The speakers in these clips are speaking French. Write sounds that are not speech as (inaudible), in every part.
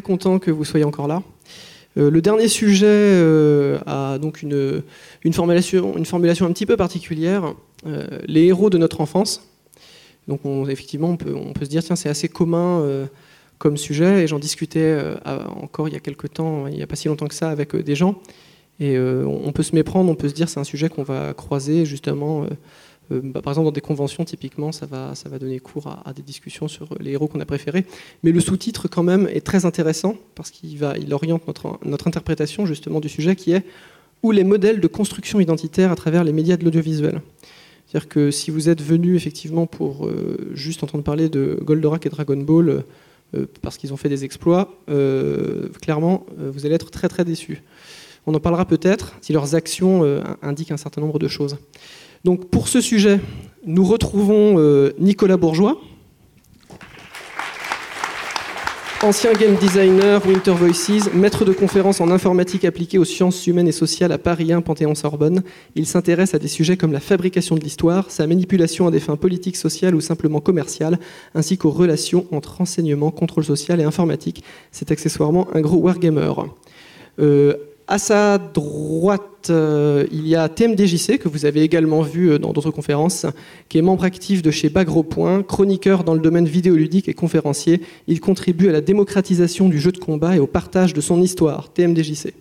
content que vous soyez encore là. le dernier sujet a donc une, formulation, un petit peu particulière. les héros de notre enfance. Donc effectivement, on peut, on peut, se dire, tiens, c'est assez commun comme sujet, et j'en discutais encore il y a quelques temps, il n'y a pas si longtemps que ça, avec des gens. Et on peut se méprendre, on peut se dire, c'est un sujet qu'on va croiser justement euh, bah, par exemple, dans des conventions, typiquement, ça va, donner cours à, des discussions sur les héros qu'on a préférés. Mais le sous-titre, quand même, est très intéressant parce qu'il il oriente notre, notre interprétation justement du sujet qui est ou les modèles de construction identitaire à travers les médias de l'audiovisuel? C'est-à-dire que si vous êtes venu effectivement pour euh, juste entendre parler de Goldorak et Dragon Ball euh, parce qu'ils ont fait des exploits, clairement, vous allez être très très déçu. On en parlera peut-être si leurs actions indiquent un certain nombre de choses. Donc pour ce sujet, nous retrouvons euh, Nicolas Bourgeois, ancien game designer Winter Voices, maître de conférences en informatique appliquée aux sciences humaines et sociales à Paris 1 Panthéon-Sorbonne. Il s'intéresse à des sujets comme la fabrication de l'histoire, sa manipulation à des fins politiques, sociales ou simplement commerciales, ainsi qu'aux relations entre renseignement, contrôle social et informatique. C'est accessoirement un gros wargamer. Euh, à sa droite, euh, il y a TMDJC, que vous avez également vu euh, dans d'autres conférences, qui est membre actif de chez Bagropoint, chroniqueur dans le domaine vidéoludique et conférencier. Il contribue à la démocratisation du jeu de combat et au partage de son histoire. TMDJC.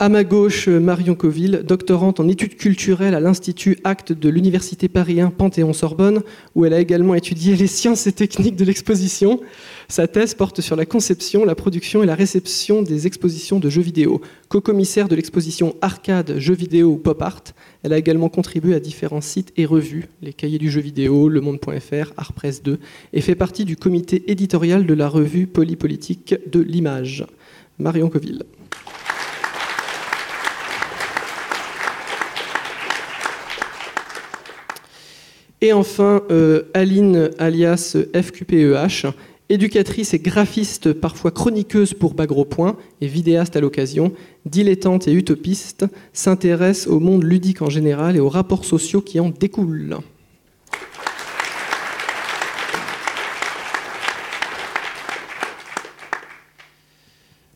À ma gauche, Marion Coville, doctorante en études culturelles à l'Institut Acte de l'Université Paris 1 Panthéon-Sorbonne, où elle a également étudié les sciences et techniques de l'exposition. Sa thèse porte sur la conception, la production et la réception des expositions de jeux vidéo. Co-commissaire de l'exposition Arcade, jeux vidéo ou pop art, elle a également contribué à différents sites et revues, les cahiers du jeu vidéo, Le Monde.fr, Artpress 2, et fait partie du comité éditorial de la revue Polypolitique de l'image. Marion Coville. Et enfin, euh, Aline, alias FQPEH, éducatrice et graphiste, parfois chroniqueuse pour Bagropoint et vidéaste à l'occasion, dilettante et utopiste, s'intéresse au monde ludique en général et aux rapports sociaux qui en découlent.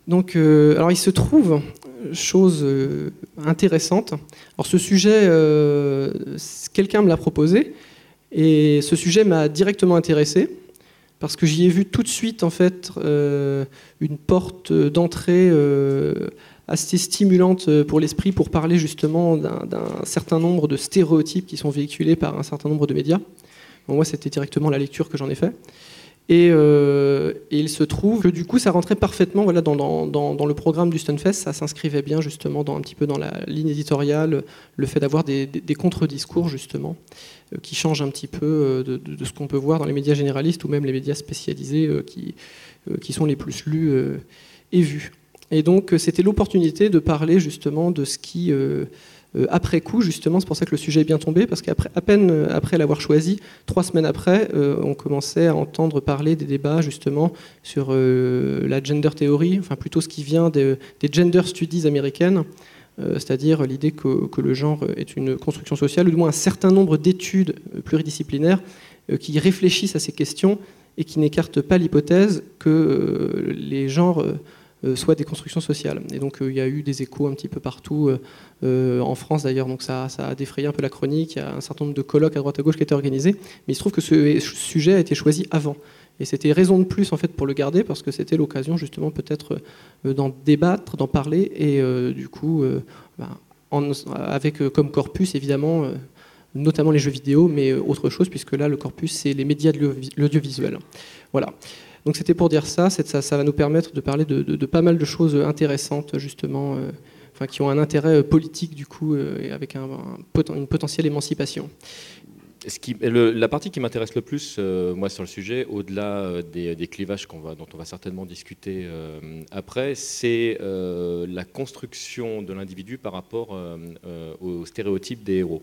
Donc, euh, alors il se trouve, chose euh, intéressante, alors ce sujet, quelqu'un me l'a proposé, et ce sujet m'a directement intéressé parce que j'y ai vu tout de suite en fait euh, une porte d'entrée euh, assez stimulante pour l'esprit pour parler justement d'un certain nombre de stéréotypes qui sont véhiculés par un certain nombre de médias. moi, c'était directement la lecture que j'en ai fait. Euh, et, il se trouve que du coup, ça rentrait parfaitement voilà, dans, le programme du Stunfest. Ça s'inscrivait bien justement dans, un petit peu dans la ligne éditoriale, le fait d'avoir des, contre-discours justement, qui changent un petit peu euh, de, ce qu'on peut voir dans les médias généralistes ou même les médias spécialisés qui, qui sont les plus lus et vus. Et donc, c'était l'opportunité de parler justement de ce qui euh, après coup, justement, c'est pour ça que le sujet est bien tombé, parce qu'à peine euh, après l'avoir choisi, trois semaines après, euh, on commençait à entendre parler des débats justement sur la gender theory, enfin plutôt ce qui vient des gender studies américaines, c'est-à-dire l'idée que, le genre est une construction sociale, ou du moins un certain nombre d'études pluridisciplinaires qui réfléchissent à ces questions et qui n'écartent pas l'hypothèse que les genres euh, soit des constructions sociales. Et donc euh, il y a eu des échos un petit peu partout, euh, en France d'ailleurs, donc ça, a défrayé un peu la chronique, il y a un certain nombre de colloques à droite à gauche qui étaient organisés, mais il se trouve que ce sujet a été choisi avant. Et c'était raison de plus en fait pour le garder parce que c'était l'occasion justement peut-être d'en débattre, d'en parler et du coup ben, avec comme corpus évidemment notamment les jeux vidéo, mais autre chose puisque là le corpus c'est les médias de l'audiovisuel. Voilà. Donc c'était pour dire ça, ça, va nous permettre de parler de, pas mal de choses intéressantes justement, euh, enfin, qui ont un intérêt euh, politique du coup, euh, et avec un, une potentielle émancipation la partie qui m'intéresse le plus, euh, moi, sur le sujet, au-delà euh, des, clivages va, dont on va certainement discuter euh, après, c'est la construction de l'individu par rapport aux stéréotypes des héros.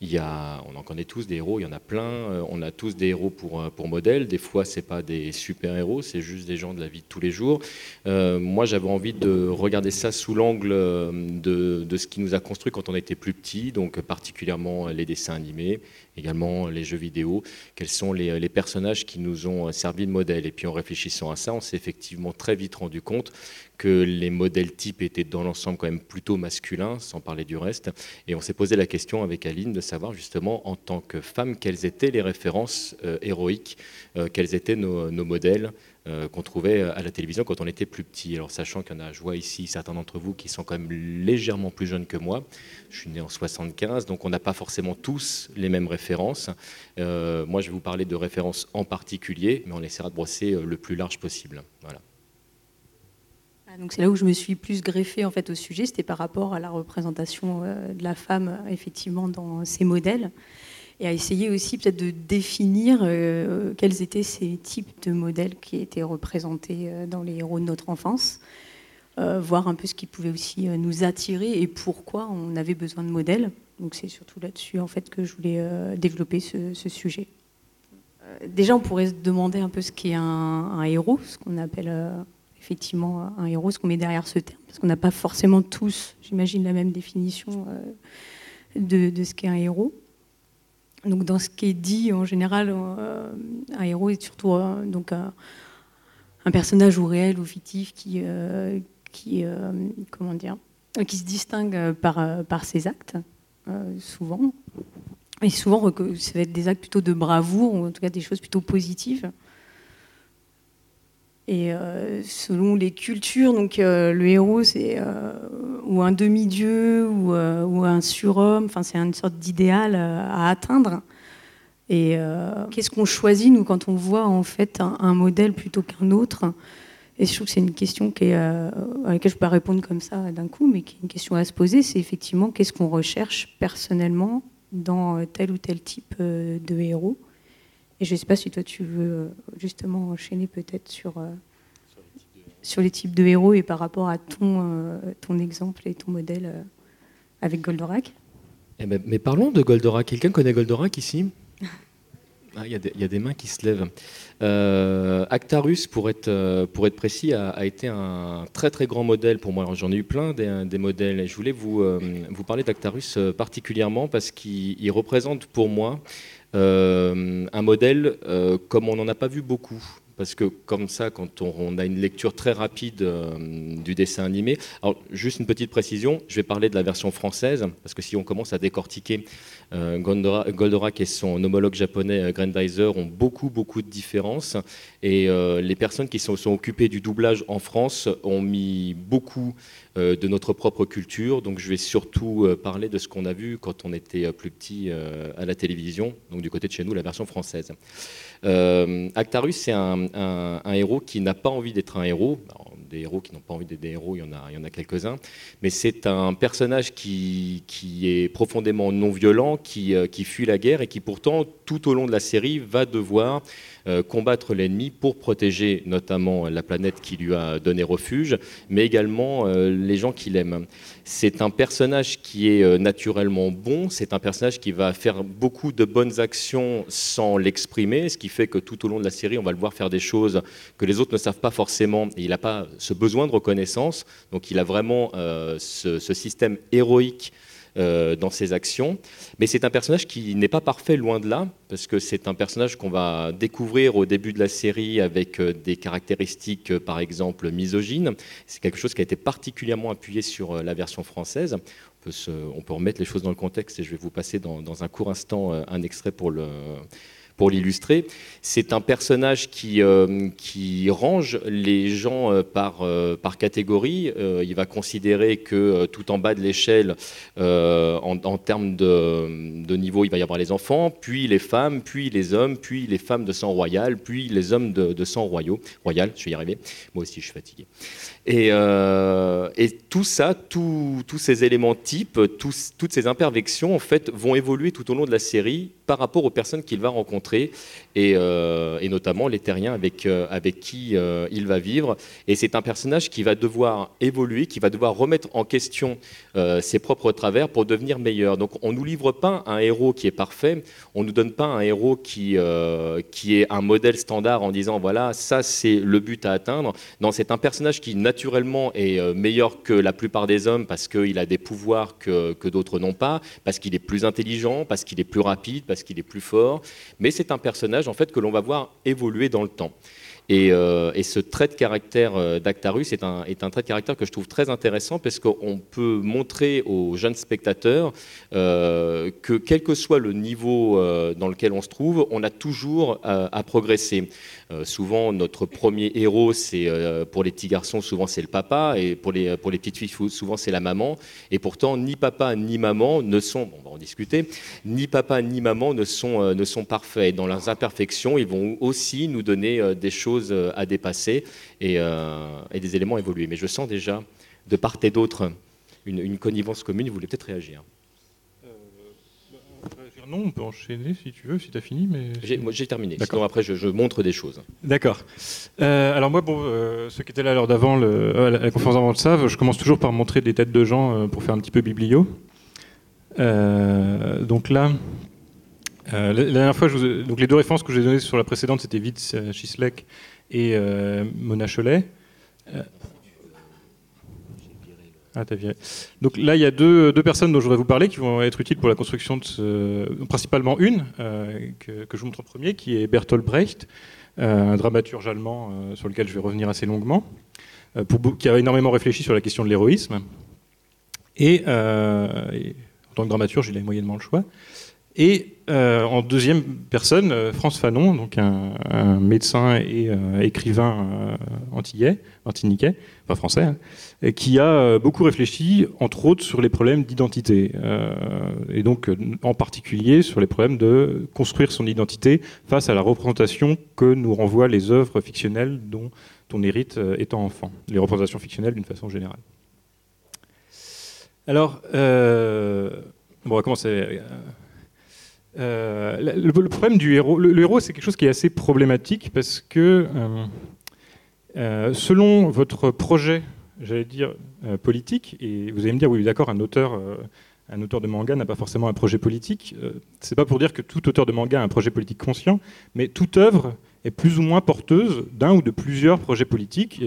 Il y a, on en connaît tous des héros, il y en a plein. on a tous des héros pour, pour modèle. Des fois, c'est pas des super-héros, c'est juste des gens de la vie de tous les jours. moi, j'avais envie de regarder ça sous l'angle de, de, ce qui nous a construit quand on était plus petit, donc particulièrement les dessins animés, également les jeux vidéo, quels sont les, personnages qui nous ont servi de modèle? Et puis en réfléchissant à ça, on s'est effectivement très vite rendu compte que les modèles types étaient dans l'ensemble quand même plutôt masculins, sans parler du reste. Et on s'est posé la question avec Aline de savoir justement en tant que femme quelles étaient les références euh, héroïques, euh, quels étaient nos, modèles euh, qu'on trouvait à la télévision quand on était plus petit. Alors sachant qu'il y en a, je vois ici certains d'entre vous qui sont quand même légèrement plus jeunes que moi. Je suis né en 75, donc on n'a pas forcément tous les mêmes références. moi, je vais vous parler de références en particulier, mais on essaiera de brosser le plus large possible. Voilà. Ah, donc c'est là où je me suis plus greffée en fait au sujet, c'était par rapport à la représentation euh, de la femme effectivement dans ces modèles et à essayer aussi peut-être de définir euh, quels étaient ces types de modèles qui étaient représentés euh, dans les héros de notre enfance, voir un peu ce qui pouvait aussi nous attirer et pourquoi on avait besoin de modèles. Donc c'est surtout là-dessus en fait que je voulais développer ce, sujet. déjà, on pourrait se demander un peu ce qu'est un, héros, ce qu'on appelle effectivement un héros, ce qu'on met derrière ce terme, parce qu'on n'a pas forcément tous, j'imagine, la même définition euh, de, ce qu'est un héros. Donc dans ce qui est dit en général, euh, un héros est surtout euh, donc un, personnage ou réel ou fictif qui, qui comment dire, qui se distingue par, par ses actes, souvent. Et souvent, ça va être des actes plutôt de bravoure, ou en tout cas des choses plutôt positives. Et euh, selon les cultures, donc euh, le héros c'est euh, ou un demi-dieu ou, un surhomme. Enfin, c'est une sorte d'idéal à atteindre. Et qu'est-ce qu'on choisit nous quand on voit en fait un, modèle plutôt qu'un autre? Et je trouve que c'est une question qui est, à laquelle je peux pas répondre comme ça d'un coup, mais qui est une question à se poser. C'est effectivement qu'est-ce qu'on recherche personnellement dans tel ou tel type de héros? Et je ne sais pas si toi tu veux euh, justement enchaîner peut-être sur, euh, sur les types de héros et par rapport à ton, euh, ton exemple et ton modèle avec Goldorak. Eh ben, mais parlons de Goldorak. Quelqu'un connaît Goldorak ici? (laughs) Ah, il y, y, a des mains qui se lèvent. Actarus, pour être, pour être précis, a, été un très très grand modèle pour moi. J'en ai eu plein des, des, modèles. Et je voulais vous, vous parler d'Actarus particulièrement parce qu'il représente pour moi un modèle euh, comme on n'en a pas vu beaucoup. Parce que comme ça, quand on, a une lecture très rapide euh, du dessin animé, alors juste une petite précision, je vais parler de la version française, parce que si on commence à décortiquer Goldorak et son homologue japonais Grandizer ont beaucoup, beaucoup de différences, et les personnes qui sont, sont, occupées du doublage en France ont mis beaucoup euh, de notre propre culture. Donc je vais surtout euh, parler de ce qu'on a vu quand on était euh, plus petit à la télévision, donc du côté de chez nous, la version française. Actarus, c'est un, héros qui n'a pas envie d'être un héros. des héros qui n'ont pas envie d'être des héros, il y en a, quelques-uns. Mais c'est un personnage qui, est profondément non violent, qui, qui fuit la guerre et qui pourtant, tout au long de la série, va devoir euh, combattre l'ennemi pour protéger notamment la planète qui lui a donné refuge, mais également euh, les gens qu'il aime. C'est un personnage qui est euh, naturellement bon, c'est un personnage qui va faire beaucoup de bonnes actions sans l'exprimer, ce qui fait que tout au long de la série, on va le voir faire des choses que les autres ne savent pas forcément. il n'a pas ce besoin de reconnaissance, donc il a vraiment ce système héroïque euh, dans ses actions. Mais c'est un personnage qui n'est pas parfait, loin de là, parce que c'est un personnage qu'on va découvrir au début de la série avec euh, des caractéristiques, euh, par exemple, misogynes. C'est quelque chose qui a été particulièrement appuyé sur la version française. On peut, remettre les choses dans le contexte et je vais vous passer dans un court instant un extrait pour le pour l'illustrer. C'est un personnage qui, euh, range les gens euh, par, euh, par catégorie. il va considérer que tout en bas de l'échelle, en, termes de, niveau, il va y avoir les enfants, puis les femmes, puis les hommes, puis les femmes de sang royal, puis les hommes de, sang royal. Je vais y arriver. Moi aussi, je suis fatigué. Et, et tout ça, tous ces éléments types, toutes ces imperfections, en fait, vont évoluer tout au long de la série par rapport aux personnes qu'il va rencontrer rencontrer, et, notamment les terriens avec, avec qui il va vivre. Et c'est un personnage qui va devoir évoluer, qui va devoir remettre en question ses propres travers pour devenir meilleur. Donc on ne nous livre pas un héros qui est parfait, on ne nous donne pas un héros qui, qui est un modèle standard en disant voilà, ça c'est le but à atteindre. Non, c'est un personnage qui naturellement est meilleur que la plupart des hommes parce qu'il a des pouvoirs que, que d'autres n'ont pas, parce qu'il est plus intelligent, parce qu'il est plus rapide, parce qu'il est plus fort. Mais c'est un personnage en fait que l'on va voir évoluer dans le temps. Euh, et, ce trait de caractère euh, d'Actarus est un, est un, trait de caractère que je trouve très intéressant parce qu'on peut montrer aux jeunes spectateurs euh, que quel que soit le niveau dans lequel on se trouve, on a toujours à progresser. souvent, notre premier héros, c'est pour les petits garçons, souvent c'est le papa, et pour les, pour les petites filles, souvent c'est la maman. Et pourtant, ni papa ni maman ne sont, on va en discuter, ni papa ni maman ne sont, ne sont parfaits. Dans leurs imperfections, ils vont aussi nous donner des choses euh, à dépasser euh, et, des éléments à évoluer. Mais je sens déjà, de part et d'autre, une, connivence commune. Vous voulez peut-être réagir euh, bah, non, on peut enchaîner si tu veux, si tu as fini. Mais... J'ai terminé. Sinon, après, je, montre des choses. D'accord. alors, moi, bon, ceux qui étaient là à l'heure d'avant, la conférence d'avant le savent, je commence toujours par montrer des têtes de gens pour faire un petit peu biblio. donc là, euh, la, dernière fois, donc les deux références que j'ai données sur la précédente, c'était Vitz Chislek et euh, Mona Cholet. Euh, ah, t'as. Donc là, il y a deux, deux, personnes dont je voudrais vous parler qui vont être utiles pour la construction de ce... Principalement une, que, je vous montre en premier, qui est Bertolt Brecht, un dramaturge allemand sur lequel je vais revenir assez longuement, qui a énormément réfléchi sur la question de l'héroïsme. Et, et, en tant que dramaturge, il a moyennement le choix. Et euh, en deuxième personne, euh, France Fanon, un, médecin et euh, écrivain antillais, antiniquais, pas français, hein, qui a beaucoup réfléchi, entre autres, sur les problèmes d'identité. et donc, en particulier, sur les problèmes de construire son identité face à la représentation que nous renvoient les œuvres fictionnelles dont on hérite étant enfant. Les représentations fictionnelles d'une façon générale. Alors, on va commencer euh, le, problème du héros, le, héros, c'est quelque chose qui est assez problématique parce que euh, euh, selon votre projet, j'allais dire politique, et vous allez me dire, oui, d'accord, un auteur, un auteur de manga n'a pas forcément un projet politique. c'est pas pour dire que tout auteur de manga a un projet politique conscient, mais toute œuvre est plus ou moins porteuse d'un ou de plusieurs projets politiques,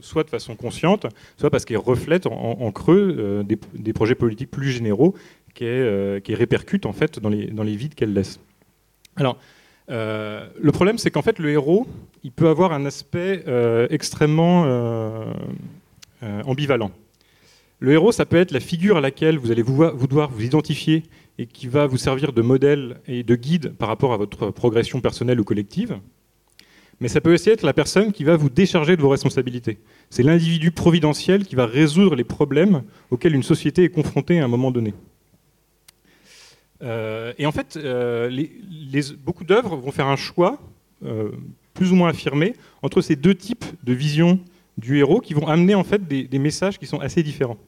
soit de façon consciente, soit parce qu'elle reflète en, creux des, projets politiques plus généraux euh, qui, répercute en fait dans les, dans les vides qu'elle laisse. Alors, euh, le problème, c'est qu'en fait, le héros, il peut avoir un aspect euh, extrêmement ambivalent. Le héros, ça peut être la figure à laquelle vous allez vous, vous devoir vous identifier et qui va vous servir de modèle et de guide par rapport à votre progression personnelle ou collective. Mais ça peut aussi être la personne qui va vous décharger de vos responsabilités. C'est l'individu providentiel qui va résoudre les problèmes auxquels une société est confrontée à un moment donné. Euh, et en fait, euh, beaucoup d'œuvres vont faire un choix, euh, plus ou moins affirmé, entre ces deux types de visions du héros qui vont amener en fait des, messages qui sont assez différents.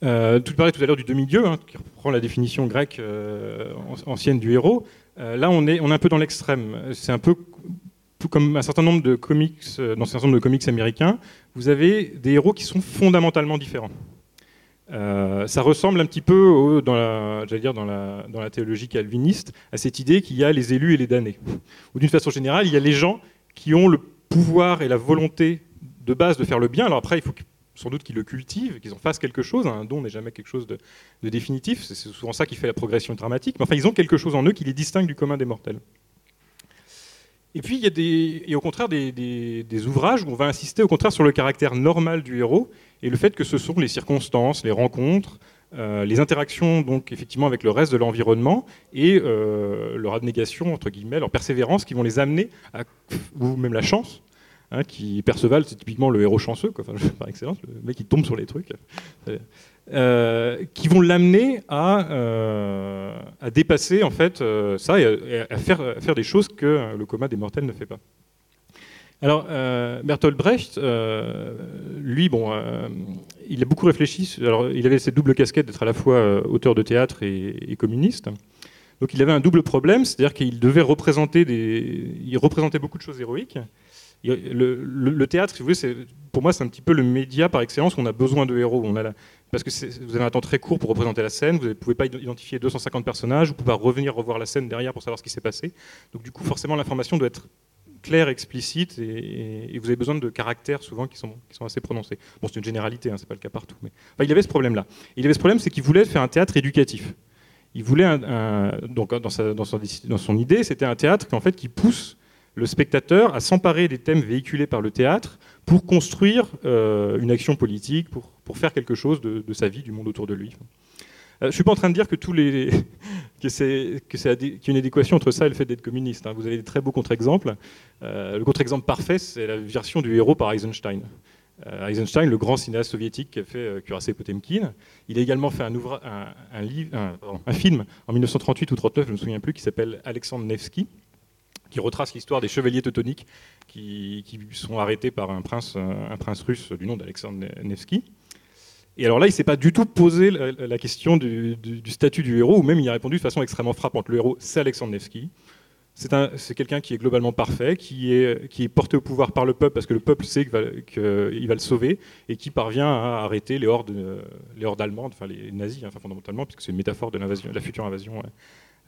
tu parlais tout à l'heure du demi-dieu, hein, qui reprend la définition grecque ancienne du héros. là, on est, on est un peu dans l'extrême. C'est un peu tout comme un certain nombre de comics, dans un certain nombre de comics américains, vous avez des héros qui sont fondamentalement différents. Euh, ça ressemble un petit peu, dans, la, dire dans, la, dans la théologie calviniste, à cette idée qu'il y a les élus et les damnés. Ou d'une façon générale, il y a les gens qui ont le pouvoir et la volonté de base de faire le bien. Alors après, il faut sans doute qu'ils le cultivent, qu'ils en fassent quelque chose. Un don n'est jamais quelque chose de, définitif. C'est souvent ça qui fait la progression dramatique. Mais enfin, ils ont quelque chose en eux qui les distingue du commun des mortels. Et puis, il y a des, et au contraire des, des, ouvrages où on va insister au contraire sur le caractère normal du héros et le fait que ce sont les circonstances, les rencontres, euh, les interactions donc effectivement avec le reste de l'environnement et euh, leur abnégation entre guillemets, leur persévérance qui vont les amener ou même la chance. Hein, qui Perceval, c'est typiquement le héros chanceux, (laughs) par excellence, le mec qui tombe sur les trucs, euh, qui vont l'amener à, dépasser en fait ça et à, faire, à, faire, des choses que le coma des mortels ne fait pas. Alors, euh, Bertolt Brecht, euh, lui, bon, euh, il a beaucoup réfléchi. Alors, il avait cette double casquette d'être à la fois auteur de théâtre et, communiste. Donc il avait un double problème, c'est-à-dire qu'il devait représenter des, il représentait beaucoup de choses héroïques. Le, théâtre, si vous voulez, pour moi, c'est un petit peu le média par excellence. On a besoin de héros. On a parce que vous avez un temps très court pour représenter la scène. Vous ne pouvez pas identifier 250 personnages. Vous pouvez pas revenir revoir la scène derrière pour savoir ce qui s'est passé. Donc du coup, forcément, l'information doit être claire, explicite, et, vous avez besoin de caractères souvent qui sont, qui assez prononcés. Bon, c'est une généralité, hein, c'est pas le cas partout. Mais... il avait ce problème-là. Il avait ce problème, c'est qu'il voulait faire un théâtre éducatif il voulait donc dans, son, idée, c'était un théâtre en fait, qui pousse le spectateur à s'emparer des thèmes véhiculés par le théâtre pour construire euh, une action politique, pour, faire quelque chose de, sa vie, du monde autour de lui. Euh, je ne suis pas en train de dire que (laughs) c'est qu'il y a une adéquation entre ça et le fait d'être communiste. Hein. Vous avez des très beaux contre-exemples. Euh, le contre-exemple parfait, c'est la version du héros par Eisenstein. Euh, Eisenstein, le grand cinéaste soviétique qui a fait euh, Cuirassé Potemkin. Il a également fait un, film en 1938 ou 1939, je ne me souviens plus, qui s'appelle Alexandre Nevsky, qui retrace l'histoire des chevaliers teutoniques qui, sont arrêtés par un prince, un prince russe du nom d'Alexandre Nevsky. Et alors là, il ne s'est pas du tout posé la, question du, statut du héros, ou même il a répondu de façon extrêmement frappante. Le héros, c'est Alexandre Nevsky c'est quelqu'un qui est globalement parfait, qui est, porté au pouvoir par le peuple parce que le peuple sait qu'il va, le sauver et qui parvient à arrêter les hordes, hordes allemandes, enfin les nazis hein, fondamentalement, puisque c'est une métaphore de la future invasion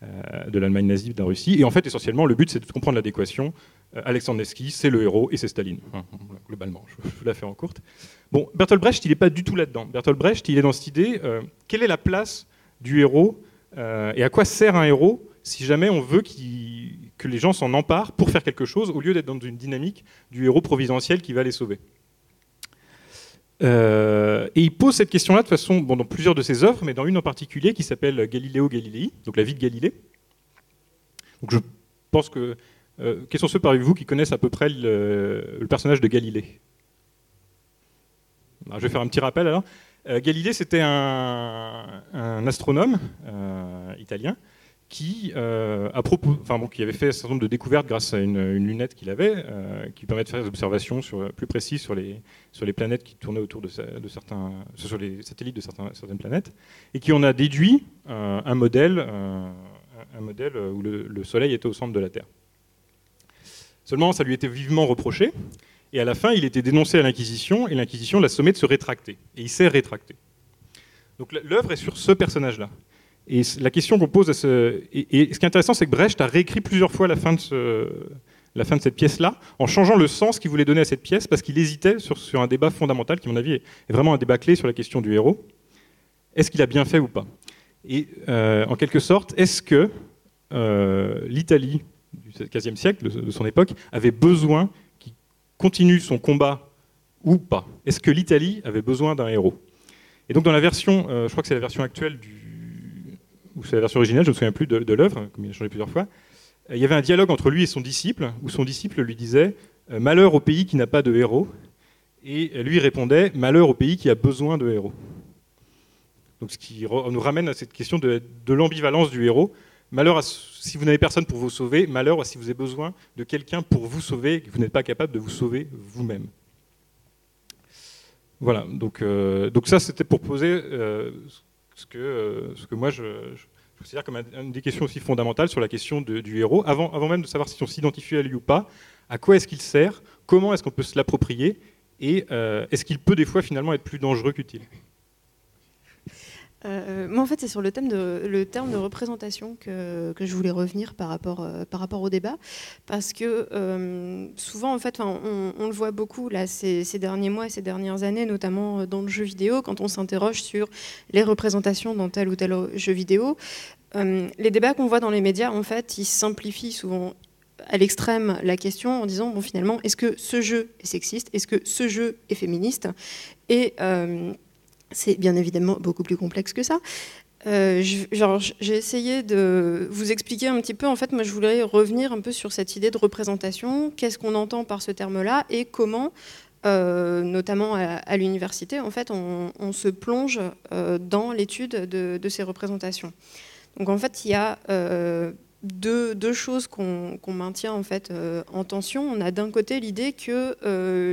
euh, de l'Allemagne nazie de la Russie. Et en fait, essentiellement, le but c'est de comprendre l'adéquation. Euh, Alexandre Nevsky, c'est le héros et c'est Staline, globalement. Je, vous la fais en courte. Bon, Bertolt Brecht, il n'est pas du tout là-dedans. Bertolt Brecht, il est dans cette idée euh, quelle est la place du héros et à quoi sert un héros si jamais on veut que les gens s'en emparent pour faire quelque chose, au lieu d'être dans une dynamique du héros providentiel qui va les sauver? Euh, et il pose cette question-là de façon, bon, dans plusieurs de ses œuvres, mais dans une en particulier qui s'appelle Galileo Galilei, donc la vie de Galilée. Je pense que. Euh, quels sont ceux parmi vous qui connaissent à peu près le, personnage de Galilée? Je vais faire un petit rappel alors. Euh, Galilée, c'était un, astronome italien qui, euh, enfin, qui avait fait un certain nombre de découvertes grâce à une, lunette qu'il avait, euh, qui permet de faire des observations plus précises sur les, planètes qui tournaient autour de, certains, sur les satellites de certaines planètes, et qui en a déduit euh, un modèle, un modèle où le, le, Soleil était au centre de la Terre. Seulement, ça lui était vivement reproché, et à la fin, il était dénoncé à l'Inquisition, et l'Inquisition l'a sommé de se rétracter, et il s'est rétracté. Donc l'œuvre est sur ce personnage-là. Et la question qu'on pose à ce. Et, ce qui est intéressant, c'est que Brecht a réécrit plusieurs fois la fin de, cette pièce-là, en changeant le sens qu'il voulait donner à cette pièce, parce qu'il hésitait sur, un débat fondamental, qui, à mon avis, est vraiment un débat clé sur la question du héros. Est-ce qu'il a bien fait ou pas? Et euh, en quelque sorte, est-ce que euh, l'Italie du XVe siècle, de, son époque, avait besoin continue son combat ou pas Est-ce que l'Italie avait besoin d'un héros? Et donc, dans la version, euh, je crois que c'est la version actuelle du ou c'est la version originale, je ne me souviens plus de, l'œuvre, comme il a changé plusieurs fois, euh, il y avait un dialogue entre lui et son disciple, où son disciple lui disait euh, Malheur au pays qui n'a pas de héros, et lui répondait Malheur au pays qui a besoin de héros. Donc ce qui nous ramène à cette question de, l'ambivalence du héros. Malheur si vous n'avez personne pour vous sauver, malheur si vous avez besoin de quelqu'un pour vous sauver que vous n'êtes pas capable de vous sauver vous-même. Voilà, donc, euh, donc ça c'était pour poser ce que, euh, ce que moi je, considère comme une des questions aussi fondamentales sur la question du héros, avant, avant même de savoir si on s'identifie à lui ou pas, à quoi est-ce qu'il sert, comment est-ce qu'on peut se l'approprier, et euh, est-ce qu'il peut des fois finalement être plus dangereux qu'utile? Euh, moi, en fait, c'est sur le, thème de, le terme de représentation que, je voulais revenir par rapport, euh, par rapport au débat. Parce que euh, souvent, en fait, on, le voit beaucoup là, ces, derniers mois ces dernières années, notamment dans le jeu vidéo, quand on s'interroge sur les représentations dans tel ou tel jeu vidéo. les débats qu'on voit dans les médias, en fait, ils simplifient souvent à l'extrême la question en disant bon finalement est-ce que ce jeu est sexiste? Est-ce que ce jeu est féministe? Et c'est bien évidemment beaucoup plus complexe que ça. Euh, j'ai essayé de vous expliquer un petit peu. En fait, moi, je voulais revenir un peu sur cette idée de représentation. Qu'est-ce qu'on entend par ce terme-là et comment, euh, notamment à, l'université, en fait, on, se plonge euh, dans l'étude de, ces représentations. Donc, en fait, il y a deux, choses qu'on maintient en fait en tension. On a d'un côté l'idée que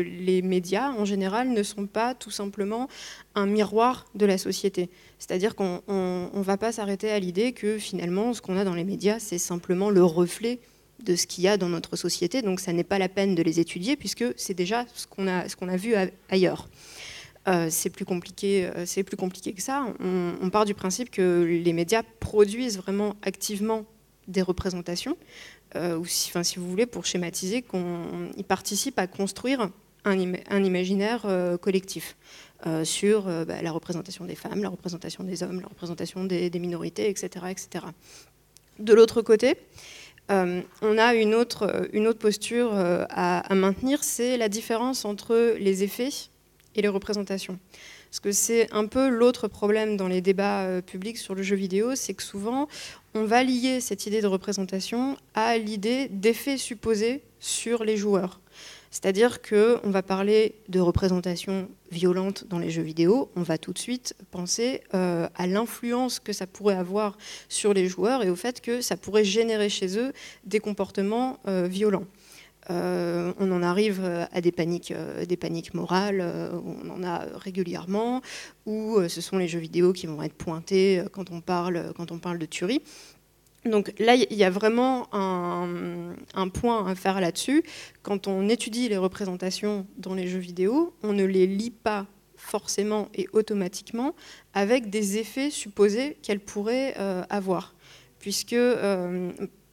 les médias en général ne sont pas tout simplement un miroir de la société. C'est-à-dire qu'on ne va pas s'arrêter à l'idée que finalement ce qu'on a dans les médias c'est simplement le reflet de ce qu'il y a dans notre société. Donc ça n'est pas la peine de les étudier puisque c'est déjà ce qu'on a, vu ailleurs. Euh, c'est plus compliqué, euh, c'est plus compliqué que ça. On, part du principe que les médias produisent vraiment activement des représentations, euh, ou si, vous voulez, pour schématiser, qu'ils participent à construire un, imaginaire collectif sur bah, la représentation des femmes, la représentation des hommes, la représentation des, minorités, etc., etc. De l'autre côté, on a une autre, une autre posture à, maintenir, c'est la différence entre les effets et les représentations. Parce que c'est un peu l'autre problème dans les débats euh, publics sur le jeu vidéo, c'est que souvent on va lier cette idée de représentation à l'idée d'effet supposé sur les joueurs. C'est-à-dire qu'on va parler de représentation violente dans les jeux vidéo, on va tout de suite penser euh, à l'influence que ça pourrait avoir sur les joueurs et au fait que ça pourrait générer chez eux des comportements euh, violents. Euh, on en arrive euh, à des paniques, euh, des paniques morales, on en a régulièrement, où ce sont les jeux vidéo qui vont être pointés quand on parle, quand on parle de tuerie. Donc là, il y a vraiment un, point à faire là-dessus. Quand on étudie les représentations dans les jeux vidéo, on ne les lit pas forcément et automatiquement avec des effets supposés qu'elles pourraient avoir. Puisque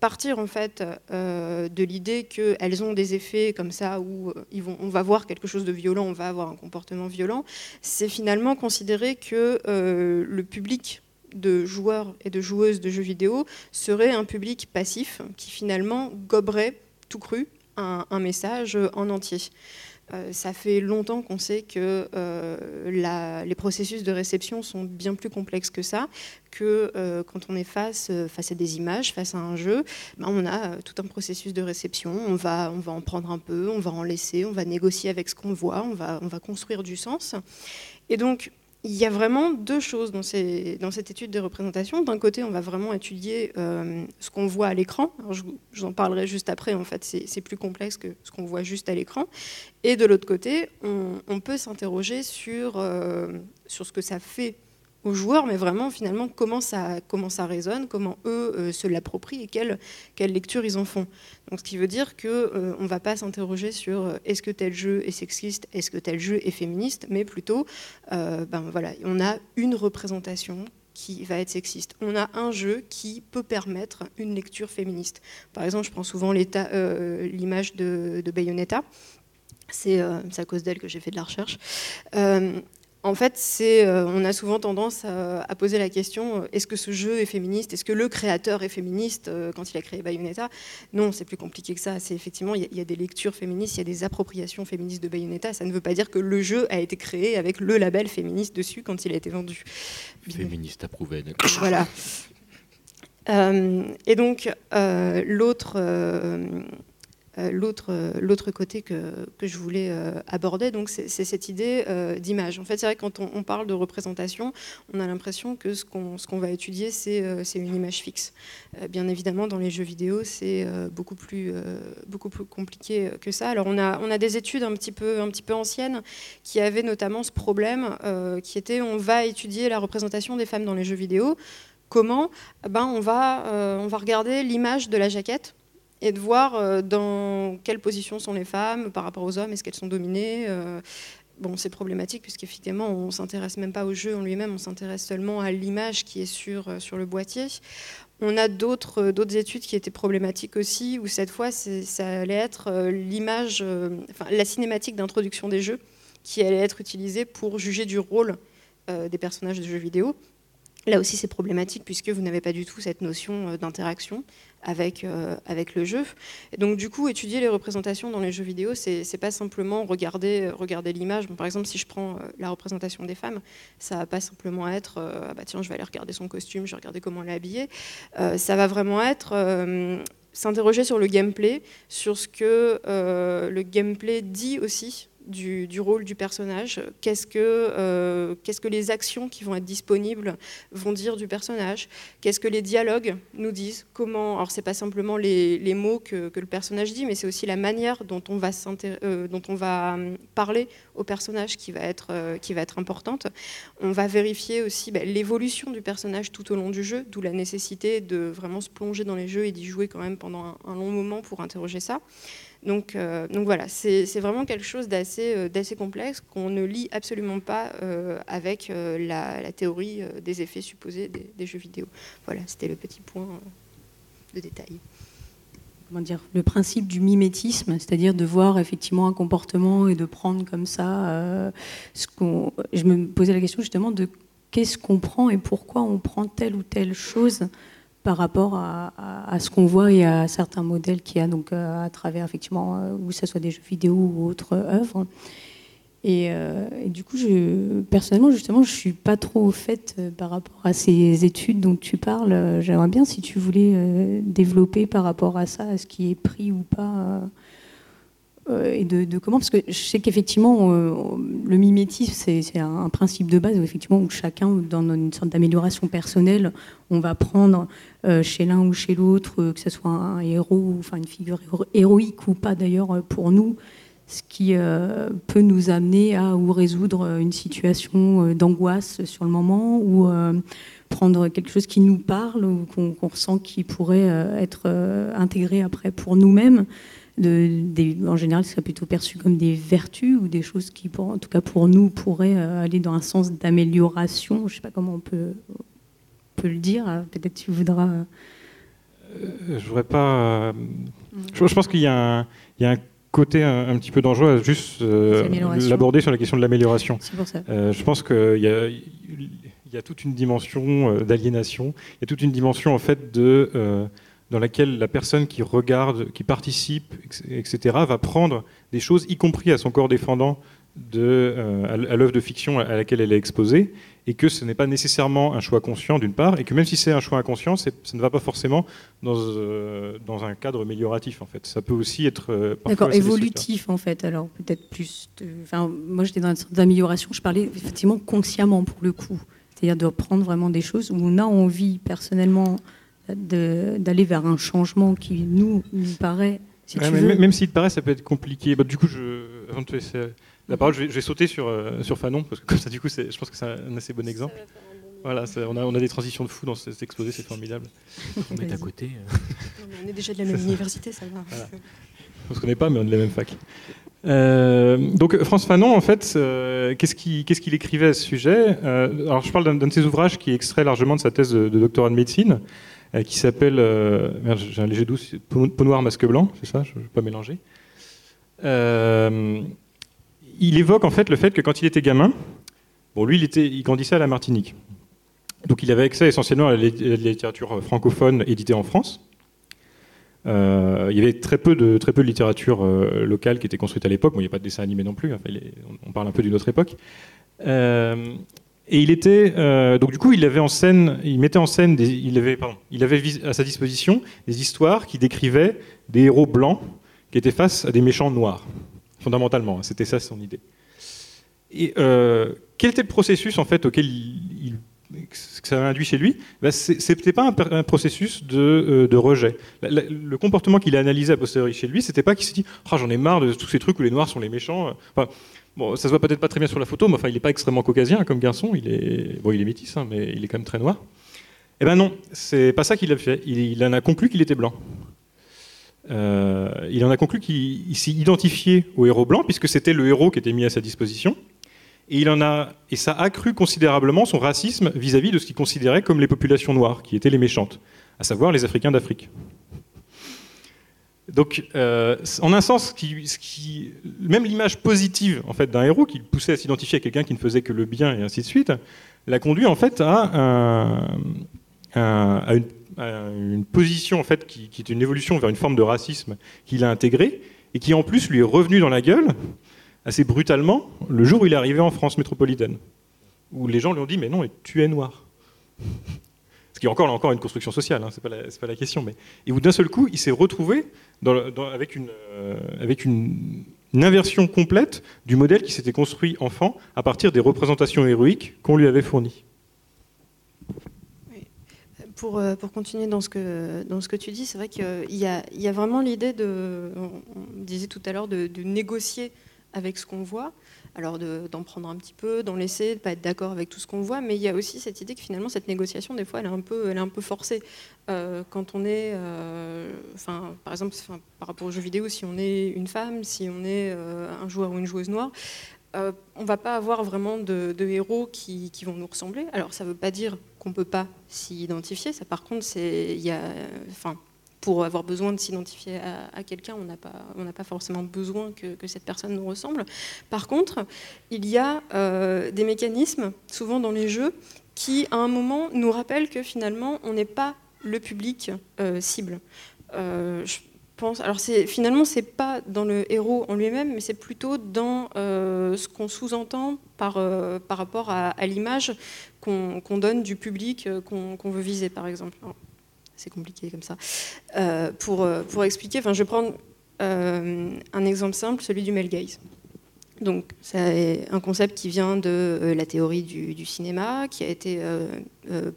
partir en fait euh, de l'idée qu'elles ont des effets comme ça où euh, on va voir quelque chose de violent, on va avoir un comportement violent, c'est finalement considérer que euh, le public de joueurs et de joueuses de jeux vidéo serait un public passif qui finalement goberait tout cru un message en entier. Euh, ça fait longtemps qu'on sait que euh, les processus de réception sont bien plus complexes que ça, que euh, quand on est face, à des images, face à un jeu, ben, on a tout un processus de réception. On va, on va en prendre un peu, on va en laisser, on va négocier avec ce qu'on voit, on va, on va construire du sens. Et donc, il y a vraiment deux choses dans, cette étude des représentations. D'un côté, on va vraiment étudier euh, ce qu'on voit à l'écran. Je, vous en parlerai juste après, en fait, c'est plus complexe que ce qu'on voit juste à l'écran. Et de l'autre côté, on, peut s'interroger euh, sur ce que ça fait aux joueurs, mais vraiment finalement comment ça, comment ça résonne, comment eux euh, se l'approprient et quelle, quelle lecture ils en font. Donc, ce qui veut dire qu'on euh, ne va pas s'interroger sur euh, est-ce que tel jeu est sexiste, est-ce que tel jeu est féministe, mais plutôt, ben, voilà, on a une représentation qui va être sexiste. On a un jeu qui peut permettre une lecture féministe. Par exemple, je prends souvent l'image de, de, Bayonetta. C'est à cause d'elle que j'ai fait de la recherche. En fait, euh, on a souvent tendance à, poser la question euh, est-ce que ce jeu est féministe? Est-ce que le créateur est féministe euh, quand il a créé Bayonetta? Non, c'est plus compliqué que ça. C'est effectivement, il y, a des lectures féministes, il y a des appropriations féministes de Bayonetta. Ça ne veut pas dire que le jeu a été créé avec le label féministe dessus quand il a été vendu. Féministe approuvé, d'accord. Voilà. (laughs) et donc, l'autre euh, l'autre côté que, je voulais euh, aborder, donc c'est cette idée d'image. En fait, c'est vrai que quand on, parle de représentation, on a l'impression que ce qu'on va étudier, c'est une image fixe. bien évidemment, dans les jeux vidéo, c'est beaucoup, plus, compliqué que ça. Alors, on a, des études un petit, peu, anciennes qui avaient notamment ce problème, qui était on va étudier la représentation des femmes dans les jeux vidéo. Comment? Ben, on va regarder l'image de la jaquette et de voir euh, dans quelle position sont les femmes par rapport aux hommes, est-ce qu'elles sont dominées euh, Bon, c'est problématique puisqu'effectivement, on ne s'intéresse même pas au jeu en lui-même, on s'intéresse seulement à l'image qui est sur, euh, sur le boîtier. On a d'autres études qui étaient problématiques aussi, où cette fois, ça allait être l'image, enfin, la cinématique d'introduction des jeux qui allait être utilisée pour juger du rôle des personnages de jeux vidéo. Là aussi, c'est problématique puisque vous n'avez pas du tout cette notion d'interaction avec, euh, avec le jeu. Et donc du coup, étudier les représentations dans les jeux vidéo, c'est pas simplement regarder, regarder l'image. par exemple, si je prends euh, la représentation des femmes, ça va pas simplement être euh, ah bah tiens, je vais aller regarder son costume, je vais regarder comment elle est habillée. ça va vraiment être s'interroger sur le gameplay, sur ce que le gameplay dit aussi du, rôle du personnage, qu'est-ce que, euh, que les actions qui vont être disponibles vont dire du personnage, qu'est-ce que les dialogues nous disent, comment, alors c'est pas simplement les, les mots que, que, le personnage dit, mais c'est aussi la manière dont on va, euh, dont on va hum, parler au personnage qui va être, euh, qui va être importante. On va vérifier aussi ben, l'évolution du personnage tout au long du jeu, d'où la nécessité de vraiment se plonger dans les jeux et d'y jouer quand même pendant un long moment pour interroger ça. Donc, euh, donc voilà, c'est vraiment quelque chose euh, d'assez complexe qu'on ne lit absolument pas euh, avec la, théorie des effets supposés des, jeux vidéo. Voilà, c'était le petit point de détail. Comment dire, le principe du mimétisme, c'est-à-dire de voir effectivement un comportement et de prendre comme ça. Je me posais la question justement de qu'est-ce qu'on prend et pourquoi on prend telle ou telle chose par rapport à, ce qu'on voit et à certains modèles qu'il y a donc euh, à travers effectivement euh, ou ce soit des jeux vidéo ou autres œuvres. Euh, et, du coup, personnellement, justement, je suis pas trop au fait par rapport à ces études dont tu parles. J'aimerais bien si tu voulais développer par rapport à ça, à ce qui est pris ou pas euh, et de, comment Parce que je sais qu'effectivement, euh, le mimétisme, c'est un, principe de base où, effectivement, où chacun, dans une sorte d'amélioration personnelle, on va prendre euh, chez l'un ou chez l'autre, que ce soit un héros, enfin une figure héroïque ou pas d'ailleurs pour nous, ce qui peut nous amener à ou résoudre une situation d'angoisse sur le moment ou prendre quelque chose qui nous parle ou qu'on ressent qui pourrait être intégré après pour nous-mêmes en général, ce serait plutôt perçu comme des vertus ou des choses qui, en tout cas pour nous, pourraient euh, aller dans un sens d'amélioration. Je ne sais pas comment on peut, peut le dire. Peut-être tu voudras. Euh, euh, je voudrais pas. Je, pense qu'il y, a un côté un, petit peu dangereux à juste l'aborder sur la question de l'amélioration. je pense qu'il y y a toute une dimension d'aliénation, il y a toute une dimension en fait de dans laquelle la personne qui regarde, qui participe, etc., va prendre des choses, y compris à son corps défendant, de, euh, à l'œuvre de fiction à laquelle elle est exposée, et que ce n'est pas nécessairement un choix conscient d'une part, et que même si c'est un choix inconscient, ça ne va pas forcément dans, euh, dans un cadre amélioratif en fait. Ça peut aussi être euh, d'accord évolutif en fait. Alors peut-être plus. Enfin, moi j'étais dans une sorte d'amélioration. Je parlais effectivement consciemment pour le coup, c'est-à-dire de prendre vraiment des choses où on a envie personnellement d'aller vers un changement qui nous, nous paraît. Si tu veux... Même s'il te paraît, ça peut être compliqué. Bah, du coup, je, avant de te laisser la parole, je vais, sauter sur, euh, sur Fanon, parce que comme ça, du coup, je pense que c'est un assez bon exemple. Voilà, on a, on a des transitions de fou dans cet exposé, c'est formidable. (laughs) On est à côté. on est déjà de la (laughs) même université, ça va. On se connaît pas, mais on est de la même fac. Euh, donc France Fanon, en fait, euh, qu'est-ce qu'il écrivait à ce sujet? Alors, je parle d'un de ses ouvrages qui est extrait largement de sa thèse de, de doctorat de médecine, euh, qui s'appelle, euh, j'ai un léger doute, peau noire, masque blanc, c'est ça, je ne vais pas mélanger. Euh, il évoque en fait le fait que quand il était gamin, bon, lui, il, était, il grandissait à la Martinique. Donc il avait accès essentiellement à la littérature francophone éditée en France. il y avait très peu de, très peu de littérature locale qui était construite à l'époque. Bon, il n'y a pas de dessin animé non plus, on, parle un peu d'une autre époque. Et il était euh, donc du coup il avait mettait en scène, il avait à sa disposition des histoires qui décrivaient des héros blancs qui étaient face à des méchants noirs, fondamentalement. C'était ça son idée. Et euh, quel était le processus en fait auquel il, que ça a induit chez lui? Ben, C'était pas un, processus de, euh, de rejet. Le, comportement qu'il a analysé a posteriori chez lui, c'était pas qu'il s'est dit oh, j'en ai marre de tous ces trucs où les noirs sont les méchants. Enfin, Bon, ça se voit peut-être pas très bien sur la photo, mais enfin, il n'est pas extrêmement caucasien comme garçon. Il est, bon, il est métis, hein, mais il est quand même très noir. Eh ben non, c'est pas ça qu'il a fait. Il, en a conclu qu'il était blanc. Euh, il en a conclu qu'il s'y identifiait au héros blanc, puisque c'était le héros qui était mis à sa disposition. Et, il en a, et ça a accru considérablement son racisme vis-à-vis -vis de ce qu'il considérait comme les populations noires, qui étaient les méchantes, à savoir les Africains d'Afrique. Donc, euh, en un sens, même l'image positive en fait, d'un héros qui poussait à s'identifier à quelqu'un qui ne faisait que le bien et ainsi de suite, l'a conduit en fait à, une, position en fait, qui, est une évolution vers une forme de racisme qu'il a intégré et qui en plus lui est revenu dans la gueule assez brutalement le jour où il est arrivé en France métropolitaine, où les gens lui ont dit mais non, tu es noir qui est encore, encore une construction sociale, hein, c'est pas, la question. Mais... Et où d'un seul coup, il s'est retrouvé avec, une, euh, une, inversion complète du modèle qui s'était construit enfant à partir des représentations héroïques qu'on lui avait fournies. Pour, euh, pour, continuer dans ce que, dans ce que tu dis, c'est vrai qu'il y, y a, vraiment l'idée de, on disait tout à l'heure, de, négocier avec ce qu'on voit alors d'en prendre un petit peu, d'en laisser, de ne pas être d'accord avec tout ce qu'on voit, mais il y a aussi cette idée que finalement cette négociation, des fois, elle est un peu, forcée. Euh, quand on est, euh, enfin, par exemple, par rapport aux jeux vidéo, si on est une femme, si on est euh, un joueur ou une joueuse noire, on ne va pas avoir vraiment de, héros qui, qui, vont nous ressembler. Alors ça ne veut pas dire qu'on ne peut pas s'y identifier, ça par contre, c'est, il y a, enfin, pour avoir besoin de s'identifier à, quelqu'un, on n'a pas, pas forcément besoin que, cette personne nous ressemble. Par contre, il y a euh, des mécanismes, souvent dans les jeux, qui, à un moment, nous rappellent que finalement, on n'est pas le public euh, cible. Euh, je pense, alors finalement, c'est pas dans le héros en lui-même, mais c'est plutôt dans ce qu'on sous-entend par, par rapport à, l'image qu'on donne du public qu'on veut viser, par exemple c'est compliqué comme ça. Euh, pour, euh, pour expliquer, enfin, je vais prendre euh, un exemple simple, celui du male. Donc, c'est un concept qui vient de la théorie du, cinéma, qui a été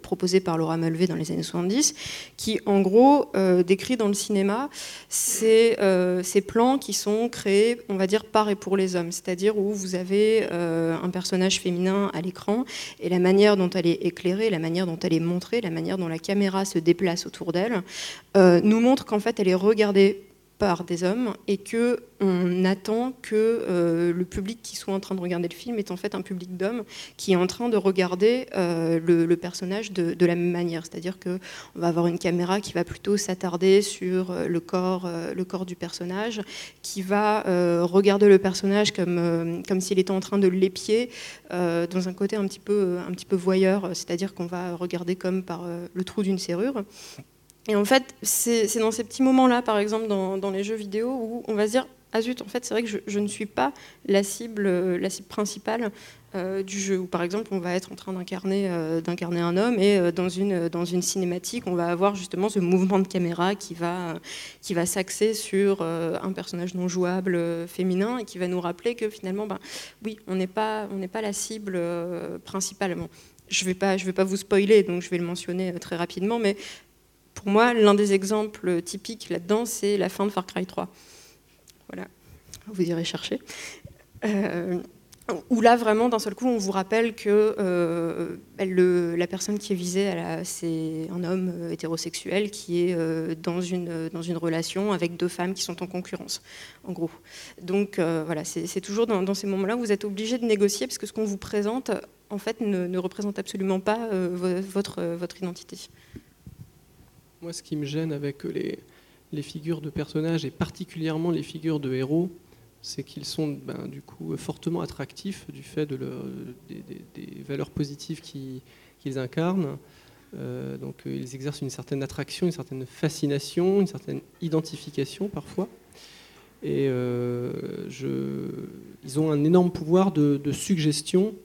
proposé par Laura Mulvey dans les années 70, qui, en gros, décrit dans le cinéma ces, ces, plans qui sont créés, on va dire, par et pour les hommes, c'est-à-dire où vous avez un personnage féminin à l'écran et la manière dont elle est éclairée, la manière dont elle est montrée, la manière dont la caméra se déplace autour d'elle, nous montre qu'en fait, elle est regardée par des hommes et que on attend que euh, le public qui soit en train de regarder le film est en fait un public d'hommes qui est en train de regarder euh, le, personnage de, la même manière. C'est-à-dire qu'on va avoir une caméra qui va plutôt s'attarder sur euh, le corps, le corps du personnage, qui va regarder le personnage comme, comme s'il était en train de l'épier dans un côté un petit peu, un petit peu voyeur, c'est-à-dire qu'on va regarder comme par le trou d'une serrure. Et en fait, c'est dans ces petits moments-là, par exemple, dans, les jeux vidéo, où on va se dire Ah zut, en fait, c'est vrai que je, ne suis pas la cible, la cible principale euh, du jeu. Ou par exemple, on va être en train d'incarner euh, un homme et euh, dans, une, dans une cinématique, on va avoir justement ce mouvement de caméra qui va, qui va s'axer sur un personnage non jouable féminin et qui va nous rappeler que finalement, ben, oui, on n'est pas, pas la cible principale. je ne vais, pas, vais pas vous spoiler, donc je vais le mentionner très rapidement, mais pour moi, l'un des exemples typiques là-dedans, c'est la fin de Far Cry 3. Voilà, vous irez chercher. Euh, où là, vraiment, d'un seul coup, on vous rappelle que euh, la personne qui est visée, c'est un homme euh, hétérosexuel qui est dans, une, dans une relation avec deux femmes qui sont en concurrence, en gros. Donc voilà, c'est toujours dans, ces moments-là où vous êtes obligé de négocier, parce que ce qu'on vous présente, en fait, ne, ne représente absolument pas votre, votre identité. Moi, ce qui me gêne avec les, les figures de personnages, et particulièrement les figures de héros, c'est qu'ils sont ben, du coup fortement attractifs du fait de des, valeurs positives qu'ils incarnent. Euh, donc euh, ils exercent une certaine attraction, une certaine fascination, une certaine identification parfois. Et euh, je, ils ont un énorme pouvoir de, suggestion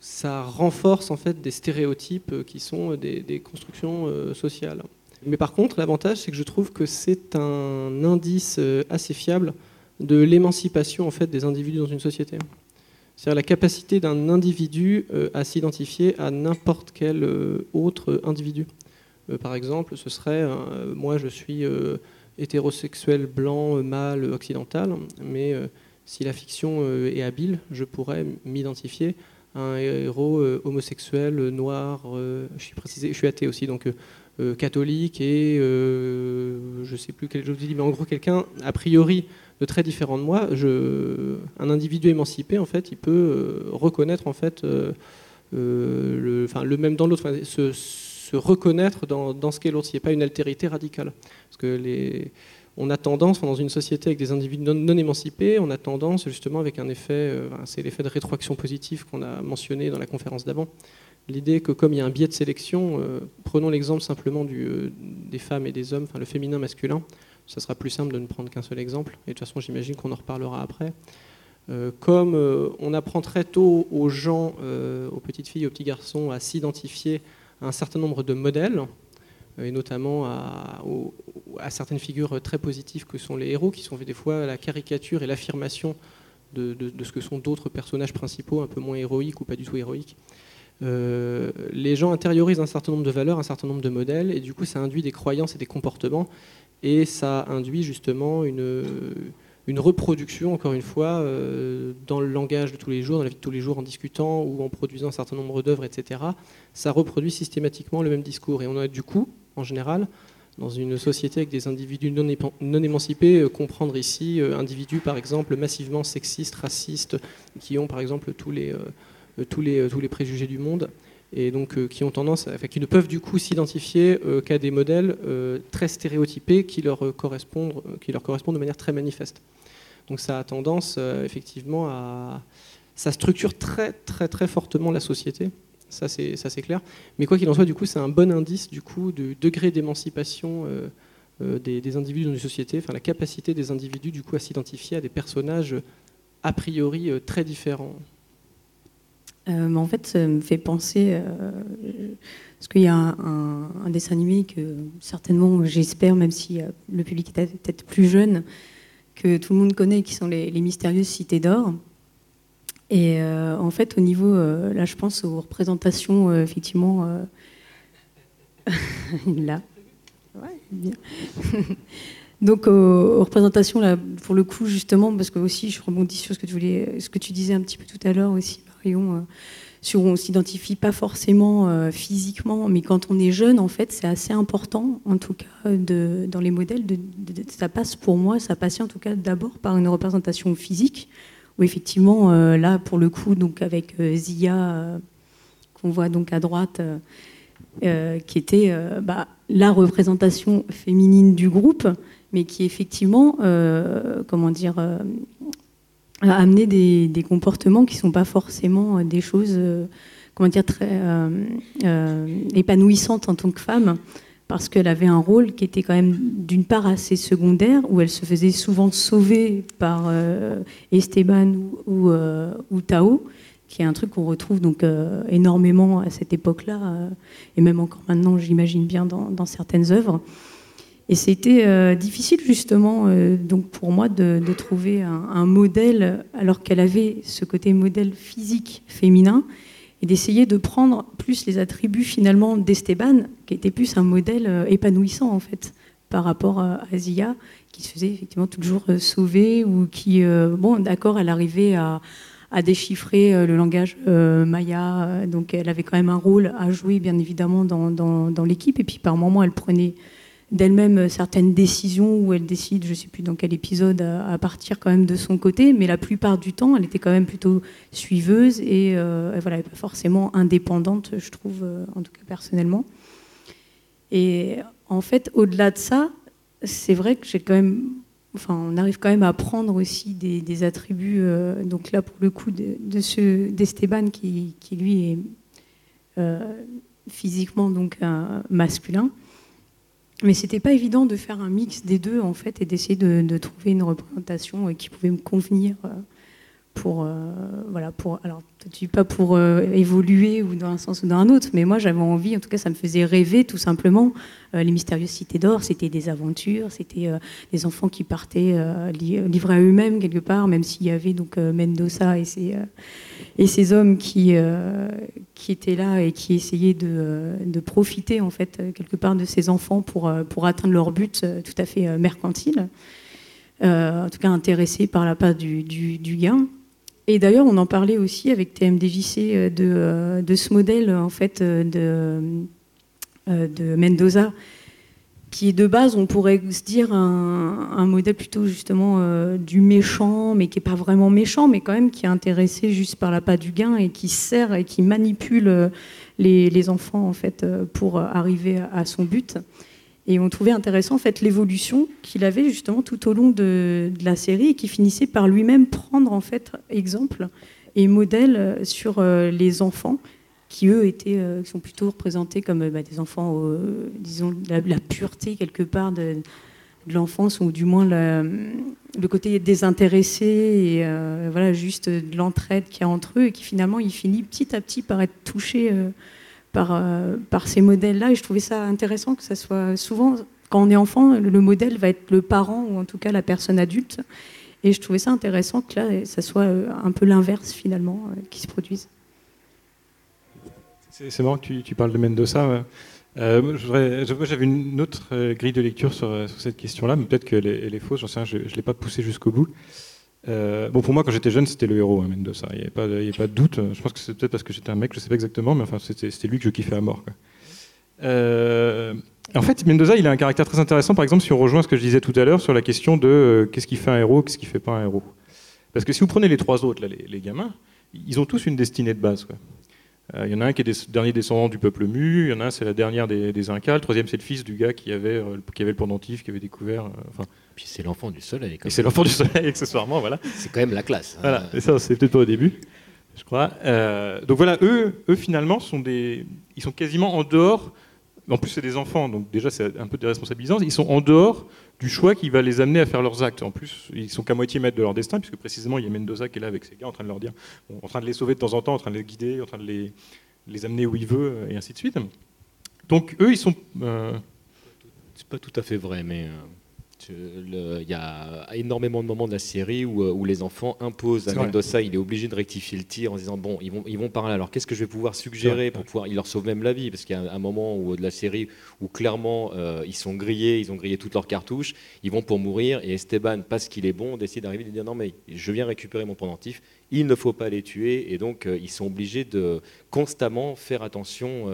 ça renforce en fait des stéréotypes euh, qui sont euh, des, constructions euh, sociales. Mais par contre, l'avantage, c'est que je trouve que c'est un indice assez fiable de l'émancipation en fait des individus dans une société. C'est-à-dire la capacité d'un individu à s'identifier à n'importe quel autre individu. Par exemple, ce serait, moi je suis hétérosexuel, blanc, mâle, occidental, mais si la fiction est habile, je pourrais m'identifier un héros euh, homosexuel, euh, noir, euh, je suis précisé, je suis athée aussi, donc catholique et je ne sais plus quel je vous dis, mais en gros quelqu'un a priori de très différent de moi. Un individu émancipé, en fait, il peut reconnaître en fait le, même dans l'autre, se, se, reconnaître dans, dans ce qu'est l'autre. Il n'y a pas une altérité radicale, parce que les on a tendance, dans une société avec des individus non, émancipés, on a tendance justement avec un effet, euh, c'est l'effet de rétroaction positive qu'on a mentionné dans la conférence d'avant. L'idée que comme il y a un biais de sélection, euh, prenons l'exemple simplement euh, des femmes et des hommes, le féminin masculin, ça sera plus simple de ne prendre qu'un seul exemple, et de toute façon j'imagine qu'on en reparlera après. comme on apprend très tôt aux gens, aux petites filles, aux petits garçons, à s'identifier à un certain nombre de modèles, et notamment à, certaines figures très positives que sont les héros, qui sont des fois la caricature et l'affirmation de, ce que sont d'autres personnages principaux, un peu moins héroïques ou pas du tout héroïques. Euh, les gens intériorisent un certain nombre de valeurs, un certain nombre de modèles, et du coup ça induit des croyances et des comportements, et ça induit justement une, une reproduction, encore une fois, euh, dans le langage de tous les jours, dans la vie de tous les jours, en discutant ou en produisant un certain nombre d'œuvres, etc. Ça reproduit systématiquement le même discours, et on a du coup, en général, dans une société avec des individus non, émancipés, euh, comprendre ici euh, individus par exemple massivement sexistes, racistes, qui ont par exemple tous les, euh, tous les, tous les préjugés du monde et donc qui ont tendance, enfin, qui ne peuvent du coup s'identifier qu'à des modèles très stéréotypés qui leur correspondent, qui leur correspondent de manière très manifeste. Donc ça a tendance effectivement à, ça structure très très très fortement la société ça c'est clair. Mais quoi qu'il en soit, du coup, c'est un bon indice du coup degré d'émancipation euh, euh, des, individus dans une société, enfin la capacité des individus du coup à s'identifier à des personnages a priori euh, très différents. en fait, ça me fait penser, parce qu'il y a un, dessin animé que certainement, j'espère, même si le public est peut-être plus jeune, que tout le monde connaît, qui sont les mystérieuses cités d'or. Et euh, en fait, au niveau, euh, là, je pense aux représentations, euh, effectivement, (laughs) là. Ouais, bien. (laughs) Donc, aux, représentations, là, pour le coup, justement, parce que aussi, je rebondis sur ce que tu, disais un petit peu tout à l'heure aussi, Marion, sur on s'identifie pas forcément physiquement, mais quand on est jeune, en fait, c'est assez important, en tout cas, de, dans les modèles, ça passe pour moi, ça passait en tout cas d'abord par une représentation physique, où effectivement, euh, là, pour le coup, donc avec euh, Zia, euh, qu'on voit donc à droite, qui était bah, la représentation féminine du groupe, mais qui effectivement, comment dire, a amené des, comportements qui ne sont pas forcément des choses, comment dire, très épanouissantes en tant que femme parce qu'elle avait un rôle qui était quand même d'une part assez secondaire, où elle se faisait souvent sauver par euh, Esteban ou, euh, ou, Tao, qui est un truc qu'on retrouve donc euh, énormément à cette époque-là, et même encore maintenant, j'imagine bien, dans, certaines œuvres. Et c'était difficile justement donc pour moi de, trouver un, modèle, alors qu'elle avait ce côté modèle physique féminin, et d'essayer de prendre plus les attributs finalement d'Esteban, qui était plus un modèle euh, épanouissant en fait par rapport à Zia, qui se faisait effectivement toujours euh, sauver ou qui, euh, bon, d'accord, elle arrivait à, déchiffrer le langage maya, donc elle avait quand même un rôle à jouer bien évidemment dans, dans, dans l'équipe, et puis par moments elle prenait d'elle-même euh, certaines décisions où elle décide, je ne sais plus dans quel épisode, à, partir quand même de son côté, mais la plupart du temps, elle était quand même plutôt suiveuse et, euh, voilà, pas forcément indépendante, je trouve, euh, en tout cas personnellement. Et en fait, au-delà de ça, c'est vrai que j'ai quand même, enfin, on arrive quand même à prendre aussi des, attributs, donc là pour le coup de, d'Esteban qui, qui, lui est physiquement donc masculin mais c'était pas évident de faire un mix des deux en fait et d'essayer de, trouver une représentation euh, qui pouvait me convenir euh, pour euh, voilà pour alors pas pour évoluer ou dans un sens ou dans un autre mais moi j'avais envie en tout cas ça me faisait rêver tout simplement les mystérieuses cités d'or c'était des aventures c'était des enfants qui partaient livrés à eux-mêmes quelque part même s'il y avait donc Mendoza et ses et ces hommes qui qui étaient là et qui essayaient de, de, profiter en fait quelque part de ces enfants pour, pour atteindre leur but tout à fait mercantile, euh, en tout cas intéressés par la part du, du, gain. Et d'ailleurs, on en parlait aussi avec TMDJC de, de ce modèle en fait de, de Mendoza qui est de base, on pourrait se dire, un, modèle plutôt justement euh, du méchant, mais qui n'est pas vraiment méchant, mais quand même qui est intéressé juste par la pas du gain et qui sert et qui manipule euh, les, enfants en fait euh, pour arriver à, son but. Et on trouvait intéressant en fait l'évolution qu'il avait justement tout au long de, la série et qui finissait par lui-même prendre en fait exemple et modèle sur les enfants qui eux étaient, euh, sont plutôt représentés comme euh, bah, des enfants, euh, disons, la, la, pureté quelque part de, l'enfance, ou du moins le côté désintéressé et voilà, juste de l'entraide qu'il y a entre eux, et qui finalement il finit petit à petit par être touché par, par ces modèles-là. Et je trouvais ça intéressant que ça soit souvent, quand on est enfant, le modèle va être le parent ou en tout cas la personne adulte. Et je trouvais ça intéressant que là, ça soit un peu l'inverse finalement qui se produise. C'est marrant que tu, parles de Mendoza. Euh, j'avais une autre euh, grille de lecture sur, euh, cette question-là, mais peut-être qu'elle est, est, fausse, je ne l'ai pas poussée jusqu'au bout. Bon, pour moi, quand j'étais jeune, c'était le héros, hein, Mendoza. Il n'y avait, pas de doute. Je pense que c'est peut-être parce que j'étais un mec, je ne sais pas exactement, mais enfin, c'était lui que je kiffais à mort. en fait, Mendoza, il a un caractère très intéressant, par exemple, si on rejoint ce que je disais tout à l'heure sur la question de qu'est-ce qui fait un héros, qu'est-ce qui ne fait pas un héros. Parce que si vous prenez les trois autres, là, les, gamins, ils ont tous une destinée de base. Euh, il y en a un qui est le dernier descendant du peuple mu, il y en a un c'est la dernière des, Incas, le troisième c'est le fils du gars qui avait, euh, qui avait le pendentif, qui avait découvert. Euh, Puis c'est l'enfant du soleil. Et c'est l'enfant du soleil (laughs) accessoirement, voilà. C'est quand même la classe. Hein. Voilà, et ça c'est peut-être pas au début, je crois. donc voilà, eux, eux finalement sont des, ils sont quasiment en dehors. En plus c'est des enfants, donc déjà c'est un peu déresponsabilisant. Ils sont en dehors du choix qui va les amener à faire leurs actes. En plus, ils sont qu'à moitié maîtres de leur destin, puisque précisément, il y a Mendoza qui est là avec ses gars, en train de leur dire, en train de les sauver de temps en temps, en train de les guider, en train de les, les amener où il veut, et ainsi de suite. Donc, eux, ils sont. Euh, C'est pas tout à fait vrai, mais. Euh, il y a énormément de moments de la série où, euh, les enfants imposent à Mendoza, il est obligé de rectifier le tir en disant bon, ils vont, ils vont parler. Alors qu'est-ce que je vais pouvoir suggérer pour pouvoir. Il leur sauve même la vie parce qu'il y a un moment où, de la série où clairement euh, ils sont grillés, ils ont grillé toutes leurs cartouches, ils vont pour mourir et Esteban, parce qu'il est bon, décide d'arriver et de dire non mais je viens récupérer mon pendentif, il ne faut pas les tuer et donc euh, ils sont obligés de constamment faire attention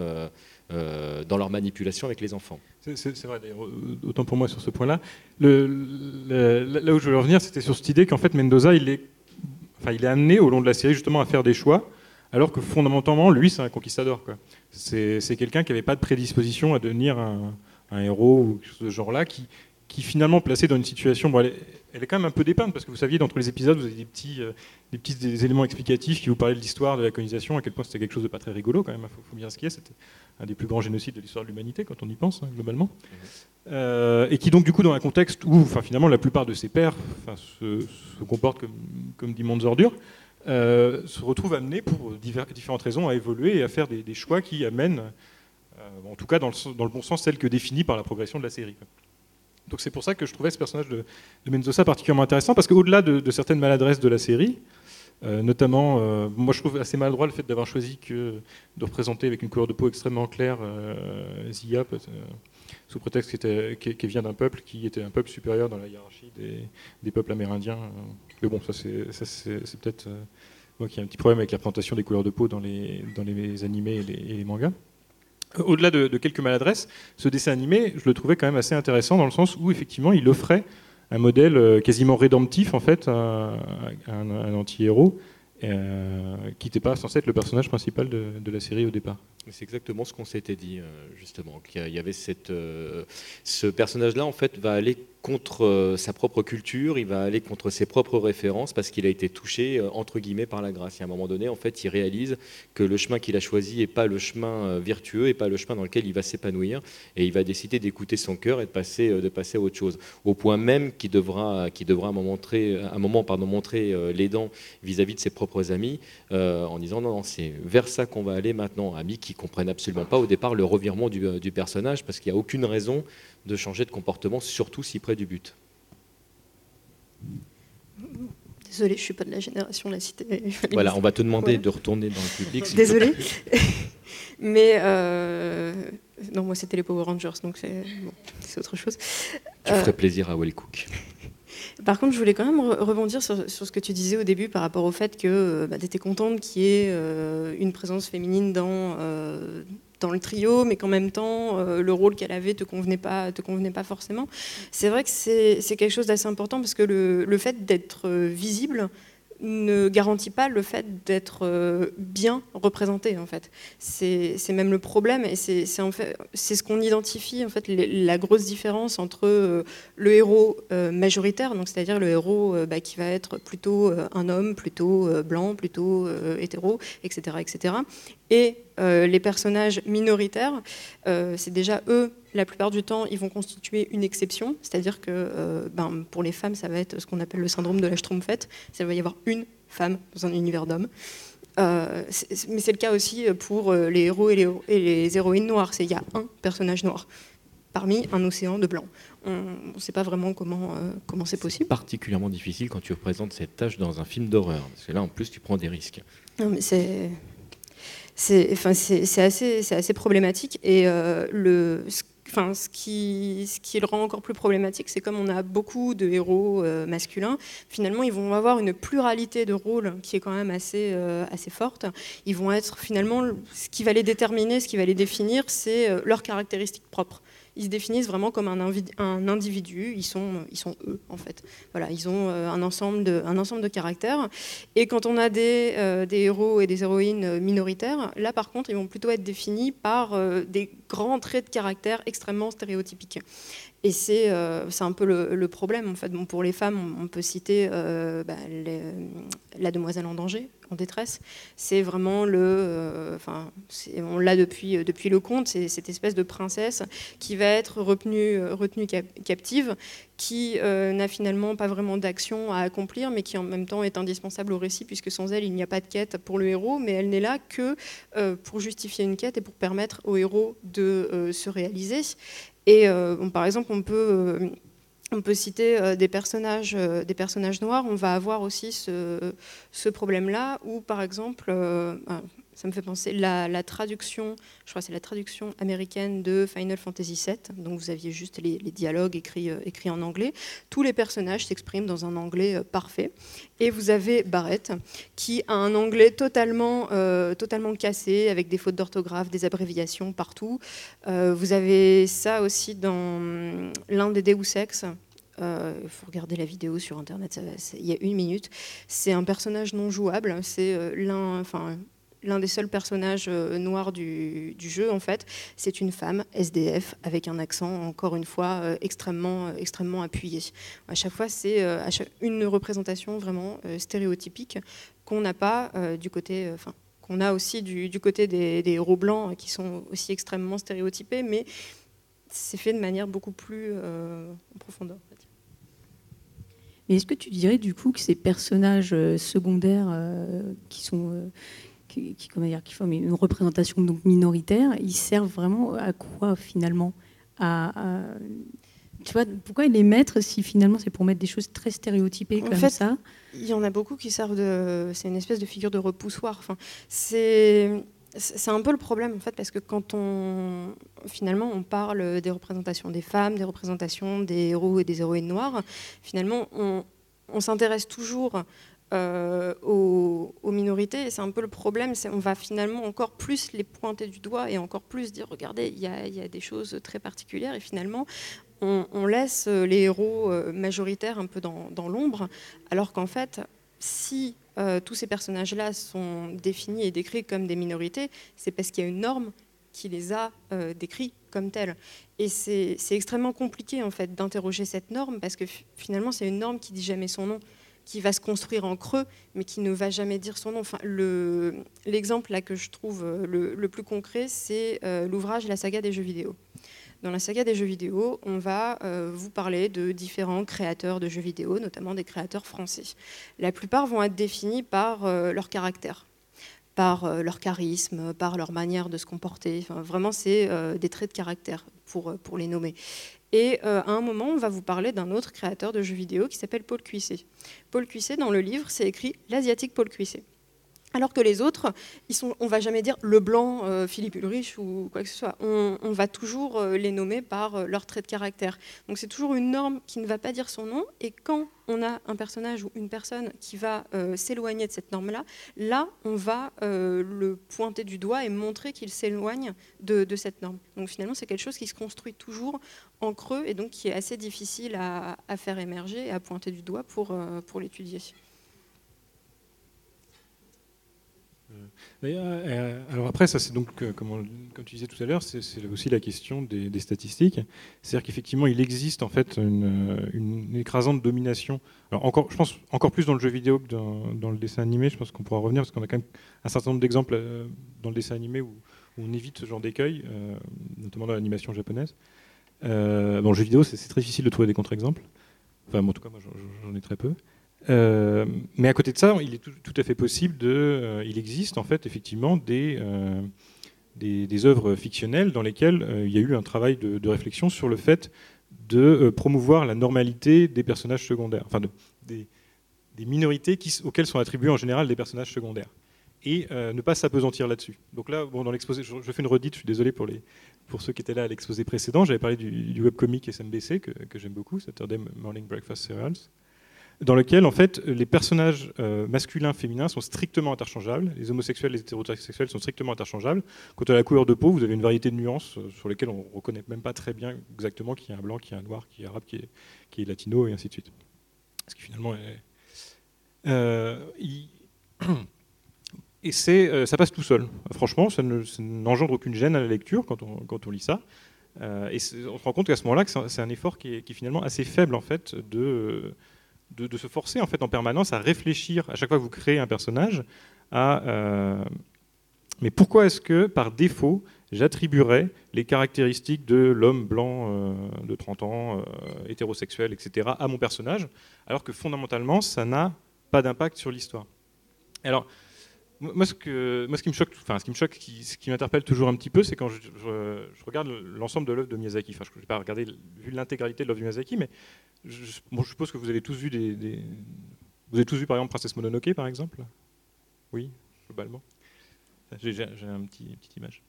dans leur manipulation avec les enfants. C'est vrai, d'ailleurs, autant pour moi sur ce point-là. là où je veux revenir, c'était sur cette idée qu'en fait, Mendoza, il est, enfin, il est amené au long de la série justement à faire des choix, alors que fondamentalement, lui, c'est un conquistador. C'est quelqu'un qui n'avait pas de prédisposition à devenir un, héros ou ce genre-là, qui, finalement placé dans une situation. Elle, est, quand même un peu dépeinte parce que vous saviez, d'entre les épisodes, vous avez des petits, euh, des petits éléments explicatifs qui vous parlaient de l'histoire de la colonisation, à quel point c'était quelque chose de pas très rigolo quand même. Il faut, bien ce qu'il y un des plus grands génocides de l'histoire de l'humanité quand on y pense hein, globalement, euh, et qui donc du coup dans un contexte où, finalement, la plupart de ses pères se, comportent comme, comme d'immondes ordures. Euh, se retrouvent amenés pour différentes raisons à évoluer et à faire des, choix qui amènent, en tout cas dans le, bon sens, celle que définie par la progression de la série. Donc c'est pour ça que je trouvais ce personnage de, Mendoza particulièrement intéressant, parce qu'au-delà de, certaines maladresses de la série, euh, notamment, euh, moi je trouve assez maladroit le fait d'avoir choisi de représenter avec une couleur de peau extrêmement claire euh, Zia, sous prétexte qu'il vient d'un peuple qui était un peuple supérieur dans la hiérarchie des, peuples amérindiens. Mais bon, ça c'est peut-être moi qui ai un petit problème avec la présentation des couleurs de peau dans les animés et les mangas au-delà de, quelques maladresses, ce dessin animé, je le trouvais quand même assez intéressant dans le sens où effectivement il offrait un modèle euh, quasiment rédemptif en fait à, un, anti-héros euh, qui n'était pas censé être le personnage principal de, la série au départ. C'est exactement ce qu'on s'était dit euh, justement. Qu'il y avait cette, ce personnage-là en fait va aller contre euh, sa propre culture, il va aller contre ses propres références parce qu'il a été touché euh, entre guillemets par la grâce. Et à un moment donné, en fait, il réalise que le chemin qu'il a choisi n'est pas le chemin euh, vertueux et pas le chemin dans lequel il va s'épanouir. Et il va décider d'écouter son cœur et de passer, de passer à autre chose. Au point même qu'il devra, devra montrer, un moment pardon, montrer les dents vis-à-vis de ses propres amis en disant non, c'est vers ça qu'on va aller maintenant. Amis qui comprennent absolument pas au départ le revirement du, du personnage parce qu'il n'y a aucune raison de changer de comportement, surtout si près du but. Désolée, je suis pas de la génération la cité. Voilà, on va te demander de retourner dans le public. Désolée. (laughs) Mais euh, non, moi c'était les Power Rangers, donc c'est autre chose. Tu ferais euh, plaisir à Will Cook. (laughs) Par contre, je voulais quand même rebondir sur, ce que tu disais au début par rapport au fait que euh, bah, tu étais contente qu'il y ait une présence féminine dans, dans le trio, mais qu'en même temps, euh, le rôle qu'elle avait te convenait pas, te convenait pas forcément. C'est vrai que c'est quelque chose d'assez important parce que le, le fait d'être visible, ne garantit pas le fait d'être euh, bien représenté en fait. C'est même le problème et c'est en fait, ce qu'on identifie en fait la grosse différence entre euh, le héros euh, majoritaire, donc c'est-à-dire le héros bah, qui va être plutôt un homme, plutôt blanc, plutôt hétéro, etc., etc., et les personnages minoritaires. c'est déjà eux la plupart du temps, ils vont constituer une exception, c'est-à-dire que euh, ben, pour les femmes, ça va être ce qu'on appelle le syndrome de la Schtroumpfette, ça va y avoir une femme dans un univers d'hommes. mais c'est le cas aussi pour les héros et les, et les héroïnes noires. Il y a un personnage noir parmi un océan de blanc. On ne sait pas vraiment comment comment c'est possible. Particulièrement difficile quand tu représentes cette tâche dans un film d'horreur, parce que là en plus tu prends des risques. Non, mais c'est c'est enfin, assez, assez, problématique. Et euh, le, ce, qui, le rend encore plus problématique, c'est comme on a beaucoup de héros euh, masculins, finalement, ils vont avoir une pluralité de rôles qui est quand même assez, euh, forte. Ils vont être finalement, ce qui va les déterminer, ce qui va les définir, c'est leurs caractéristiques propres ils se définissent vraiment comme un, individu, ils sont, eux en fait. Voilà, ils ont euh, un ensemble de, caractères. Et quand on a des, euh, héros et des héroïnes minoritaires, là par contre, ils vont plutôt être définis par euh, des grands traits de caractère extrêmement stéréotypiques. Et c'est euh, un peu le, problème. En fait. Bon, pour les femmes, on, peut citer euh, bah, la demoiselle en danger, en détresse. C'est vraiment le. Euh, on l'a depuis, depuis le conte, c'est cette espèce de princesse qui va être retenue captive, qui n'a finalement pas vraiment d'action à accomplir, mais qui en même temps est indispensable au récit, puisque sans elle, il n'y a pas de quête pour le héros, mais elle n'est là que pour justifier une quête et pour permettre au héros de se réaliser. Et euh, par exemple, on peut, euh, on peut citer euh, des, personnages, des personnages noirs. On va avoir aussi ce, ce problème-là où, par exemple, ça me fait penser la, traduction, je crois c'est la traduction américaine de Final Fantasy VII. Donc vous aviez juste les, dialogues écrits, euh, écrits en anglais. Tous les personnages s'expriment dans un anglais euh, parfait. Et vous avez Barrett qui a un anglais totalement, euh, totalement cassé avec des fautes d'orthographe, des abréviations partout. vous avez ça aussi dans hum, l'un des Deus Ex. Il faut regarder la vidéo sur internet, il y a une minute. C'est un personnage non jouable. C'est l'un, l'un des seuls personnages euh, noirs du, jeu, en fait, c'est une femme SDF avec un accent, encore une fois, euh, extrêmement, euh, extrêmement appuyé. À chaque fois, c'est une représentation vraiment stéréotypique qu'on n'a pas du côté, enfin, qu'on a aussi du, côté des, héros blancs qui sont aussi extrêmement stéréotypés, mais c'est fait de manière beaucoup plus en profondeur. Mais est-ce que tu dirais du coup que ces personnages secondaires qui sont qui, comment dire, qui forment une représentation donc minoritaire, ils servent vraiment à quoi finalement? À, tu vois, pourquoi les mettre si finalement c'est pour mettre des choses très stéréotypées comme fait, ça? Il y en a beaucoup qui servent de. C'est une espèce de figure de repoussoir. Enfin, c'est. C'est un peu le problème en fait parce que quand on finalement on parle des représentations des femmes, des représentations des héros et des héroïnes noires, finalement on, on s'intéresse toujours euh, aux, minorités. Et c'est un peu le problème, c'est on va finalement encore plus les pointer du doigt et encore plus dire, regardez, il y, a, des choses très particulières. Et finalement, on, laisse les héros euh, majoritaires un peu dans, l'ombre, alors qu'en fait, si euh, tous ces personnages-là sont définis et décrits comme des minorités, c'est parce qu'il y a une norme qui les a décrits comme tels. Et c'est extrêmement compliqué en fait d'interroger cette norme parce que finalement c'est une norme qui dit jamais son nom qui va se construire en creux, mais qui ne va jamais dire son nom. L'exemple que je trouve euh, le, plus concret, c'est euh, l'ouvrage La saga des jeux vidéo. Dans la saga des jeux vidéo, on va euh, vous parler de différents créateurs de jeux vidéo, notamment des créateurs français. La plupart vont être définis par leur caractère par leur charisme, par leur manière de se comporter. Enfin, vraiment, c'est des traits de caractère pour, pour les nommer. Et euh, à un moment, on va vous parler d'un autre créateur de jeux vidéo qui s'appelle Paul Cuisset. Paul Cuisset, dans le livre, c'est écrit l'asiatique Paul Cuisset. Alors que les autres, on va jamais dire le blanc euh, Philippe Ulrich ou quoi que ce soit. On, va toujours euh, les nommer par euh, leur trait de caractère. Donc c'est toujours une norme qui ne va pas dire son nom. Et quand on a un personnage ou une personne qui va s'éloigner de cette norme-là, là, on va le pointer du doigt et montrer qu'il s'éloigne de, cette norme. Donc finalement, c'est quelque chose qui se construit toujours en creux et donc qui est assez difficile à, faire émerger et à pointer du doigt pour l'étudier. Euh, euh, alors après, ça c'est donc, euh, comme, tu disais tout à l'heure, c'est aussi la question des, statistiques. C'est-à-dire qu'effectivement, il existe en fait une, écrasante domination. Alors encore, je pense encore plus dans le jeu vidéo que dans, le dessin animé. Je pense qu'on pourra revenir parce qu'on a quand même un certain nombre d'exemples dans le dessin animé où, on évite ce genre d'écueil, notamment dans l'animation japonaise. dans le jeu vidéo, c'est très difficile de trouver des contre-exemples. Enfin, en tout cas, moi, j'en ai très peu. Mais à côté de ça, il est tout, à fait possible de. il existe en fait effectivement des, des, œuvres fictionnelles dans lesquelles il y a eu un travail de, réflexion sur le fait de promouvoir la normalité des personnages secondaires, enfin des, des, minorités auxquelles sont attribués en général des personnages secondaires et ne pas s'apesantir là-dessus. Donc là, bon, dans l'exposé, je, je, fais une redite, je suis désolé pour les, pour ceux qui étaient là à l'exposé précédent, j'avais parlé du, webcomic SMBC que, que j'aime beaucoup, Saturday Morning Breakfast Cereals, dans lequel en fait les personnages euh, masculins, féminins sont strictement interchangeables, les homosexuels, les hétérosexuels sont strictement interchangeables. Quant à la couleur de peau, vous avez une variété de nuances euh, sur lesquelles on ne reconnaît même pas très bien exactement qui est un blanc, qui est un noir, qui est arabe, qui est, qui est latino et ainsi de suite. Ce qui finalement est, euh, (clears throat) et c'est, euh, ça passe tout seul. Franchement, ça, n'engendre aucune gêne à la lecture quand on, lit ça. Et on se rend compte qu'à ce moment-là, c'est un effort qui est, finalement assez faible en fait de, de, se forcer en fait en permanence à réfléchir à chaque fois que vous créez un personnage à euh, mais pourquoi est-ce que par défaut j'attribuerais les caractéristiques de l'homme blanc de 30 ans, hétérosexuel, etc. à mon personnage, alors que fondamentalement ça n'a pas d'impact sur l'histoire? Alors moi, ce, qui me choque, enfin, ce qui me choque, ce qui m'interpelle toujours un petit peu, c'est quand je, regarde l'ensemble de l'œuvre de Miyazaki. Je n'ai pas regardé vu l'intégralité de l'œuvre de Miyazaki, mais je, suppose que vous avez tous vu des, vous avez tous vu par exemple Princesse Mononoke, par exemple? Oui, globalement. J'ai une petite image.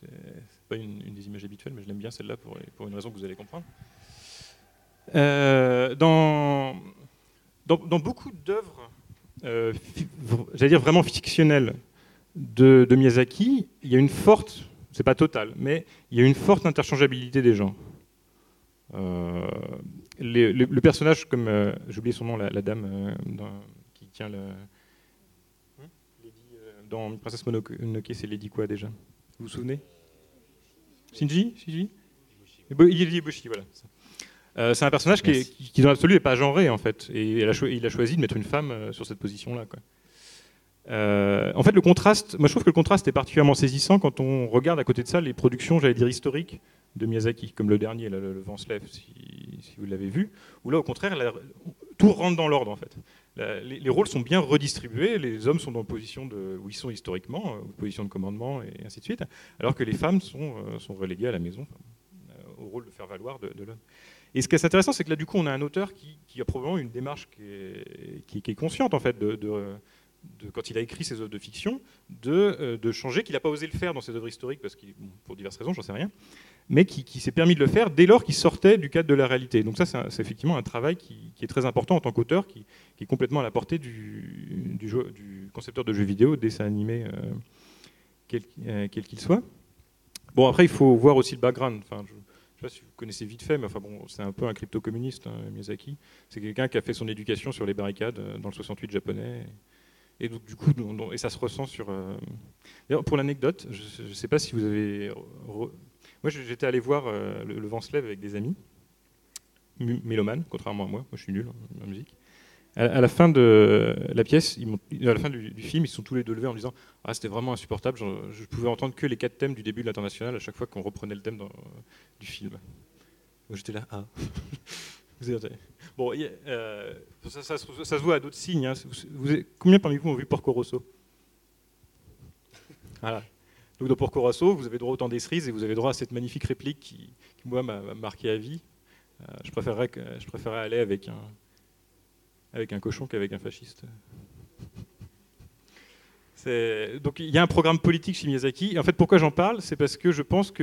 C'est pas une, des images habituelles, mais je l'aime bien celle-là pour, une raison que vous allez comprendre. Euh, dans, dans, beaucoup d'œuvres j'allais dire vraiment fictionnel de, Miyazaki, il y a une forte, c'est pas total, mais il y a une forte interchangeabilité des gens. Euh, le personnage, comme euh, j'ai oublié son nom, la, dame qui tient le. Hein dans Princesse Mononoke, c'est Lady quoi déjà? Vous vous souvenez? Shinji? Shinji? Ibushi, voilà. Euh, c'est un personnage qui, qui, dans l'absolu, n'est pas genré, en fait. Et il a, choisi de mettre une femme euh, sur cette position-là. Euh, en fait, le contraste, moi je trouve que le contraste est particulièrement saisissant quand on regarde à côté de ça les productions, j'allais dire historiques, de Miyazaki, comme le dernier, le, vent se lève, si, vous l'avez vu, où là, au contraire, tout rentre dans l'ordre, en fait. les, rôles sont bien redistribués, les hommes sont dans position de, où ils sont historiquement, position de commandement, et ainsi de suite, alors que les femmes sont, sont reléguées à la maison, au rôle de faire valoir de, de l'homme. Et ce qui est intéressant, c'est que là, du coup, on a un auteur qui, a probablement une démarche qui est, consciente, en fait, de, quand il a écrit ses œuvres de fiction, de, euh, changer, qu'il n'a pas osé le faire dans ses œuvres historiques, parce pour diverses raisons, j'en sais rien, mais qui, s'est permis de le faire dès lors qu'il sortait du cadre de la réalité. Donc ça, c'est, effectivement un travail qui, est très important en tant qu'auteur, qui, est complètement à la portée du, concepteur de jeux vidéo, dessin animé, euh, euh, quel, qu'il soit. Bon, après, il faut voir aussi le background. Sais pas si vous connaissez vite fait, mais enfin bon, c'est un peu un crypto-communiste, hein, Miyazaki. C'est quelqu'un qui a fait son éducation sur les barricades euh, dans le 68 japonais. Et donc, du coup, et ça se ressent sur. Euh, pour l'anecdote, je ne sais pas si vous avez. Moi, j'étais allé voir euh, le, Vent se lève avec des amis, mélomanes, contrairement à moi. Moi, je suis nul en musique. À, la fin de la pièce, ils à la fin du, film, ils sont tous les deux levés en disant ah, c'était vraiment insupportable. Je, pouvais entendre que les quatre thèmes du début de l'international à chaque fois qu'on reprenait le thème du film. J'étais là, ah. (laughs) bon, euh, ça, se voit à d'autres signes. Hein. Combien parmi vous ont vu Porco Rosso? Voilà. Donc dans Porco Rosso, vous avez droit au temps des cerises et vous avez droit à cette magnifique réplique qui, moi, m'a marqué à vie. Euh, je, je préférerais aller avec un avec un cochon qu'avec un fasciste. Donc il y a un programme politique chez Miyazaki. Et en fait, pourquoi j'en parle? C'est parce que je pense que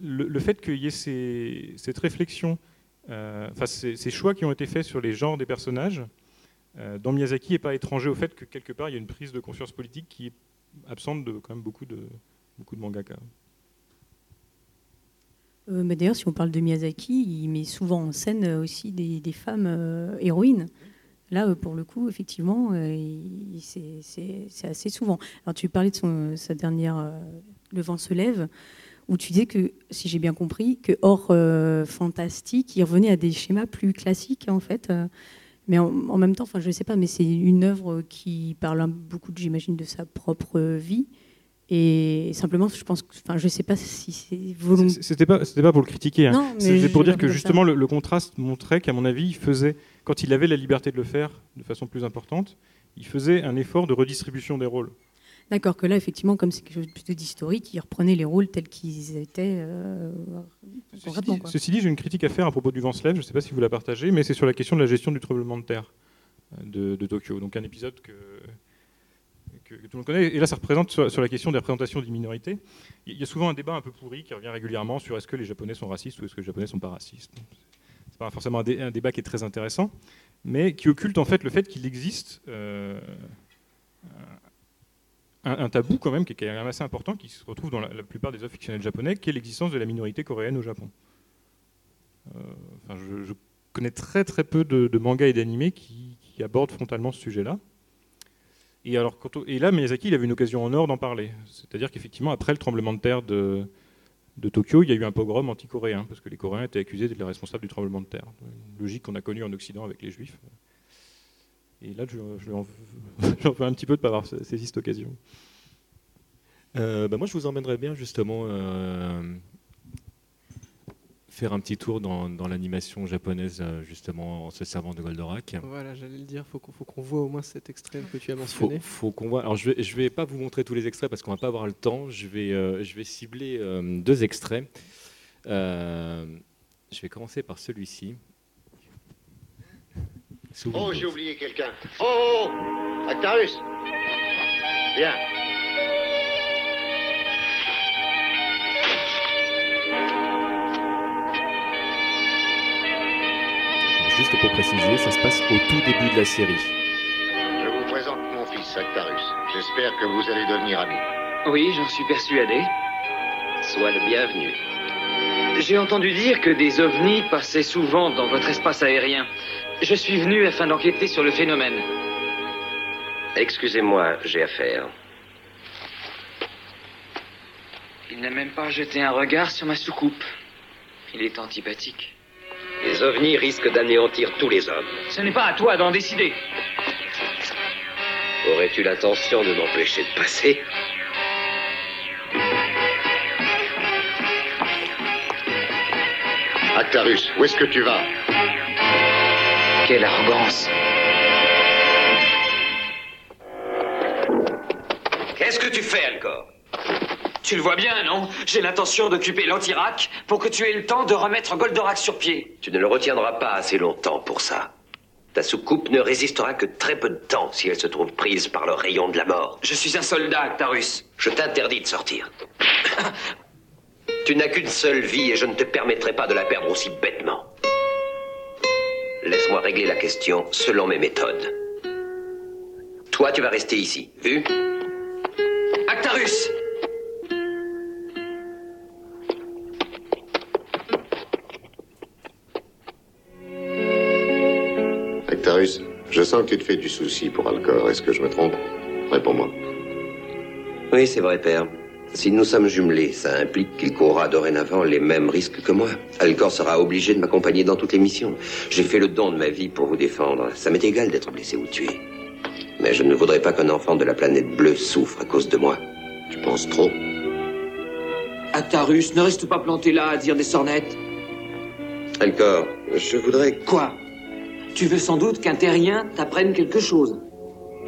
le, fait qu'il y ait cette réflexion, euh, enfin ces, choix qui ont été faits sur les genres des personnages, euh, dans Miyazaki n'est pas étranger au fait que quelque part il y a une prise de conscience politique qui est absente de quand même beaucoup de, beaucoup de mangaka. Euh, mais D'ailleurs, si on parle de Miyazaki, il met souvent en scène aussi des, femmes euh, héroïnes. Là, pour le coup, effectivement, euh, c'est assez souvent. Alors, tu parlais de son, sa dernière Le vent se lève, où tu disais que, si j'ai bien compris, que hors fantastique, il revenait à des schémas plus classiques, en fait. mais en, même temps, je ne sais pas, mais c'est une œuvre qui parle beaucoup, j'imagine, de sa propre vie Et simplement, je pense, enfin, je sais pas si c'est volontaire. C'était pas, c'était pas pour le critiquer. Hein. C'était pour dire que justement le, contraste montrait qu'à mon avis, il faisait, quand il avait la liberté de le faire de façon plus importante, il faisait un effort de redistribution des rôles. D'accord, que là, effectivement, comme c'est quelque chose plutôt d'historique, il reprenait les rôles tels qu'ils étaient. Euh, ceci, dit, j'ai une critique à faire à propos du Venslève, je ne sais pas si vous la partagez, mais c'est sur la question de la gestion du tremblement de terre euh, de, Tokyo. Donc un épisode que, tout le monde connaît. Et là, ça représente sur, la question des représentations des minorités. Il y a souvent un débat un peu pourri qui revient régulièrement sur est-ce que les Japonais sont racistes ou est-ce que les Japonais sont pas racistes. C'est pas forcément un, débat qui est très intéressant, mais qui occulte en fait le fait qu'il existe euh, un, tabou quand même qui est quand même assez important, qui se retrouve dans la, plupart des œuvres fictionnelles japonais, qui est l'existence de la minorité coréenne au Japon. Euh, enfin, je, connais très très peu de, mangas et d'animés qui, abordent frontalement ce sujet-là. Et, alors, et là, Miyazaki, il avait une occasion en or d'en parler. C'est-à-dire qu'effectivement, après le tremblement de terre de, de Tokyo, il y a eu un pogrom anti-coréen, parce que les Coréens étaient accusés d'être les responsables du tremblement de terre. Une logique qu'on a connue en Occident avec les Juifs. Et là, je, (laughs) j'en veux un petit peu de ne pas avoir saisi cette occasion. Euh, bah, moi, je vous emmènerais bien justement euh, faire un petit tour dans, l'animation japonaise, euh, justement en se servant de Goldorak. Voilà, j'allais le dire, il faut, qu'on voit au moins cet extrait que tu as mentionné. Faut, qu'on voit. Alors, je ne vais, je vais pas vous montrer tous les extraits parce qu'on va pas avoir le temps. Je vais, je vais cibler deux extraits. je vais commencer par celui-ci. Oh, j'ai oublié quelqu'un. Oh, oh, oh Actarus Viens. Juste pour préciser, ça se passe au tout début de la série. Je vous présente mon fils, Actarus. J'espère que vous allez devenir amis. Oui, j'en suis persuadé. Sois le bienvenu. J'ai entendu dire que des ovnis passaient souvent dans votre espace aérien. Je suis venu afin d'enquêter sur le phénomène. Excusez-moi, j'ai affaire. Il n'a même pas jeté un regard sur ma soucoupe. Il est antipathique. Les ovnis risquent d'anéantir tous les hommes. Ce n'est pas à toi d'en décider. Aurais-tu l'intention de m'empêcher de passer Actarus, où est-ce que tu vas quelle arrogance. Qu'est-ce que tu fais, encore Tu le vois bien, non? J'ai l'intention d'occuper l'Antirac pour que tu aies le temps de remettre Goldorak sur pied. Tu ne le retiendras pas assez longtemps pour ça. Ta soucoupe ne résistera que très peu de temps si elle se trouve prise par le rayon de la mort. Je suis un soldat, Actarus. Je t'interdis de sortir. tu n'as qu'une seule vie et je ne te permettrai pas de la perdre aussi bêtement. Laisse-moi régler la question selon mes méthodes. Toi, tu vas rester ici. Vu? Actarus Je sens que tu te fais du souci pour Alcor. Est-ce que je me trompe? Réponds-moi. Oui, c'est vrai, père. Si nous sommes jumelés, ça implique qu'il courra dorénavant les mêmes risques que moi. Alcor sera obligé de m'accompagner dans toutes les missions. J'ai fait le don de ma vie pour vous défendre. Ça m'est égal d'être blessé ou tué. Mais je ne voudrais pas qu'un enfant de la planète bleue souffre à cause de moi. Tu penses trop? Atarus, ne reste pas planté là à dire des sornettes. Alcor, je voudrais... Quoi? Tu veux sans doute qu'un terrien t'apprenne quelque chose.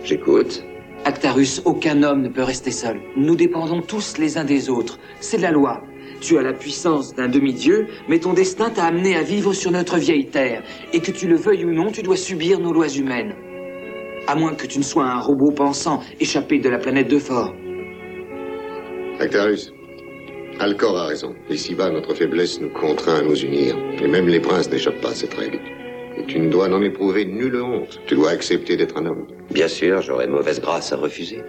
J'écoute. Actarus, aucun homme ne peut rester seul. Nous dépendons tous les uns des autres. C'est la loi. Tu as la puissance d'un demi-dieu, mais ton destin t'a amené à vivre sur notre vieille terre. Et que tu le veuilles ou non, tu dois subir nos lois humaines. À moins que tu ne sois un robot pensant, échappé de la planète de Fort. Actarus, Alcor a raison. Ici-bas, notre faiblesse nous contraint à nous unir. Et même les princes n'échappent pas à cette règle. Et tu ne dois n'en éprouver nulle honte. Tu dois accepter d'être un homme. Bien sûr, j'aurais mauvaise grâce à refuser.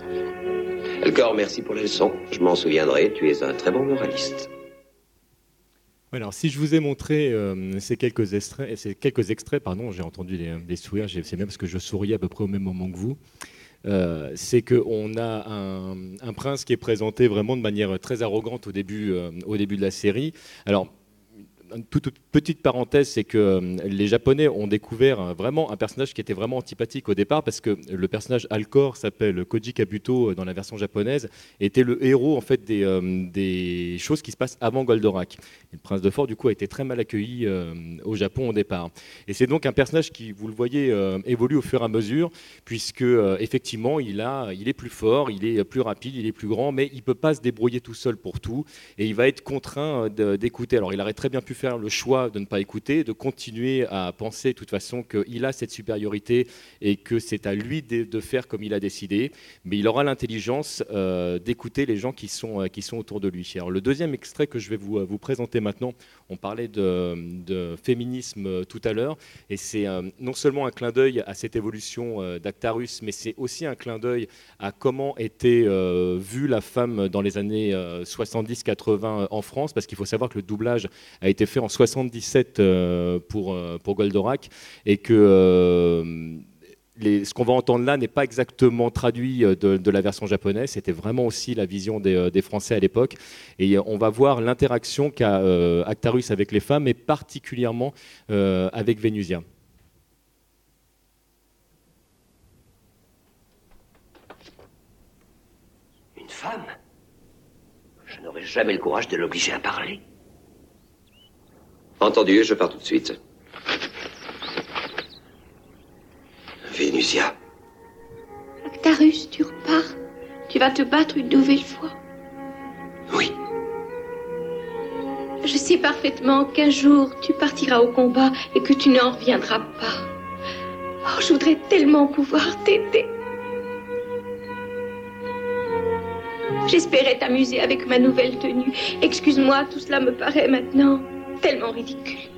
Elcor, merci pour la leçon. Je m'en souviendrai. Tu es un très bon moraliste. Alors, si je vous ai montré euh, ces quelques extraits, ces quelques extraits, pardon, j'ai entendu des, sourires, c'est même parce que je souriais à peu près au même moment que vous. Euh, c'est qu'on a un, prince qui est présenté vraiment de manière très arrogante au début, euh, au début de la série. Alors, une toute petite parenthèse, c'est que euh, les Japonais ont découvert vraiment un personnage qui était vraiment antipathique au départ, parce que le personnage Alcor s'appelle Koji Kabuto dans la version japonaise, était le héros en fait des, des choses qui se passent avant Goldorak. le prince de Fort, du coup, a été très mal accueilli au Japon au départ. Et c'est donc un personnage qui, vous le voyez, évolue au fur et à mesure, puisque effectivement, il, a, il est plus fort, il est plus rapide, il est plus grand, mais il ne peut pas se débrouiller tout seul pour tout, et il va être contraint d'écouter. Alors, il aurait très bien pu faire le choix de ne pas écouter, de continuer à penser de toute façon qu'il a cette supériorité et que c'est à lui de, faire comme il a décidé, mais il aura l'intelligence euh, d'écouter les gens qui sont, euh, qui sont autour de lui. Alors, le deuxième extrait que je vais vous, vous présenter maintenant, on parlait de, féminisme tout à l'heure, et c'est euh, non seulement un clin d'œil à cette évolution d'Actarus, mais c'est aussi un clin d'œil à comment était vue la femme dans les années 70-80 en France, parce qu'il faut savoir que le doublage a été fait en 77 euh, pour, euh, pour Goldorak et que euh, les, ce qu'on va entendre là n'est pas exactement traduit de, la version japonaise, c'était vraiment aussi la vision des, Français à l'époque. Et on va voir l'interaction qu'a Actarus avec les femmes, et particulièrement avec Vénusia. Une femme? Je n'aurais jamais le courage de l'obliger à parler. Entendu, je pars tout de suite. Vénusia. Actarus, tu repars. Tu vas te battre une nouvelle fois. Oui. Je sais parfaitement qu'un jour tu partiras au combat et que tu n'en reviendras pas. Oh, je voudrais tellement pouvoir t'aider. J'espérais t'amuser avec ma nouvelle tenue. Excuse-moi, tout cela me paraît maintenant tellement ridicule.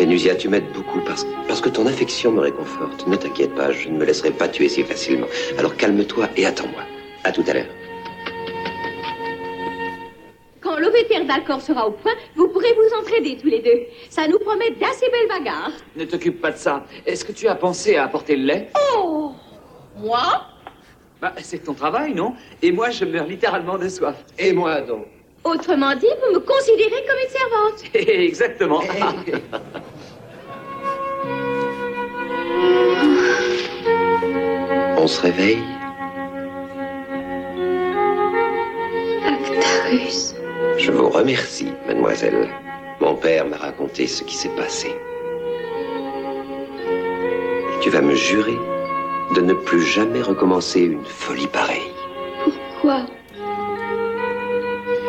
Vénusia, tu m'aides beaucoup parce, parce que ton affection me réconforte. Ne t'inquiète pas, je ne me laisserai pas tuer si facilement. Alors calme-toi et attends-moi. À tout à l'heure. Quand l'ovétère d'Alcor sera au point, vous pourrez vous entraider tous les deux. Ça nous promet d'assez belles bagarres. Ne t'occupe pas de ça. Est-ce que tu as pensé à apporter le lait? Oh Moi? Bah, c'est ton travail, non? Et moi, je meurs littéralement de soif. Et moi, donc? Autrement dit, vous me considérez comme une servante. (laughs) Exactement. On se réveille Actarus. Je vous remercie, mademoiselle. Mon père m'a raconté ce qui s'est passé. Et tu vas me jurer de ne plus jamais recommencer une folie pareille. Pourquoi?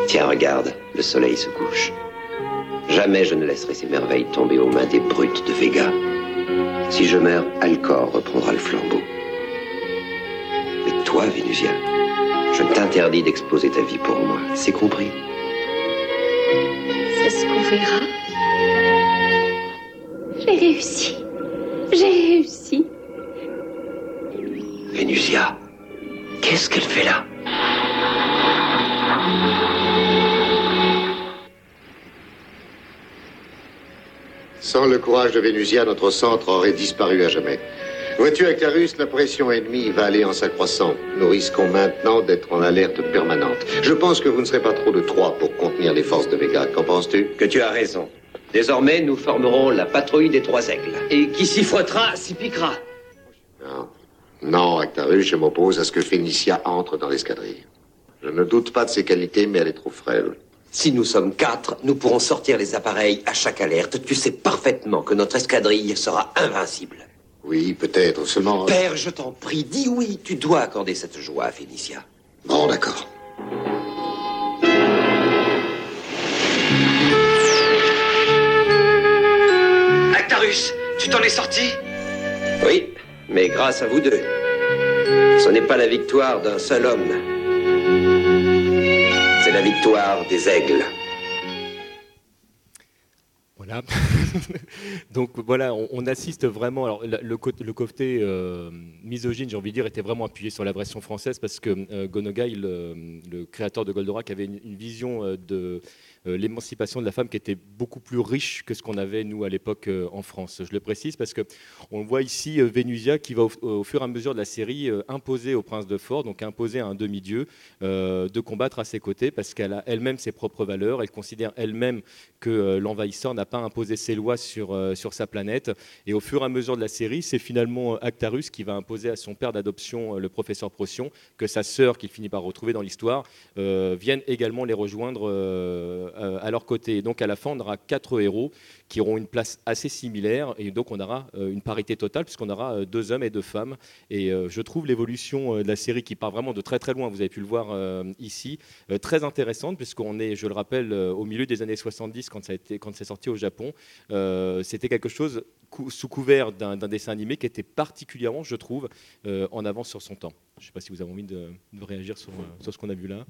Tiens, regarde, le soleil se couche. Jamais je ne laisserai ces merveilles tomber aux mains des brutes de Vega. Si je meurs, Alcor reprendra le flambeau. Mais toi, Vénusia, je t'interdis d'exposer ta vie pour moi. C'est compris? C'est ce qu'on verra. J'ai réussi. J'ai réussi. Vénusia, qu'est-ce qu'elle fait là? Sans le courage de Vénusia, notre centre aurait disparu à jamais. Vois-tu, Actarus, la pression ennemie va aller en s'accroissant. Nous risquons maintenant d'être en alerte permanente. Je pense que vous ne serez pas trop de trois pour contenir les forces de Vega. Qu'en penses-tu? Que tu as raison. Désormais, nous formerons la patrouille des trois aigles. Et qui s'y frottera, s'y piquera. Non. Non, Actarus, je m'oppose à ce que Phénicia entre dans l'escadrille. Je ne doute pas de ses qualités, mais elle est trop frêle. Si nous sommes quatre, nous pourrons sortir les appareils à chaque alerte. Tu sais parfaitement que notre escadrille sera invincible. Oui, peut-être, seulement... Père, je t'en prie, dis oui. Tu dois accorder cette joie à Phénicia. Bon, d'accord. Actarus, tu t'en es sorti? Oui, mais grâce à vous deux. Ce n'est pas la victoire d'un seul homme, la victoire des aigles. Voilà. (laughs) Donc voilà, on, assiste vraiment. Alors le, côté euh, misogyne, j'ai envie de dire, était vraiment appuyé sur la version française parce que euh, Gonogai, le, créateur de Goldorak, avait une, vision euh, de l'émancipation de la femme qui était beaucoup plus riche que ce qu'on avait nous à l'époque en France. Je le précise parce que on voit ici Vénusia qui va au, fur et à mesure de la série imposer au prince de Fort, donc imposer à un demi-dieu de combattre à ses côtés parce qu'elle a elle-même ses propres valeurs, elle considère elle-même que l'envahisseur n'a pas imposé ses lois sur, sur sa planète et au fur et à mesure de la série, c'est finalement Actarus qui va imposer à son père d'adoption, le professeur Procyon, que sa sœur, qu'il finit par retrouver dans l'histoire, euh, vienne également les rejoindre euh, euh, à leur côté. donc à la fin, on aura quatre héros qui auront une place assez similaire et donc on aura une parité totale puisqu'on aura deux hommes et deux femmes. Et je trouve l'évolution de la série qui part vraiment de très très loin, vous avez pu le voir ici, très intéressante puisqu'on est, je le rappelle, au milieu des années 70 quand c'est sorti au Japon. C'était quelque chose sous couvert d'un dessin animé qui était particulièrement, je trouve, en avance sur son temps. Je ne sais pas si vous avez envie de, réagir euh, sur, ce qu'on a vu là.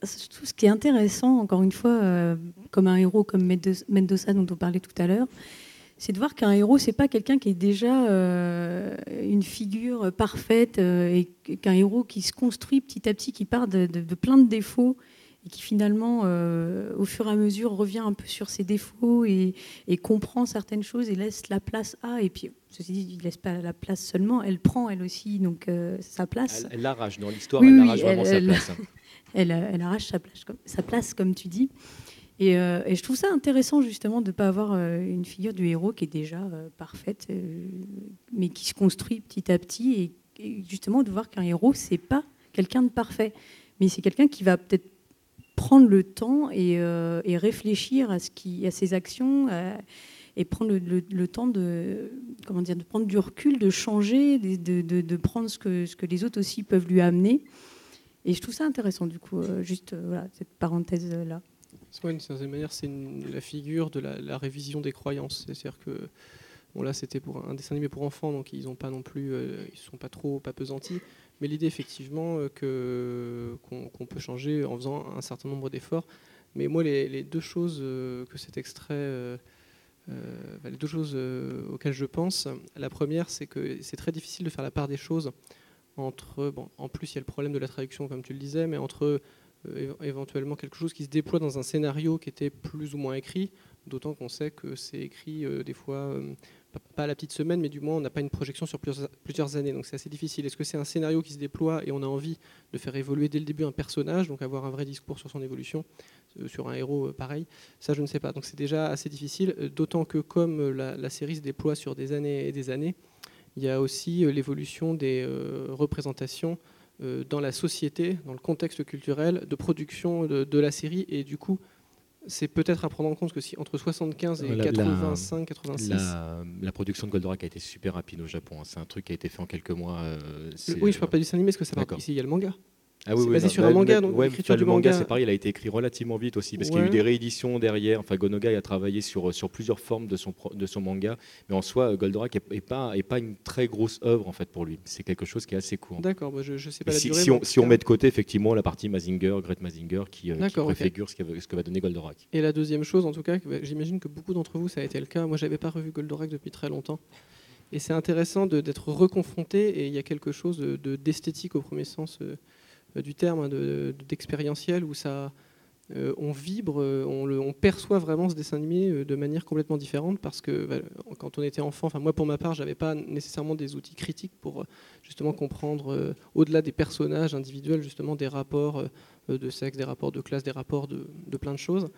Tout ce qui est intéressant, encore une fois, euh, comme un héros comme Mendoza dont on parlait tout à l'heure, c'est de voir qu'un héros, c'est pas quelqu'un qui est déjà euh, une figure parfaite et qu'un héros qui se construit petit à petit, qui part de, de plein de défauts et qui finalement, euh, au fur et à mesure, revient un peu sur ses défauts et, comprend certaines choses et laisse la place à. Et puis, ceci dit, il ne laisse pas la place seulement, elle prend elle aussi donc euh, sa place. Elle, l'arrache dans l'histoire, elle arrache vraiment sa place. (laughs) Elle, arrache sa place, comme, tu dis. Et, euh, et, je trouve ça intéressant justement de ne pas avoir une figure du héros qui est déjà parfaite, mais qui se construit petit à petit, et, justement de voir qu'un héros c'est pas quelqu'un de parfait, mais c'est quelqu'un qui va peut-être prendre le temps et, euh, réfléchir à, ses actions euh, et prendre le, temps de, comment dire, de prendre du recul, de changer, de, prendre ce que les autres aussi peuvent lui amener. Et je trouve ça intéressant, du coup, euh, juste voilà, cette parenthèse-là. D'une certaine manière, c'est la figure de la, révision des croyances. C'est-à-dire que bon, là, c'était pour un dessin animé pour enfants, donc ils ont pas non plus, ils sont pas trop pas pesantis. Mais l'idée, effectivement, euh, qu'on peut changer en faisant un certain nombre d'efforts. Mais moi, les, deux choses euh, que cet extrait, euh, les deux choses auxquelles je pense, la première, c'est que c'est très difficile de faire la part des choses entre, en plus, il y a le problème de la traduction, comme tu le disais, mais entre éventuellement quelque chose qui se déploie dans un scénario qui était plus ou moins écrit, d'autant qu'on sait que c'est écrit des fois pas à la petite semaine, mais du moins on n'a pas une projection sur plusieurs, années. Donc c'est assez difficile. Est-ce que c'est un scénario qui se déploie et on a envie de faire évoluer dès le début un personnage, donc avoir un vrai discours sur son évolution, euh, sur un héros euh, pareil? Ça, je ne sais pas. Donc c'est déjà assez difficile, euh, d'autant que comme la, série se déploie sur des années et des années, il y a aussi l'évolution des représentations dans la société, dans le contexte culturel de production de la série, et du coup c'est peut-être à prendre en compte que si entre 75 et 85, 86. La, production de Goldorak a été super rapide au Japon. Hein. C'est un truc qui a été fait en quelques mois. Euh, oui, je ne parle pas du dessin animé, parce que ça ici, il y a le manga. Ah oui, c'est basé sur un manga, donc l'écriture du manga, c'est pareil, il a été écrit relativement vite aussi, parce qu'il y a eu des rééditions derrière. Enfin, Gonogai a travaillé sur, sur plusieurs formes de son, de son manga, mais en soi, Goldorak n'est pas, est pas une très grosse œuvre en fait pour lui. C'est quelque chose qui est assez court. D'accord, bah, je, ne sais pas la si, durée, si, on, si on, met de côté effectivement la partie Mazinger, Great Mazinger, qui, euh, qui préfigure ce, que, ce, que, va donner Goldorak. Et la deuxième chose, en tout cas, bah, j'imagine que beaucoup d'entre vous, ça a été le cas. Moi, j'avais pas revu Goldorak depuis très longtemps. Et c'est intéressant d'être reconfronté, et il y a quelque chose d'esthétique au premier sens. Euh, euh, du terme, hein, d'expérientiel, où ça, euh, on vibre, euh, on, perçoit vraiment ce dessin animé de manière complètement différente parce que bah, quand on était enfant, enfin moi pour ma part, j'avais pas nécessairement des outils critiques pour justement comprendre au-delà des personnages individuels justement des rapports de sexe, des rapports de classe, des rapports de, de, plein de choses.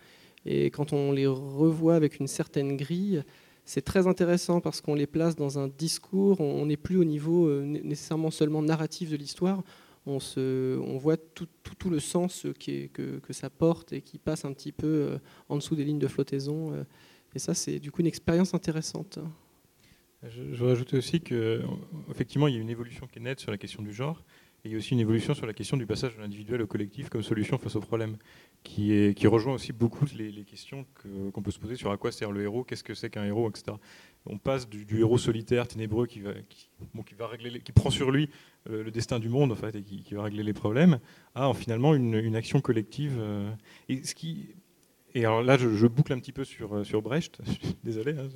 Et quand on les revoit avec une certaine grille, c'est très intéressant parce qu'on les place dans un discours, on n'est plus au niveau nécessairement seulement narratif de l'histoire, on, voit tout, le sens que, ça porte et qui passe un petit peu euh, en dessous des lignes de flottaison. Euh. Et ça, c'est du coup une expérience intéressante. Je, je, veux rajouter aussi qu'effectivement, il y a une évolution qui est nette sur la question du genre. Il y a aussi une évolution sur la question du passage de l'individuel au collectif comme solution face au problème, qui, rejoint aussi beaucoup les, questions qu'on peut se poser sur à quoi sert le héros, qu'est-ce que c'est qu'un héros, etc. On passe du, héros solitaire, ténébreux, qui, prend sur lui euh, le destin du monde en et qui, va régler les problèmes, à finalement une, action collective. Euh, et alors là, je, boucle un petit peu sur, euh, Brecht, (laughs) désolé, hein,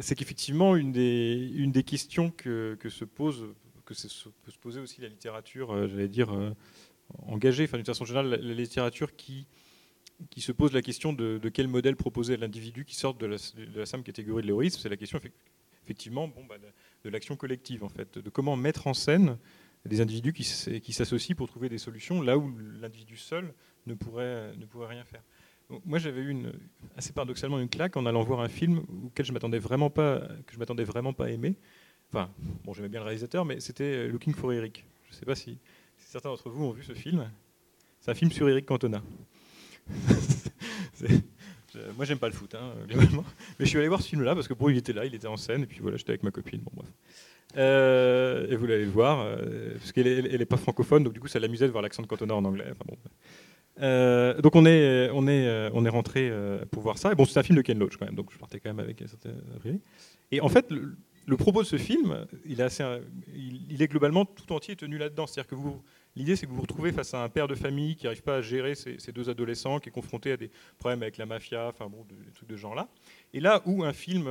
c'est qu'effectivement, une des, une des questions que, que se pose que peut se poser aussi la littérature, euh, j'allais dire, euh, engagée, enfin d'une façon générale, la, littérature qui, qui se pose la question de, quel modèle proposer à l'individu qui sort de la, de simple catégorie de l'héroïsme. C'est la question effectivement bon, bah, de, l'action collective, en fait, de comment mettre en scène des individus qui, qui s'associent pour trouver des solutions là où l'individu seul ne pourrait, ne pourrait rien faire. Moi, j'avais eu assez paradoxalement une claque en allant voir un film auquel je m'attendais vraiment pas, que je m'attendais vraiment pas à aimer. Bon, j'aimais bien le réalisateur, mais c'était Looking for Eric. Je ne sais pas si, certains d'entre vous ont vu ce film. C'est un film sur Eric Cantona. (laughs) moi, j'aime pas le foot, hein, globalement. Mais je suis allé voir ce film-là parce que pour il était là, il était en scène, et puis voilà, j'étais avec ma copine. Bon, bref. Euh, et vous l'allez le voir, euh, parce qu'elle n'est est pas francophone, donc du coup, ça l'amusait de voir l'accent de Cantona en anglais. Bon. Euh, donc on est, on est, on est rentré pour voir ça. Et bon, c'est un film de Ken Loach quand même, donc je partais quand même avec un certain Et en fait, propos de ce film, il est, globalement tout entier tenu là-dedans. C'est-à-dire que l'idée, c'est que vous vous retrouvez face à un père de famille qui n'arrive pas à gérer ses, deux adolescents, qui est confronté à des problèmes avec la mafia, enfin bon, des trucs de ce genre-là. Et là où un film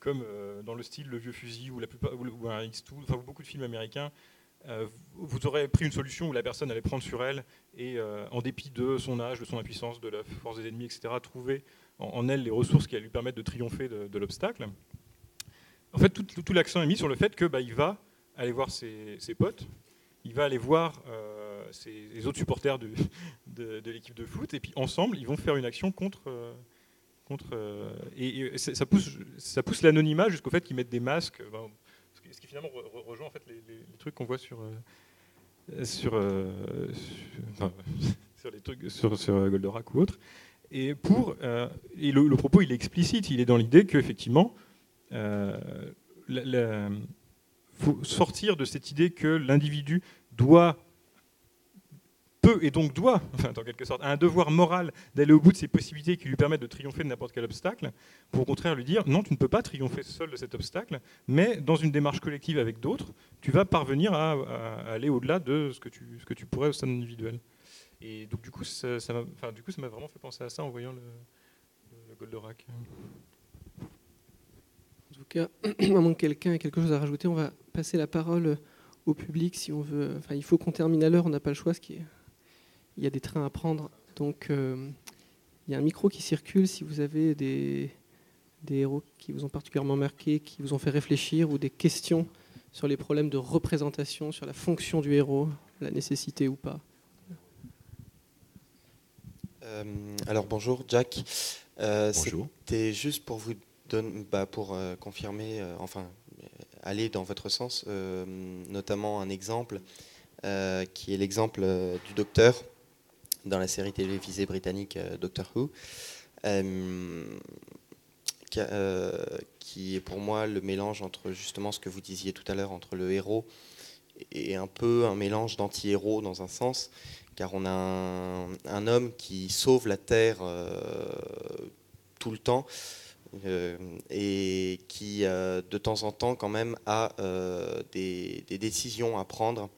comme dans le style Le Vieux Fusil ou, la plupart, ou un X2, enfin beaucoup de films américains, euh, vous aurez pris une solution où la personne allait prendre sur elle et, euh, en dépit de son âge, de son impuissance, de la force des ennemis, etc., trouver en, elle les ressources qui lui permettre de triompher de, l'obstacle. En fait, tout, l'accent est mis sur le fait qu'il bah, va aller voir ses, potes, il va aller voir euh, les autres supporters (laughs) de, l'équipe de foot, et puis ensemble, ils vont faire une action contre. contre et, ça pousse, ça pousse l'anonymat jusqu'au fait qu'ils mettent des masques. Ben, ce qui finalement rejoint en fait les, trucs qu'on voit sur euh, sur, euh, sur, (laughs) les trucs sur, Goldorak ou autre. Et pour euh, et le, propos il est explicite, il est dans l'idée qu'effectivement il faut sortir de cette idée que l'individu doit peut et donc doit, (laughs) enfin, en quelque sorte, a un devoir moral d'aller au bout de ses possibilités qui lui permettent de triompher de n'importe quel obstacle, pour au contraire lui dire non, tu ne peux pas triompher seul de cet obstacle, mais dans une démarche collective avec d'autres, tu vas parvenir à, aller au-delà de ce que, tu, ce que tu pourrais au sein individuel. Et donc du coup, ça, m'a du coup, ça vraiment fait penser à ça en voyant le, Goldorak. En tout cas, à moins que quelqu'un ait quelque chose à rajouter, on va passer la parole au public si on veut. Enfin, il faut qu'on termine à l'heure, on n'a pas le choix, ce qui est il y a des trains à prendre. Donc euh, il y a un micro qui circule si vous avez des, héros qui vous ont particulièrement marqué, qui vous ont fait réfléchir, ou des questions sur les problèmes de représentation, sur la fonction du héros, la nécessité ou pas. Euh, alors bonjour Jack. Euh, C'était juste pour vous donner, bah, pour euh, confirmer, enfin aller dans votre sens, notamment un exemple qui est l'exemple du docteur dans la série télévisée britannique Doctor Who, qui est pour moi le mélange entre justement ce que vous disiez tout à l'heure, entre le héros et un peu un mélange d'anti-héros dans un sens, car on a un, homme qui sauve la Terre tout le temps. et qui de temps en temps quand même a des, décisions à prendre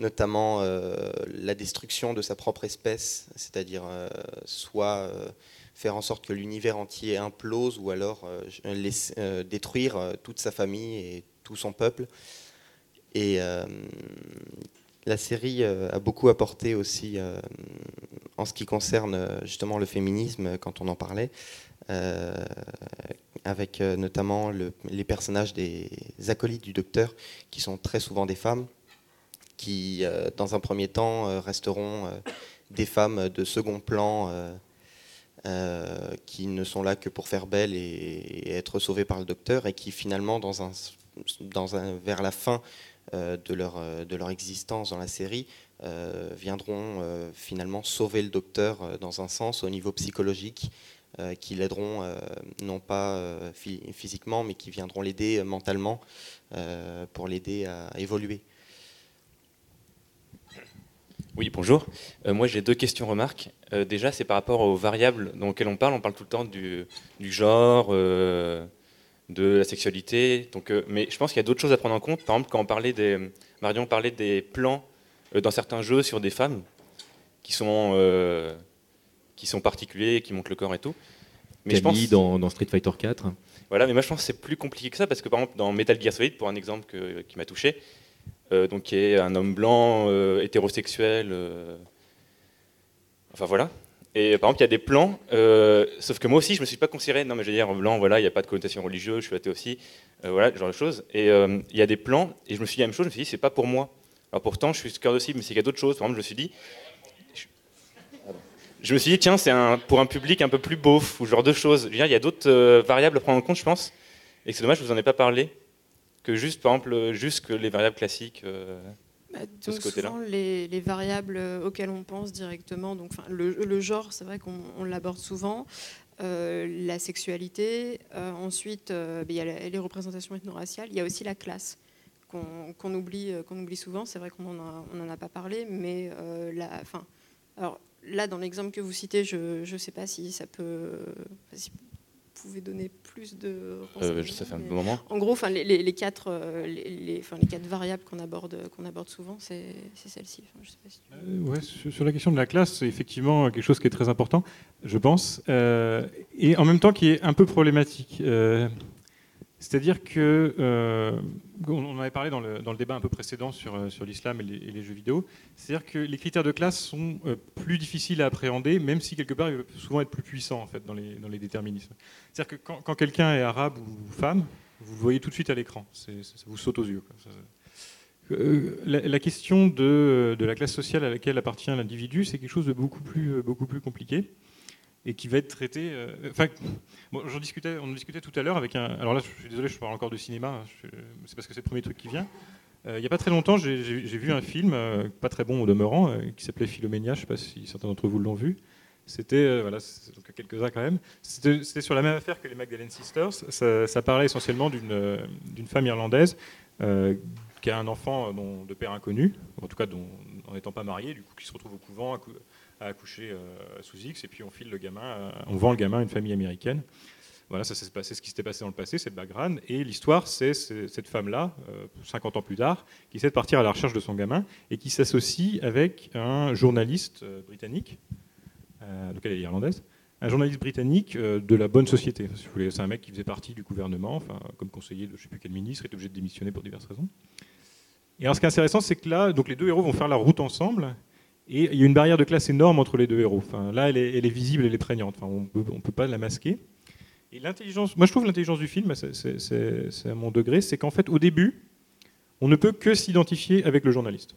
notamment euh, la destruction de sa propre espèce, c'est-à-dire euh, soit euh, faire en sorte que l'univers entier implose ou alors détruire toute sa famille et tout son peuple. Et la série a beaucoup apporté aussi en ce qui concerne justement le féminisme quand on en parlait, avec notamment les personnages des acolytes du docteur qui sont très souvent des femmes qui, euh, dans un premier temps, euh, resteront euh, des femmes de second plan qui ne sont là que pour faire belle et, être sauvées par le docteur, et qui finalement, vers la fin de, leur, de leur existence dans la série, viendront finalement sauver le docteur dans un sens au niveau psychologique, qui l'aideront non pas physiquement, mais qui viendront l'aider mentalement pour l'aider à évoluer. Oui, bonjour. Euh, moi, j'ai deux questions remarques. Euh, déjà, c'est par rapport aux variables dont on parle. On parle tout le temps du, genre, euh, de la sexualité. Donc, mais je pense qu'il y a d'autres choses à prendre en compte. Par exemple, quand on parlait des, Marion parlait des plans dans certains jeux sur des femmes qui sont, qui sont particuliers, qui montrent le corps et tout. Mais je pense dans, Street Fighter 4. Voilà, mais moi je pense que c'est plus compliqué que ça parce que par exemple dans Metal Gear Solid, pour un exemple qui m'a touché, donc qui est un homme blanc, hétérosexuel. enfin voilà. Et par exemple, il y a des plans, sauf que moi aussi, je ne me suis pas considéré, non mais je veux dire, blanc, voilà, il n'y a pas de connotation religieuse, je suis athée aussi, voilà, ce genre de choses. Et il y a des plans, et je me suis dit la même chose, je me suis dit, c'est pas pour moi. Alors pourtant, je suis cœur de cible, mais c'est qu'il y a d'autres choses. Par exemple, je me suis dit, je me suis dit, tiens, c'est pour un public un peu plus beauf, ou ce genre de choses. il y a d'autres euh, variables à prendre en compte, je pense, et c'est dommage je vous en ai pas parlé, que juste, par exemple, juste que les variables classiques. Euh, bah, de ce côté-là. Les, les, variables euh, auxquelles on pense directement, donc le, le genre, c'est vrai qu'on l'aborde souvent. la sexualité, ensuite bah, il y a les représentations ethno-raciales, il y a aussi la classe qu'on oublie, qu'on oublie souvent. C'est vrai qu'on n'en a, a, pas parlé, mais la, enfin, alors, là, dans l'exemple que vous citez, je ne sais pas si ça peut. Si pouvez donner plus de. Euh, ça fait un moment. En gros, enfin, les, les, quatre, euh, les, les, quatre variables qu'on aborde, qu'on aborde souvent, c'est celle-ci. Euh, ouais, sur, la question de la classe, c'est effectivement quelque chose qui est très important, je pense, et en même temps qui est un peu problématique. C'est-à-dire que, euh, on en avait parlé dans le, débat un peu précédent sur, euh, sur l'islam et, les jeux vidéo, c'est-à-dire que les critères de classe sont euh, plus difficiles à appréhender, même si quelque part ils peuvent souvent être plus puissants en fait, dans, les, dans les déterminismes. C'est-à-dire que quand, quelqu'un est arabe ou femme, vous le voyez tout de suite à l'écran, ça, vous saute aux yeux. La, question de, de, la classe sociale à laquelle appartient l'individu, c'est quelque chose de beaucoup plus, beaucoup plus compliqué et qui va être traité. Euh, enfin, bon, j'en discutais, on en discutait tout à l'heure avec un. Alors là, je suis désolé, je parle encore de cinéma. Hein, c'est parce que c'est le premier truc qui vient. Euh, il n'y a pas très longtemps, j'ai vu un film, euh, pas très bon au demeurant, qui s'appelait Philoménia. Je ne sais pas si certains d'entre vous l'ont vu. C'était, voilà, donc quelques-uns quand même. C'était sur la même affaire que les Magdalene Sisters. Ça, parlait essentiellement d'une femme irlandaise qui a un enfant de père inconnu, en tout cas en n'étant pas marié, du coup qui se retrouve au couvent à accoucher euh, sous X, et puis on file le gamin, euh, on vend le gamin à une famille américaine. Voilà, ça s'est passé, ce qui s'était passé dans le passé, c'est le background. Et l'histoire, c'est cette femme-là, 50 euh, ans plus tard, qui essaie de partir à la recherche de son gamin et qui s'associe avec un journaliste britannique, donc elle est irlandaise, un journaliste britannique de la bonne société. C'est un mec qui faisait partie du gouvernement, enfin, comme conseiller de je ne sais plus quel ministre, est obligé de démissionner pour diverses raisons. Et alors, ce qui est intéressant, c'est que là, donc les deux héros vont faire la route ensemble, et il y a une barrière de classe énorme entre les deux héros. Enfin, là, elle est, visible, elle est prégnante. Enfin, on ne peut pas la masquer. Et l'intelligence, moi je trouve l'intelligence du film, c'est à mon degré, c'est qu'en fait, au début, on ne peut que s'identifier avec le journaliste.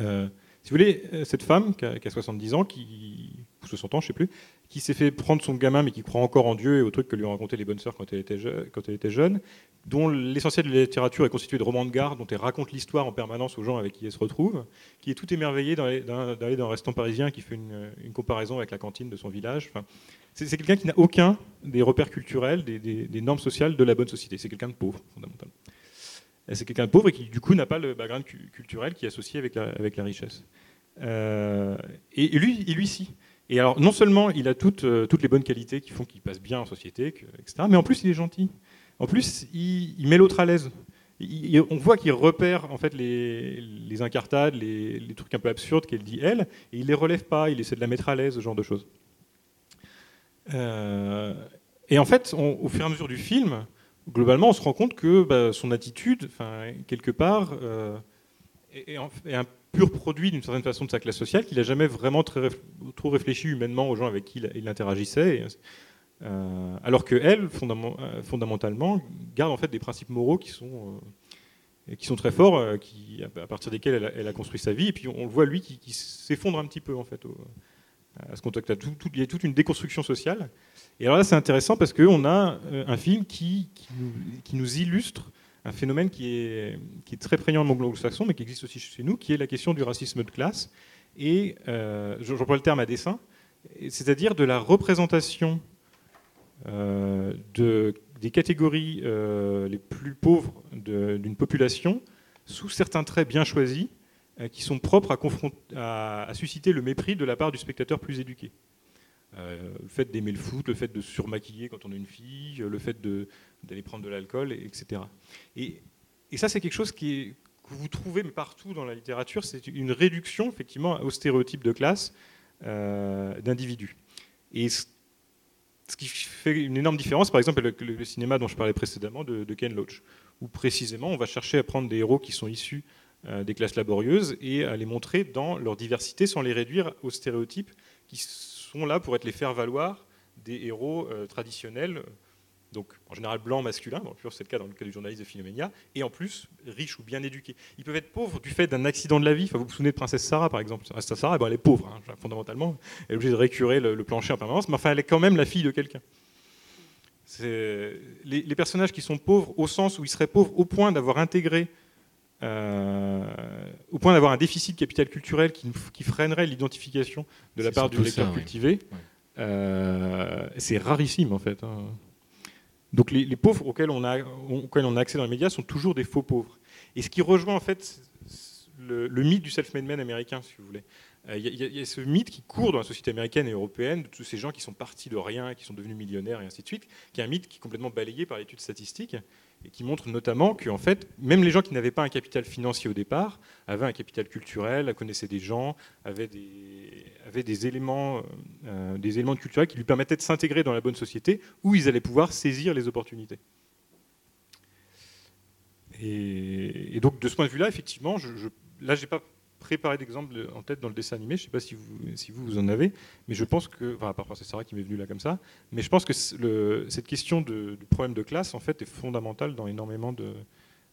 Euh, si vous voulez, euh, cette femme qui a, 70 ans, qui, ou 60 ans, je ne sais plus, qui s'est fait prendre son gamin, mais qui croit encore en Dieu et au truc que lui ont raconté les bonnes sœurs quand elle était, jeune, dont l'essentiel de la littérature est constitué de romans de garde, dont elle raconte l'histoire en permanence aux gens avec qui elle se retrouve, qui est tout émerveillé d'aller dans un restaurant parisien qui fait une, comparaison avec la cantine de son village. C'est quelqu'un qui n'a aucun des repères culturels, des, normes sociales de la bonne société. C'est quelqu'un de pauvre, fondamentalement. C'est quelqu'un de pauvre et qui, du coup, n'a pas le background culturel qui est associé avec la, avec la richesse. Euh, et, lui, et lui, si. Et alors, non seulement il a toutes, euh, toutes les bonnes qualités qui font qu'il passe bien en société, etc., mais en plus, il est gentil. En plus, il, met l'autre à l'aise. on voit qu'il repère en fait les, les incartades, les, trucs un peu absurdes qu'elle dit elle, et il les relève pas, il essaie de la mettre à l'aise, ce genre de choses. Euh, et en fait, au fur et à mesure du film, globalement, on se rend compte que bah, son attitude, quelque part, euh, est, un pur produit d'une certaine façon de sa classe sociale, qu'il n'a jamais vraiment trop réfléchi humainement aux gens avec qui il, interagissait. Euh, alors que elle, euh, fondamentalement, garde en fait des principes moraux qui sont, euh, très forts, à partir desquels elle a, construit sa vie. Et puis on, le voit lui qui, s'effondre un petit peu en fait à ce contact. Tout, tout, il y a toute une déconstruction sociale. Et alors là, c'est intéressant parce qu'on a un film qui nous, illustre un phénomène qui est, très prégnant en anglo-saxon, mais qui existe aussi chez nous, qui est la question du racisme de classe. Et euh, j'emploie le terme à dessein, c'est-à-dire de la représentation euh, de, des catégories euh, les plus pauvres d'une population sous certains traits bien choisis euh, qui sont propres à, à, susciter le mépris de la part du spectateur plus éduqué. Le fait d'aimer le foot, le fait de surmaquiller quand on est une fille, le fait d'aller prendre de l'alcool, etc. Et, ça, c'est quelque chose que vous trouvez partout dans la littérature, c'est une réduction effectivement aux stéréotypes de classe d'individus. Et ce qui fait une énorme différence, par exemple, le, le, cinéma dont je parlais précédemment de, Ken Loach, où précisément on va chercher à prendre des héros qui sont issus euh, des classes laborieuses et à les montrer dans leur diversité sans les réduire aux stéréotypes qui sont là pour être les faire valoir des héros euh, traditionnels donc en général blanc, masculin, bon, c'est le cas dans le cas du journaliste de Philomenia, et en plus riches ou bien éduqués. Ils peuvent être pauvres du fait d'un accident de la vie. Enfin, vous vous souvenez de Princesse Sarah, par exemple. Sarah, elle est pauvre, hein, fondamentalement. Elle est obligée de récurer le, plancher en permanence, mais enfin, elle est quand même la fille de quelqu'un. Les, personnages qui sont pauvres au sens où ils seraient pauvres au point d'avoir intégré, euh, au point d'avoir un déficit capital culturel qui, qui freinerait l'identification de la part du lecteur cultivé, euh, c'est rarissime en fait. Hein. Donc les, pauvres auxquels on, a, auxquels on a accès dans les médias sont toujours des faux pauvres. Et ce qui rejoint en fait le, mythe du self-made man américain, si vous voulez. Euh, il y, a ce mythe qui court dans la société américaine et européenne de tous ces gens qui sont partis de rien, qui sont devenus millionnaires et ainsi de suite, qui est un mythe qui est complètement balayé par l'étude statistique et qui montre notamment que en fait, même les gens qui n'avaient pas un capital financier au départ avaient un capital culturel, connaissaient des gens, avaient des, des éléments, euh, des culturels qui lui permettaient de s'intégrer dans la bonne société où ils allaient pouvoir saisir les opportunités. Et, donc de ce point de vue-là, effectivement, je, je, là, j'ai pas préparé d'exemple en tête dans le dessin animé. Je ne sais pas si vous, vous, en avez, mais je pense que, enfin, à part c'est Sarah qui m'est venue là comme ça, mais je pense que cette question du problème de classe, en fait, est fondamentale dans énormément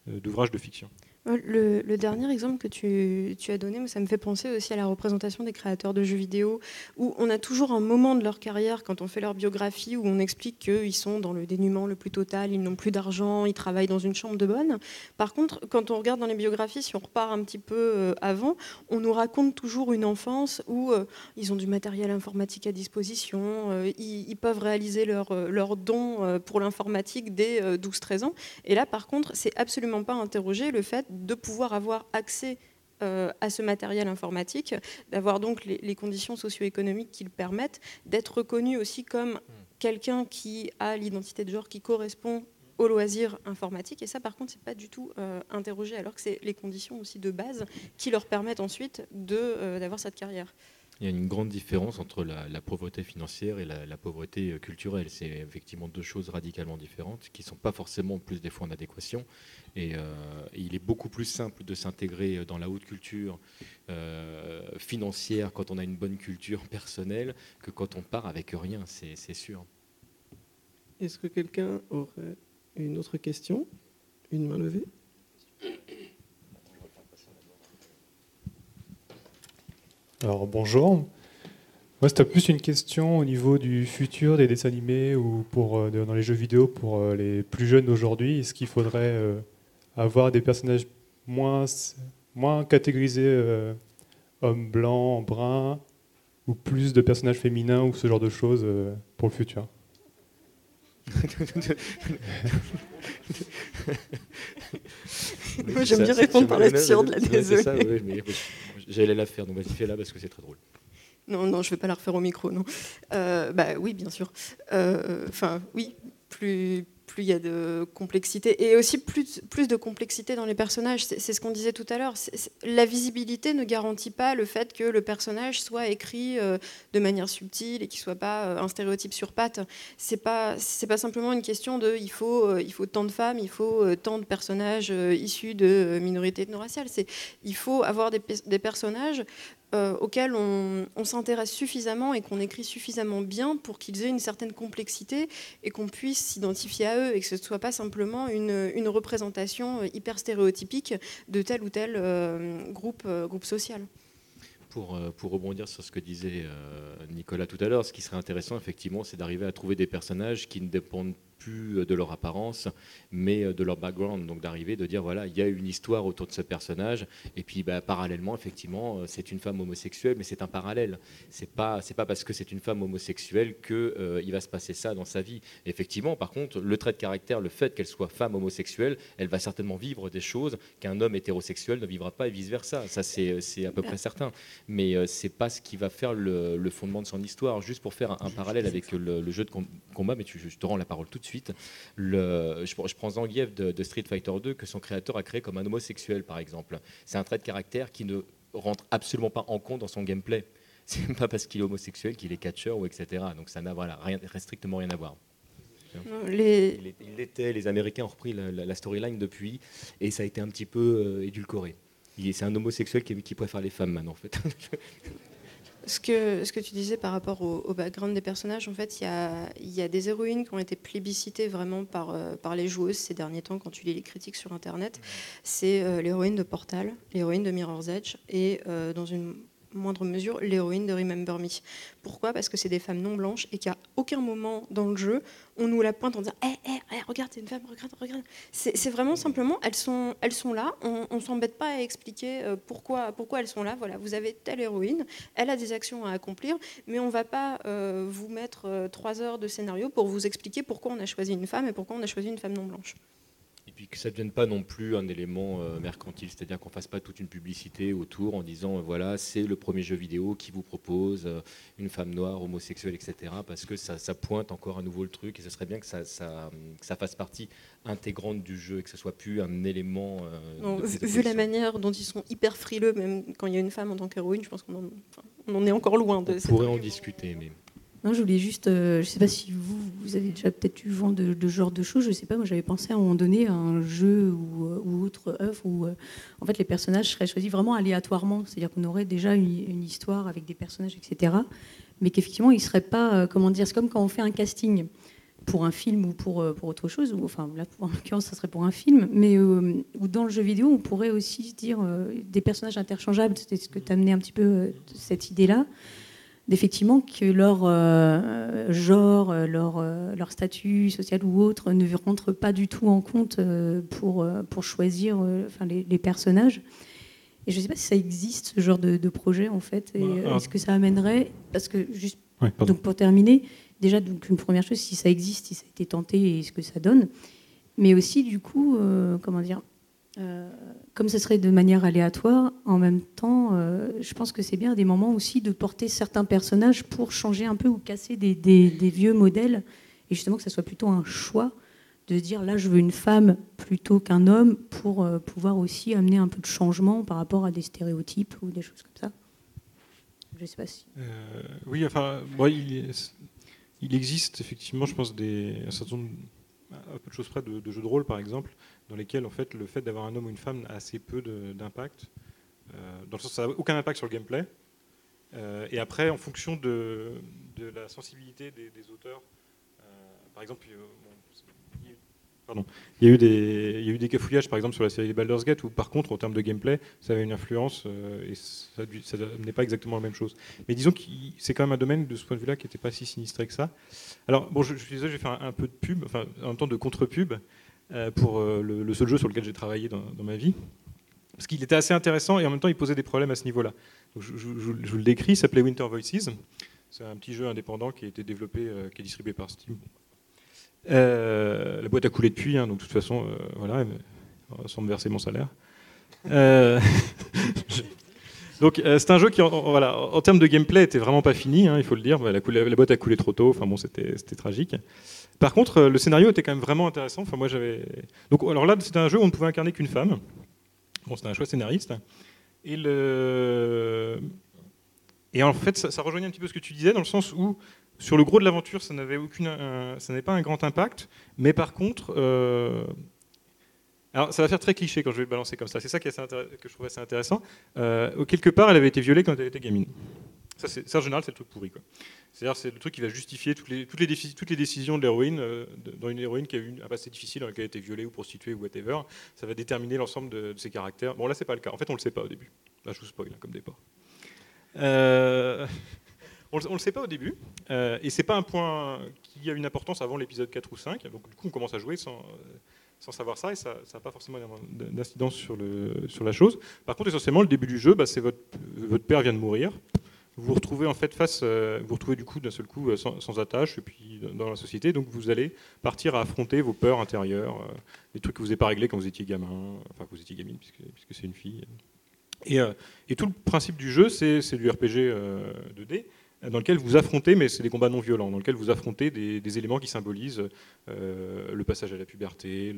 d'ouvrages de fiction. Le, dernier exemple que tu, as donné, ça me fait penser aussi à la représentation des créateurs de jeux vidéo, où on a toujours un moment de leur carrière, quand on fait leur biographie, où on explique qu'ils sont dans le dénuement le plus total, ils n'ont plus d'argent, ils travaillent dans une chambre de bonne. Par contre, quand on regarde dans les biographies, si on repart un petit peu euh, avant, on nous raconte toujours une enfance où euh, ils ont du matériel informatique à disposition, euh, ils, peuvent réaliser leurs leur dons pour l'informatique dès 12-13 ans. Et là, par contre, c'est absolument pas interrogé le fait de pouvoir avoir accès euh, à ce matériel informatique, d'avoir donc les, conditions socio-économiques qui le permettent, d'être reconnu aussi comme quelqu'un qui a l'identité de genre qui correspond au loisir informatique. Et ça, par contre, c'est pas du tout euh, interrogé, alors que c'est les conditions aussi de base qui leur permettent ensuite euh, d'avoir cette carrière. Il y a une grande différence entre la, pauvreté financière et la, pauvreté euh, culturelle. C'est effectivement deux choses radicalement différentes qui ne sont pas forcément plus des fois en adéquation. Et, euh, il est beaucoup plus simple de s'intégrer dans la haute culture euh, financière quand on a une bonne culture (laughs) personnelle que quand on part avec rien, c'est sûr. Est-ce que quelqu'un aurait une autre question? Une main levée? Alors bonjour. Moi, c'était plus une question au niveau du futur des dessins animés ou pour, euh, dans les jeux vidéo pour euh, les plus jeunes d'aujourd'hui. Est-ce qu'il faudrait euh, avoir des personnages moins, moins catégorisés hommes blancs, bruns, ou plus de personnages féminins ou ce genre de choses pour le futur? (laughs) Moi, j'aime bien répondre par l'absurde, la désolée. J'allais la faire, donc vas-y, fais-la parce que c'est très drôle. Non, non, je ne vais pas la refaire au micro, non. Euh, bah oui, bien sûr. Euh, enfin, oui, plus, plus il y a de complexité et aussi plus, de complexité dans les personnages. C'est ce qu'on disait tout à l'heure. La visibilité ne garantit pas le fait que le personnage soit écrit euh, de manière subtile et qu'il soit pas euh, un stéréotype sur patte. C'est pas c'est pas simplement une question de il faut euh, il faut tant de femmes, il faut tant de personnages issus de minorités ethno-raciales. Il faut avoir des personnages euh, auxquels on, s'intéresse suffisamment et qu'on écrit suffisamment bien pour qu'ils aient une certaine complexité et qu'on puisse s'identifier à eux et que ce ne soit pas simplement une, représentation hyper stéréotypique de tel ou tel euh, groupe, euh, groupe social. Pour, pour, rebondir sur ce que disait Nicolas tout à l'heure, ce qui serait intéressant, effectivement, c'est d'arriver à trouver des personnages qui ne dépendent plus de leur apparence, mais de leur background. Donc d'arriver, de dire, voilà, il y a une histoire autour de ce personnage, et puis bah, parallèlement, effectivement, c'est une femme homosexuelle, mais c'est un parallèle. C'est pas, c'est pas parce que c'est une femme homosexuelle qu'il euh, il va se passer ça dans sa vie. effectivement, par contre, le trait de caractère, le fait qu'elle soit femme homosexuelle, elle va certainement vivre des choses qu'un homme hétérosexuel ne vivra pas et vice-versa. Ça, c'est, à peu près certain. Mais euh, c'est pas ce qui va faire le, fondement de son histoire. Juste pour faire un, parallèle avec le, jeu de combat, mais tu, je te rends la parole tout de suite suite. Le, je, prends Zangief de, Street Fighter 2 que son créateur a créé comme un homosexuel, par exemple. C'est un trait de caractère qui ne rentre absolument pas en compte dans son gameplay (laughs) c'est pas parce qu'il est homosexuel qu'il est catcheur ou etc. Donc ça n'a voilà, rien, strictement rien à voir. Les... Il l'était, les Américains ont repris la, storyline depuis, et ça a été un petit peu édulcoré. C'est un homosexuel qui, qui, préfère les femmes maintenant, en fait. (laughs) ce que, ce que tu disais par rapport au, background des personnages, en fait, il y a, y a, des héroïnes qui ont été plébiscitées vraiment par, euh, par les joueuses ces derniers temps, quand tu lis les critiques sur Internet. C'est euh, l'héroïne de Portal, l'héroïne de Mirror's Edge, et euh, dans une moindre mesure l'héroïne de Remember Me. Pourquoi? Parce que c'est des femmes non blanches et qu'à aucun moment dans le jeu, on nous la pointe en disant Eh, eh, regarde, c'est une femme, regarde, regarde. C'est vraiment simplement, elles sont, elles sont là, on ne s'embête pas à expliquer euh, pourquoi, pourquoi elles sont là. Voilà, vous avez telle héroïne, elle a des actions à accomplir, mais on ne va pas euh, vous mettre euh, trois heures de scénario pour vous expliquer pourquoi on a choisi une femme et pourquoi on a choisi une femme non blanche puis que ça ne devienne pas non plus un élément euh, mercantile, c'est-à-dire qu'on ne fasse pas toute une publicité autour en disant euh, voilà, c'est le premier jeu vidéo qui vous propose euh, une femme noire, homosexuelle, etc. Parce que ça, pointe encore à nouveau le truc et ce serait bien que ça, ça, ça, fasse partie intégrante du jeu et que ce soit plus un élément. vu la manière dont ils sont hyper frileux, même quand il y a une femme en tant qu'héroïne, je pense qu'on en, en, est encore loin de On pourrait en discuter, mais. Non, je voulais juste, euh, sais pas si vous, vous avez déjà peut-être eu vent de, ce genre de choses, je sais pas, moi j'avais pensé à un moment donné à un jeu ou, euh, autre œuvre où euh, en fait les personnages seraient choisis vraiment aléatoirement, c'est-à-dire qu'on aurait déjà une, histoire avec des personnages, etc. Mais qu'effectivement ils ne seraient pas, comment dire, c'est comme quand on fait un casting pour un film ou pour, pour autre chose, enfin là en l'occurrence ça serait pour un film, mais ou dans le jeu vidéo on pourrait aussi dire des personnages interchangeables, c'était ce que tu amené un petit peu cette idée-là d'effectivement que leur euh, genre, euh, leur, euh, leur, statut social ou autre ne rentre pas du tout en compte pour, pour choisir enfin, les, personnages. Et je ne sais pas si ça existe, ce genre de, projet, en fait. Et est-ce que ça amènerait Parce que, juste donc pour terminer, déjà, donc, une première chose, si ça existe, si ça a été tenté et ce que ça donne. Mais aussi, du coup, comment dire comme ce serait de manière aléatoire, en même temps, euh, je pense que c'est bien des moments aussi de porter certains personnages pour changer un peu ou casser des, vieux modèles, et justement que ce soit plutôt un choix de dire là je veux une femme plutôt qu'un homme pour euh, pouvoir aussi amener un peu de changement par rapport à des stéréotypes ou des choses comme ça. Je ne sais pas si. Euh, oui, enfin, il, existe effectivement, je pense, des, un certain nombre, un peu de choses près de, de jeux de rôle par exemple, dans lesquels en fait, le fait d'avoir un homme ou une femme a assez peu d'impact. Euh, dans le sens ça n'a aucun impact sur le gameplay. Euh, et après, en fonction de, la sensibilité des, auteurs, euh, par exemple, il y, a eu des, cafouillages par exemple sur la série Baldur's Gate où par contre en termes de gameplay ça avait une influence et ça, n'est pas exactement la même chose. Mais disons que c'est quand même un domaine de ce point de vue-là qui n'était pas si sinistré que ça. Alors bon, je, je suis désolé, je vais faire un, un, peu de pub, enfin en même temps de contre-pub. Euh, pour euh, le, seul jeu sur lequel j'ai travaillé dans, ma vie. Parce qu'il était assez intéressant et en même temps il posait des problèmes à ce niveau-là. Je, vous le décris, il s'appelait Winter Voices. C'est un petit jeu indépendant qui a été développé, euh, qui est distribué par Steam. La boîte a coulé depuis, hein, donc de toute façon, voilà, sans me verser mon salaire. (laughs) donc c'est un jeu qui, en, voilà, en termes de gameplay, était vraiment pas fini, hein, il faut le dire. La, la, boîte a coulé trop tôt, enfin bon, c'était tragique. Par contre, euh, le scénario était quand même vraiment intéressant. Enfin, moi, j'avais. Donc, alors là, c'était un jeu où on ne pouvait incarner qu'une femme. Bon, c'était un choix scénariste. Et en fait, ça, rejoignait un petit peu ce que tu disais, dans le sens où, sur le gros de l'aventure, ça n'avait aucune, ça n'avait pas un grand impact, mais par contre, euh, alors ça va faire très cliché quand je vais le balancer comme ça. C'est ça qui est que je trouvais assez intéressant. Euh, quelque part, elle avait été violée quand elle était gamine. Ça, c'est, en général, c'est le truc pourri. Quoi. C'est-à-dire, c'est le truc qui va justifier toutes les, toutes les, toutes les décisions de l'héroïne, euh, dans une héroïne qui a eu un passé difficile, dans laquelle elle a été violée ou prostituée ou whatever. Ça va déterminer l'ensemble de, ses caractères. Bon, là, c'est pas le cas. En fait, on le sait pas au début. Là, je vous spoil, hein, comme départ. Euh, on ne le sait pas au début, euh, et c'est pas un point qui a une importance avant l'épisode 4 ou 5. Donc, du coup, on commence à jouer sans sans savoir ça, et ça n'a pas forcément d'incidence sur, la chose. Par contre, essentiellement, le début du jeu, bah, c'est votre, père vient de mourir, vous vous retrouvez en fait face, euh, vous, retrouvez du coup d'un seul coup euh, sans, attache et puis dans la société, donc vous allez partir à affronter vos peurs intérieures, euh, les trucs que vous n'avez pas réglés quand vous étiez gamin, enfin que vous étiez gamine puisque, c'est une fille. Et, tout le principe du jeu, c'est du RPG 2D dans lequel vous affrontez, mais c'est des combats non violents, dans lequel vous affrontez des, éléments qui symbolisent le passage à la puberté,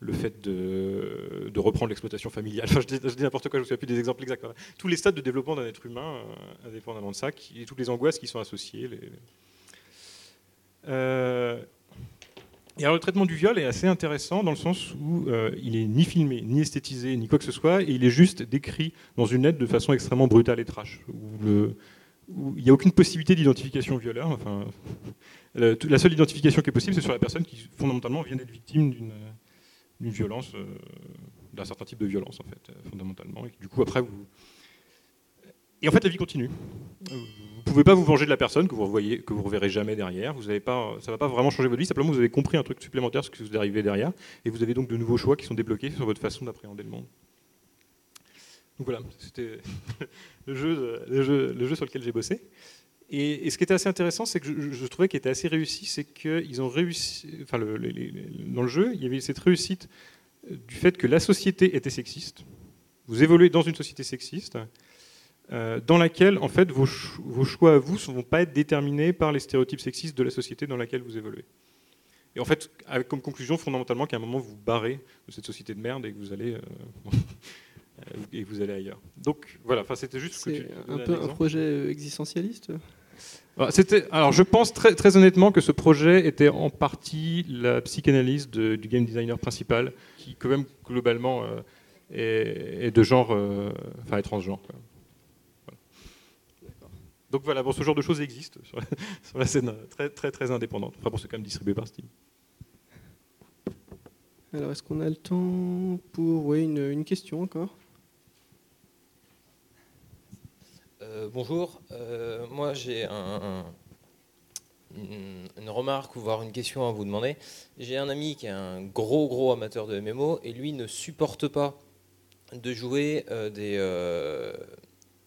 le, fait de, reprendre l'exploitation familiale. (laughs) Enfin, je dis, n'importe quoi, je ne me plus des exemples exacts. Tous les stades de développement d'un être humain, euh, indépendamment de ça, et toutes les angoisses qui sont associées. Euh, et alors le traitement du viol est assez intéressant dans le sens où euh, il est ni filmé, ni esthétisé, ni quoi que ce soit, et il est juste décrit dans une lettre de façon extrêmement brutale et trash. Il n'y a aucune possibilité d'identification violeur. Enfin, la seule identification qui est possible, c'est sur la personne qui fondamentalement vient d'être victime d'une violence, euh, d'un certain type de violence en fait, euh, fondamentalement. Et du coup, après, vous et en fait, la vie continue. Vous ne pouvez pas vous venger de la personne que vous revoyez, que vous reverrez jamais derrière. Vous pas, ça ne va pas vraiment changer votre vie. Simplement, vous avez compris un truc supplémentaire, ce que vous arrivez derrière, et vous avez donc de nouveaux choix qui sont débloqués sur votre façon d'appréhender le monde. Donc voilà, c'était (laughs) le jeu, sur lequel j'ai bossé. Et, ce qui était assez intéressant, c'est que je, trouvais qu'il était assez réussi, c'est qu'ils ont réussi, enfin, dans le jeu, il y avait cette réussite du fait que la société était sexiste. Vous évoluez dans une société sexiste, euh, dans laquelle, en fait, vos, choix à vous ne vont pas être déterminés par les stéréotypes sexistes de la société dans laquelle vous évoluez. Et en fait, avec comme conclusion, fondamentalement, qu'à un moment, vous vous barrez de cette société de merde et que vous allez, euh, et vous allez ailleurs. Donc, voilà, c'était juste... Un peu un projet existentialiste? C'était, alors je pense très, très, honnêtement que ce projet était en partie la psychanalyse du game designer principal, qui quand même globalement euh, est, de genre, euh, enfin est transgenre. Donc voilà, bon, ce genre de choses existe (laughs) sur la, scène très très très indépendante. Enfin bon, c'est quand même distribué par Steam. Alors est-ce qu'on a le temps pour une question encore? Euh, bonjour, euh, moi j'ai une, remarque ou voire une question à vous demander. J'ai un ami qui est un gros gros amateur de MMO et lui ne supporte pas de jouer, euh, des,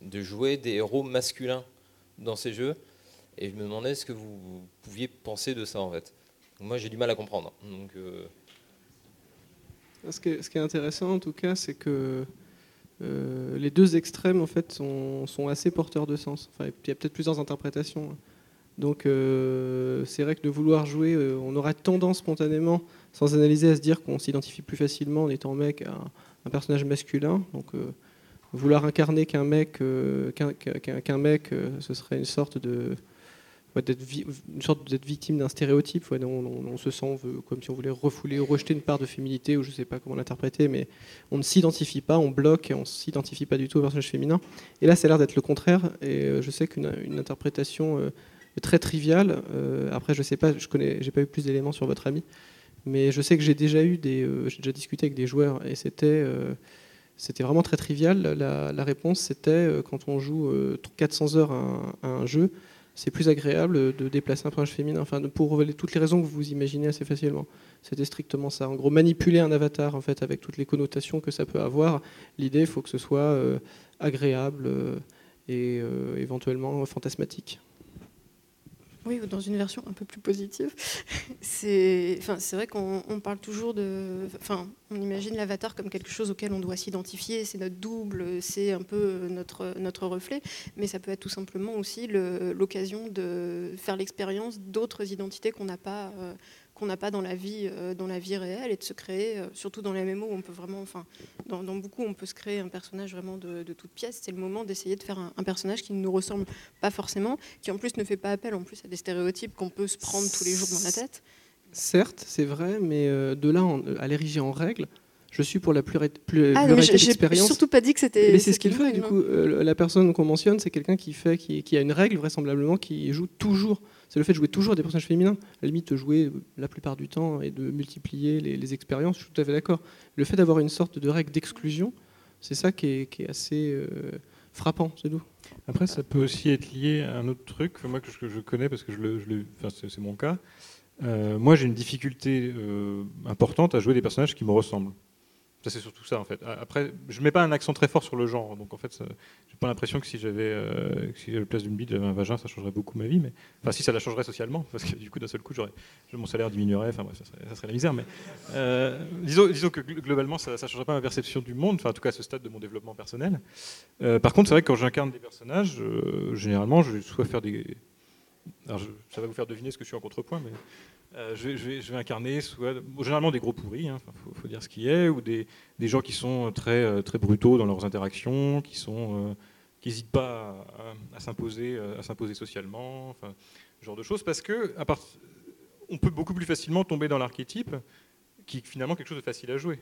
de jouer des héros masculins dans ses jeux. Et je me demandais ce que vous pouviez penser de ça en fait. Moi j'ai du mal à comprendre. Ce, qui est, intéressant en tout cas, c'est que euh, les deux extrêmes en fait sont, assez porteurs de sens. Enfin, il y a peut-être plusieurs interprétations. Hein. Donc euh, c'est vrai que de vouloir jouer, euh, on aurait tendance spontanément, sans analyser, à se dire qu'on s'identifie plus facilement en étant mec à un personnage masculin. Donc vouloir incarner qu'un mec, qu'un mec, ce serait une sorte de d'être une sorte d'être victime d'un stéréotype. on, on, se sent comme si on voulait refouler ou rejeter une part de féminité, ou je ne sais pas comment l'interpréter, mais on ne s'identifie pas, on bloque et on ne s'identifie pas du tout au personnage féminin. Et là, ça a l'air d'être le contraire. Et euh, je sais qu'une interprétation euh, très triviale. Euh, après, je ne sais pas, je connais, j'ai pas eu plus d'éléments sur votre ami, mais je sais que j'ai déjà eu des, j'ai déjà discuté avec des joueurs et c'était c'était vraiment très trivial. La, réponse, c'était quand on joue 400 heures à un jeu, c'est plus agréable de déplacer un personnage féminin, enfin, pour toutes les raisons que vous imaginez assez facilement. C'était strictement ça. En gros, manipuler un avatar, en fait, avec toutes les connotations que ça peut avoir, l'idée, il faut que ce soit euh, agréable euh, et euh, éventuellement fantasmatique. Oui, ou dans une version un peu plus positive. (laughs) c'est enfin, vrai qu'on parle toujours de. Enfin, on imagine l'avatar comme quelque chose auquel on doit s'identifier, c'est notre double, c'est un peu notre, notre reflet, mais ça peut être tout simplement aussi l'occasion de faire l'expérience d'autres identités qu'on n'a pas. Euh, qu'on n'a pas dans la vie, euh, dans la vie réelle, et de se créer, euh, surtout dans les MMO, où on peut vraiment, enfin, dans, beaucoup, on peut se créer un personnage vraiment de, de toute pièce. C'est le moment d'essayer de faire un, personnage qui ne nous ressemble pas forcément, qui en plus ne fait pas appel en plus à des stéréotypes qu'on peut se prendre tous les jours dans la tête. Certes, c'est vrai, mais euh, de là à l'ériger en règle, je suis pour la plus plus ah, d'expérience. surtout pas dit que c'était. Mais c'est ce qu'il fait. Du coup, la personne qu'on mentionne, c'est quelqu'un qui fait, qui, qui, a une règle vraisemblablement, qui joue toujours c'est le fait de jouer toujours des personnages féminins. À la limite, de jouer euh, la plupart du temps et de multiplier les, expériences, je suis tout à fait d'accord. Le fait d'avoir une sorte de règle d'exclusion, c'est ça qui est, assez euh, frappant, c'est tout. Après, ça peut aussi être lié à un autre truc, moi que je, connais parce que je le, c'est mon cas. Euh, moi, j'ai une difficulté importante à jouer des personnages qui me ressemblent c'est surtout ça en fait. Après, je mets pas un accent très fort sur le genre, donc en fait, j'ai pas l'impression que si j'avais euh, si la place d'une bite, j'avais un vagin, ça changerait beaucoup ma vie. Mais enfin, si ça la changerait socialement, parce que du coup, d'un seul coup, mon salaire diminuerait. Enfin bref, ça serait, la misère. Mais euh, disons, que globalement, ça, ne changerait pas ma perception du monde. Enfin, en tout cas, à ce stade de mon développement personnel. Euh, par contre, c'est vrai que quand j'incarne des personnages, généralement, je vais soit faire des alors ça va vous faire deviner ce que je suis en contrepoint, mais je, vais, incarner soit, généralement des gros pourris, il hein, faut, dire ce qui est, ou des, gens qui sont très, très brutaux dans leurs interactions, qui sont n'hésitent pas à, s'imposer, socialement, ce genre de choses, parce que peut beaucoup plus facilement tomber dans l'archétype qui est finalement quelque chose de facile à jouer.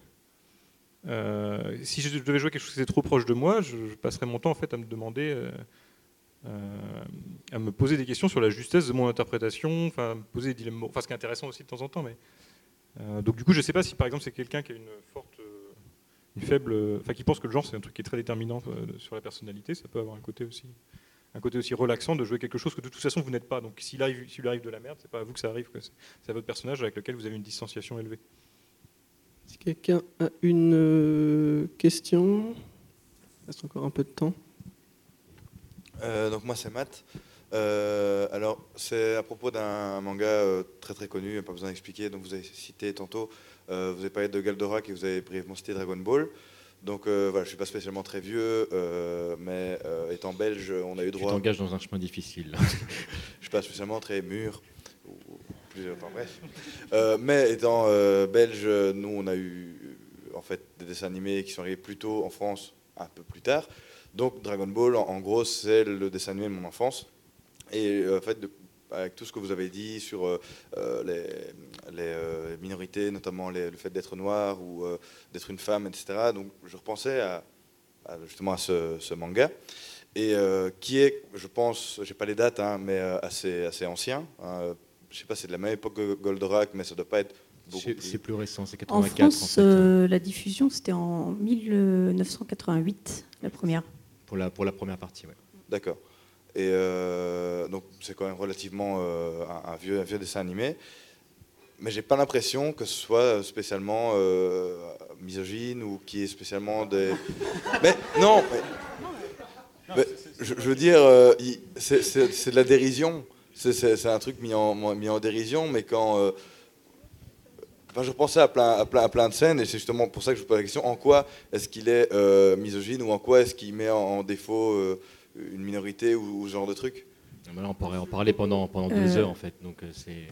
Euh, si je devais jouer quelque chose qui était trop proche de moi, je, passerais mon temps en fait à me demander, euh, euh, à me poser des questions sur la justesse de mon interprétation, enfin poser des dilemmes, enfin ce qui est intéressant aussi de temps en temps. Mais donc du coup, je ne sais pas si par exemple c'est quelqu'un qui a une forte, une faible, enfin qui pense que le genre c'est un truc qui est très déterminant sur la personnalité, ça peut avoir un côté aussi, un côté aussi relaxant de jouer quelque chose que de toute façon vous n'êtes pas. Donc s'il arrive, s'il arrive de la merde, c'est pas à vous que ça arrive, c'est à votre personnage avec lequel vous avez une distanciation élevée. Si quelqu'un a une euh, question, il reste encore un peu de temps. Euh, donc moi c'est Matt. Euh, alors c'est à propos d'un manga très très connu, pas besoin d'expliquer. Donc vous avez cité tantôt, vous avez parlé de Galdorak et vous avez brièvement cité Dragon Ball. Donc voilà, je suis pas spécialement très vieux, mais étant belge, on a eu droit. Tu t'engages dans un chemin difficile. (laughs) je suis pas spécialement très mûr bref. Euh, mais étant euh, belge, nous, on a eu en fait des dessins animés qui sont arrivés plus tôt en France, un peu plus tard. Donc Dragon Ball, en, gros, c'est le dessin animé de mon enfance. Et euh, en fait, avec tout ce que vous avez dit sur les, minorités, notamment le fait d'être noir ou d'être une femme, etc. Donc je repensais à, justement à ce, manga et qui est, je pense, j'ai pas les dates, hein, mais assez, assez ancien. Hein, je sais pas, c'est de la même époque que Goldorak, mais ça doit pas être beaucoup plus... C'est plus récent, c'est 84. En France, euh, la diffusion, c'était en 1988, la première. Pour la, pour la première partie, oui. D'accord. Et euh, donc, c'est quand même relativement euh, un, vieux, un vieux dessin animé. Mais j'ai pas l'impression que ce soit spécialement misogyne ou qui est spécialement des. (laughs) mais non, mais, je, je, veux dire, c'est de la dérision c'est un truc mis en, mis en dérision, mais quand. Euh, je pensais à plein, à, plein, à plein de scènes, et c'est justement pour ça que je vous pose la question en quoi est-ce qu'il est, euh, misogyne ou en quoi est-ce qu'il met en, défaut euh, une minorité ou, ce genre de truc? On pourrait en parler pendant, pendant deux heures, en fait. Donc, c'est.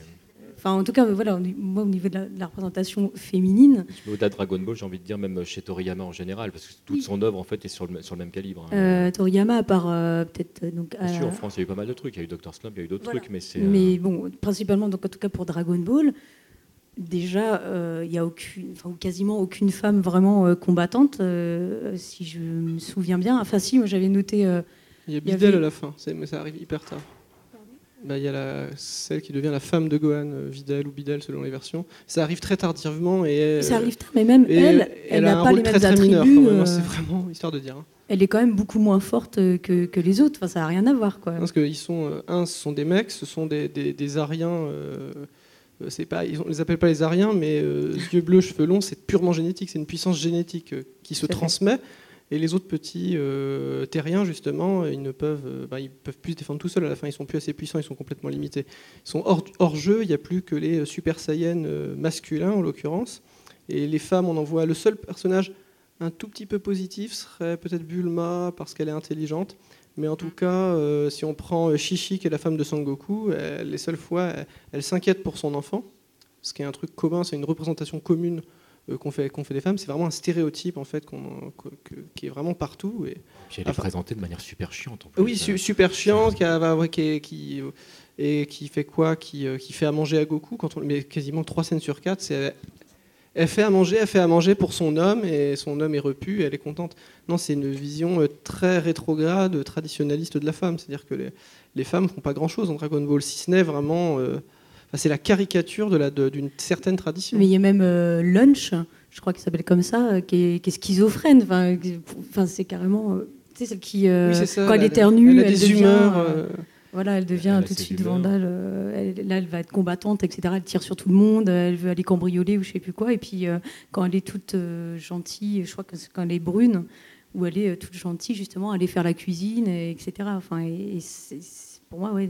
Enfin, en tout cas, voilà, moi, au niveau de la, représentation féminine. Au-delà de Dragon Ball, j'ai envie de dire même chez Toriyama en général, parce que toute son œuvre en fait est sur le, sur le même calibre. Hein. Euh, Toriyama, à part euh, peut-être euh, donc. Bien sûr, en France, il y a eu pas mal de trucs. Il y a eu Doctor Slump, il y a eu d'autres trucs, mais c'est. Mais bon, principalement, donc en tout cas pour Dragon Ball, déjà, il y a aucune, enfin, quasiment aucune femme vraiment combattante, si je me souviens bien. Enfin, si, moi j'avais noté. il y a Bidel à la fin, mais ça arrive hyper tard. Bah, il y a la, celle qui devient la femme de Gohan, euh, Vidal ou Bidel selon les versions. Ça arrive très tardivement. Et, ça arrive tard, mais même elle, elle n'a pas les mêmes attributs. Euh, c'est vraiment histoire de dire. Hein. Elle est quand même beaucoup moins forte que, que les autres. Enfin, ça n'a rien à voir. Quoi. Parce qu'ils sont, euh, un, ce sont des mecs, ce sont des, des, des Ariens. C'est pas, ils ne les appellent pas les Ariens, mais yeux bleus, cheveux longs, c'est purement génétique. C'est une puissance génétique qui se transmet. Et les autres petits euh, terriens, justement, ils ne peuvent, euh, bah, ils peuvent plus se défendre tout seuls à la fin. Ils sont plus assez puissants, ils sont complètement limités. Ils sont hors, hors jeu. Il n'y a plus que les Super Saiyans euh, masculins, en l'occurrence. Et les femmes, on en voit le seul personnage un tout petit peu positif serait peut-être Bulma parce qu'elle est intelligente. Mais en tout mm. cas, si on prend Shishi, qui est la femme de Sangoku, les seules fois, elle s'inquiète pour son enfant, ce qui est un truc commun, c'est une représentation commune euh, qu'on fait, qu'on fait des femmes, c'est vraiment un stéréotype en fait qui est vraiment partout. Et, Puis elle est présentée de manière super chiante. En plus. Oui, super chiante, qui, qui, et qui fait quoi qui, euh, qui, fait à manger à Goku, quand on met quasiment trois scènes sur quatre, c'est elle fait à manger, elle fait à manger pour son homme et son homme est repu, et elle est contente. Non, c'est une vision euh, très rétrograde, traditionnaliste de la femme. C'est-à-dire que les, les femmes font pas grand-chose en Dragon Ball, si ce n'est vraiment c'est la caricature d'une certaine tradition. Mais il y a même euh, Lunch, je crois qu'il s'appelle comme ça, euh, qui, est, schizophrène. Enfin, c'est carrément. Euh, tu sais, celle qui. quand elle éternue, elle, elle, des devient, humeurs. Voilà, elle devient tout de suite vandale. là, elle va être combattante, etc. Elle tire sur tout le monde, elle veut aller cambrioler ou je sais plus quoi. Et puis, quand elle est toute gentille, je crois que quand elle est brune, où elle est toute gentille, justement, aller faire la cuisine, etc. Enfin, et, pour moi, ouais,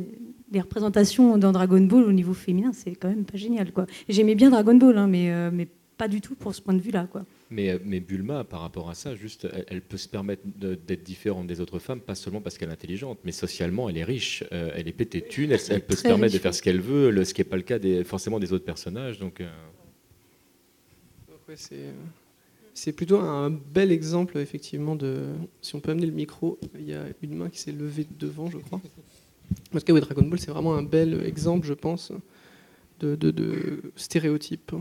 les représentations dans Dragon Ball au niveau féminin, c'est quand même pas génial. Quoi. J'aimais bien Dragon Ball, hein, mais, euh, mais pas du tout pour ce point de vue-là. Quoi. Mais, mais, Bulma, par rapport à ça, juste, elle, peut se permettre d'être différente des autres femmes, pas seulement parce qu'elle est intelligente, mais socialement, elle est riche, elle est pétée de thunes, elle, peut se permettre de faire ce qu'elle veut, ce qui n'est pas le cas des, forcément des autres personnages. Donc, c'est plutôt un bel exemple, effectivement, de. Si on peut amener le micro, il y a une main qui s'est levée devant, je crois. Parce que Dragon Ball, c'est vraiment un bel exemple, je pense, de, de, de stéréotype.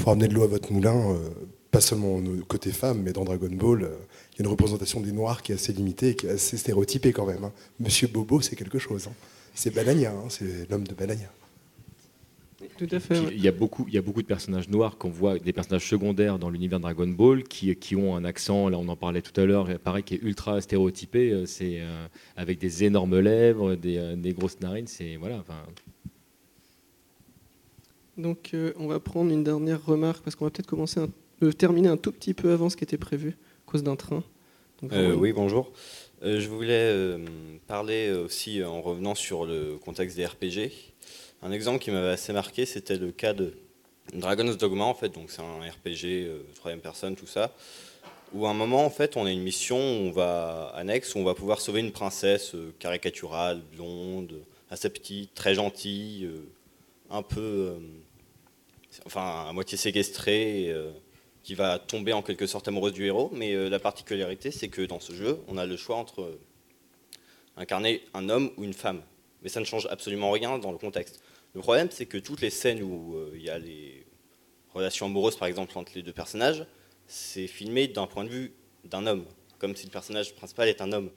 Pour amener de l'eau à votre moulin, euh, pas seulement côté femme, mais dans Dragon Ball, euh, il y a une représentation des Noirs qui est assez limitée et qui est assez stéréotypée quand même. Hein. Monsieur Bobo, c'est quelque chose. Hein. C'est Banania, hein, c'est l'homme de Banania. Tout à fait. Il, y a beaucoup, il y a beaucoup de personnages noirs qu'on voit, des personnages secondaires dans l'univers Dragon Ball qui, qui, ont un accent, là on en parlait tout à l'heure, pareil, qui est ultra stéréotypé, euh, c'est euh, avec des énormes lèvres, des, des grosses narines, c'est voilà. Enfin... Donc on va prendre une dernière remarque parce qu'on va peut-être commencer à terminer un tout petit peu avant ce qui était prévu à cause d'un train. oui, bonjour. je voulais parler aussi en revenant sur le contexte des RPG. Un exemple qui m'avait assez marqué, c'était le cas de Dragon's Dogma, en fait, donc c'est un RPG, euh, troisième personne, tout ça, où à un moment, en fait, on a une mission où on va, annexe, où on va pouvoir sauver une princesse euh, caricaturale, blonde, assez petite, très gentille, euh, un peu, enfin, à moitié séquestrée, qui va tomber en quelque sorte amoureuse du héros, mais la particularité, c'est que dans ce jeu, on a le choix entre incarner un homme ou une femme. Mais ça ne change absolument rien dans le contexte. Le problème, c'est que toutes les scènes où euh, il y a les relations amoureuses, par exemple, entre les deux personnages, c'est filmé d'un point de vue d'un homme, comme si le personnage principal est un homme.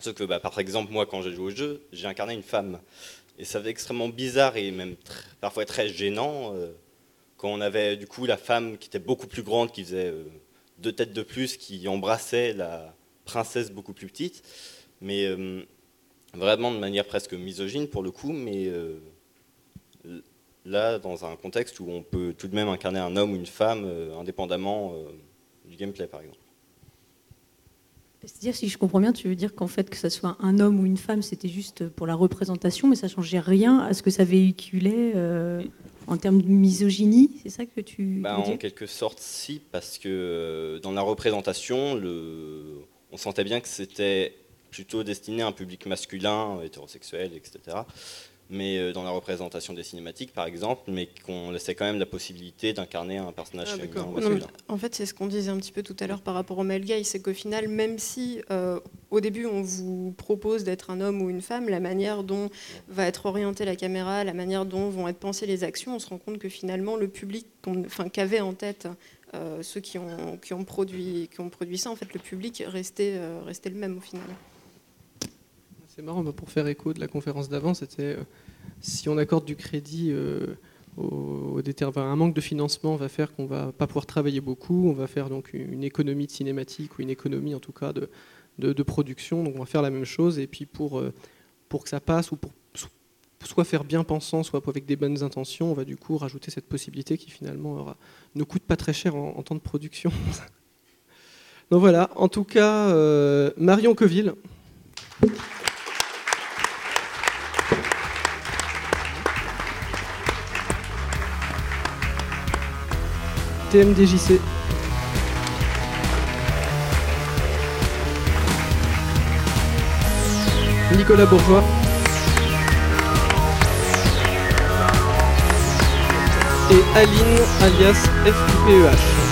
Sauf que, bah, par exemple, moi, quand j'ai joué au jeu, j'ai incarné une femme. Et ça fait extrêmement bizarre et même parfois très gênant euh, quand on avait du coup la femme qui était beaucoup plus grande, qui faisait euh, deux têtes de plus, qui embrassait la princesse beaucoup plus petite. Mais vraiment de manière presque misogyne pour le coup, mais là, dans un contexte où on peut tout de même incarner un homme ou une femme euh, indépendamment euh, du gameplay, par exemple. C'est-à-dire, si je comprends bien, tu veux dire qu'en fait, que ce soit un homme ou une femme, c'était juste pour la représentation, mais ça changeait rien à ce que ça véhiculait euh, en termes de misogynie C'est ça que tu. Bah, en quelque sorte, si, parce que dans la représentation, le... on sentait bien que c'était plutôt destiné à un public masculin, hétérosexuel, etc mais euh, dans la représentation des cinématiques, par exemple, mais qu'on laissait quand même la possibilité d'incarner un personnage ah, féminin En fait, c'est ce qu'on disait un petit peu tout à l'heure par rapport au male gay, c'est qu'au final, même si euh, au début on vous propose d'être un homme ou une femme, la manière dont va être orientée la caméra, la manière dont vont être pensées les actions, on se rend compte que finalement le public enfin, qu'avaient en tête euh, ceux qui ont, qui, ont produit, qui ont produit ça, en fait, le public restait, restait le même au final. C'est marrant, pour faire écho de la conférence d'avant, c'était euh, si on accorde du crédit euh, au, un manque de financement va faire qu'on va pas pouvoir travailler beaucoup, on va faire donc une économie de cinématique ou une économie en tout cas de, production, donc on va faire la même chose et puis pour, euh, pour que ça passe ou pour soit faire bien pensant, soit avec des bonnes intentions, on va du coup rajouter cette possibilité qui finalement ne coûte pas très cher en, temps de production. (laughs) donc voilà, en tout cas, Marion Coville. TMDJC. Nicolas Bourgeois. Et Aline alias FUPEH.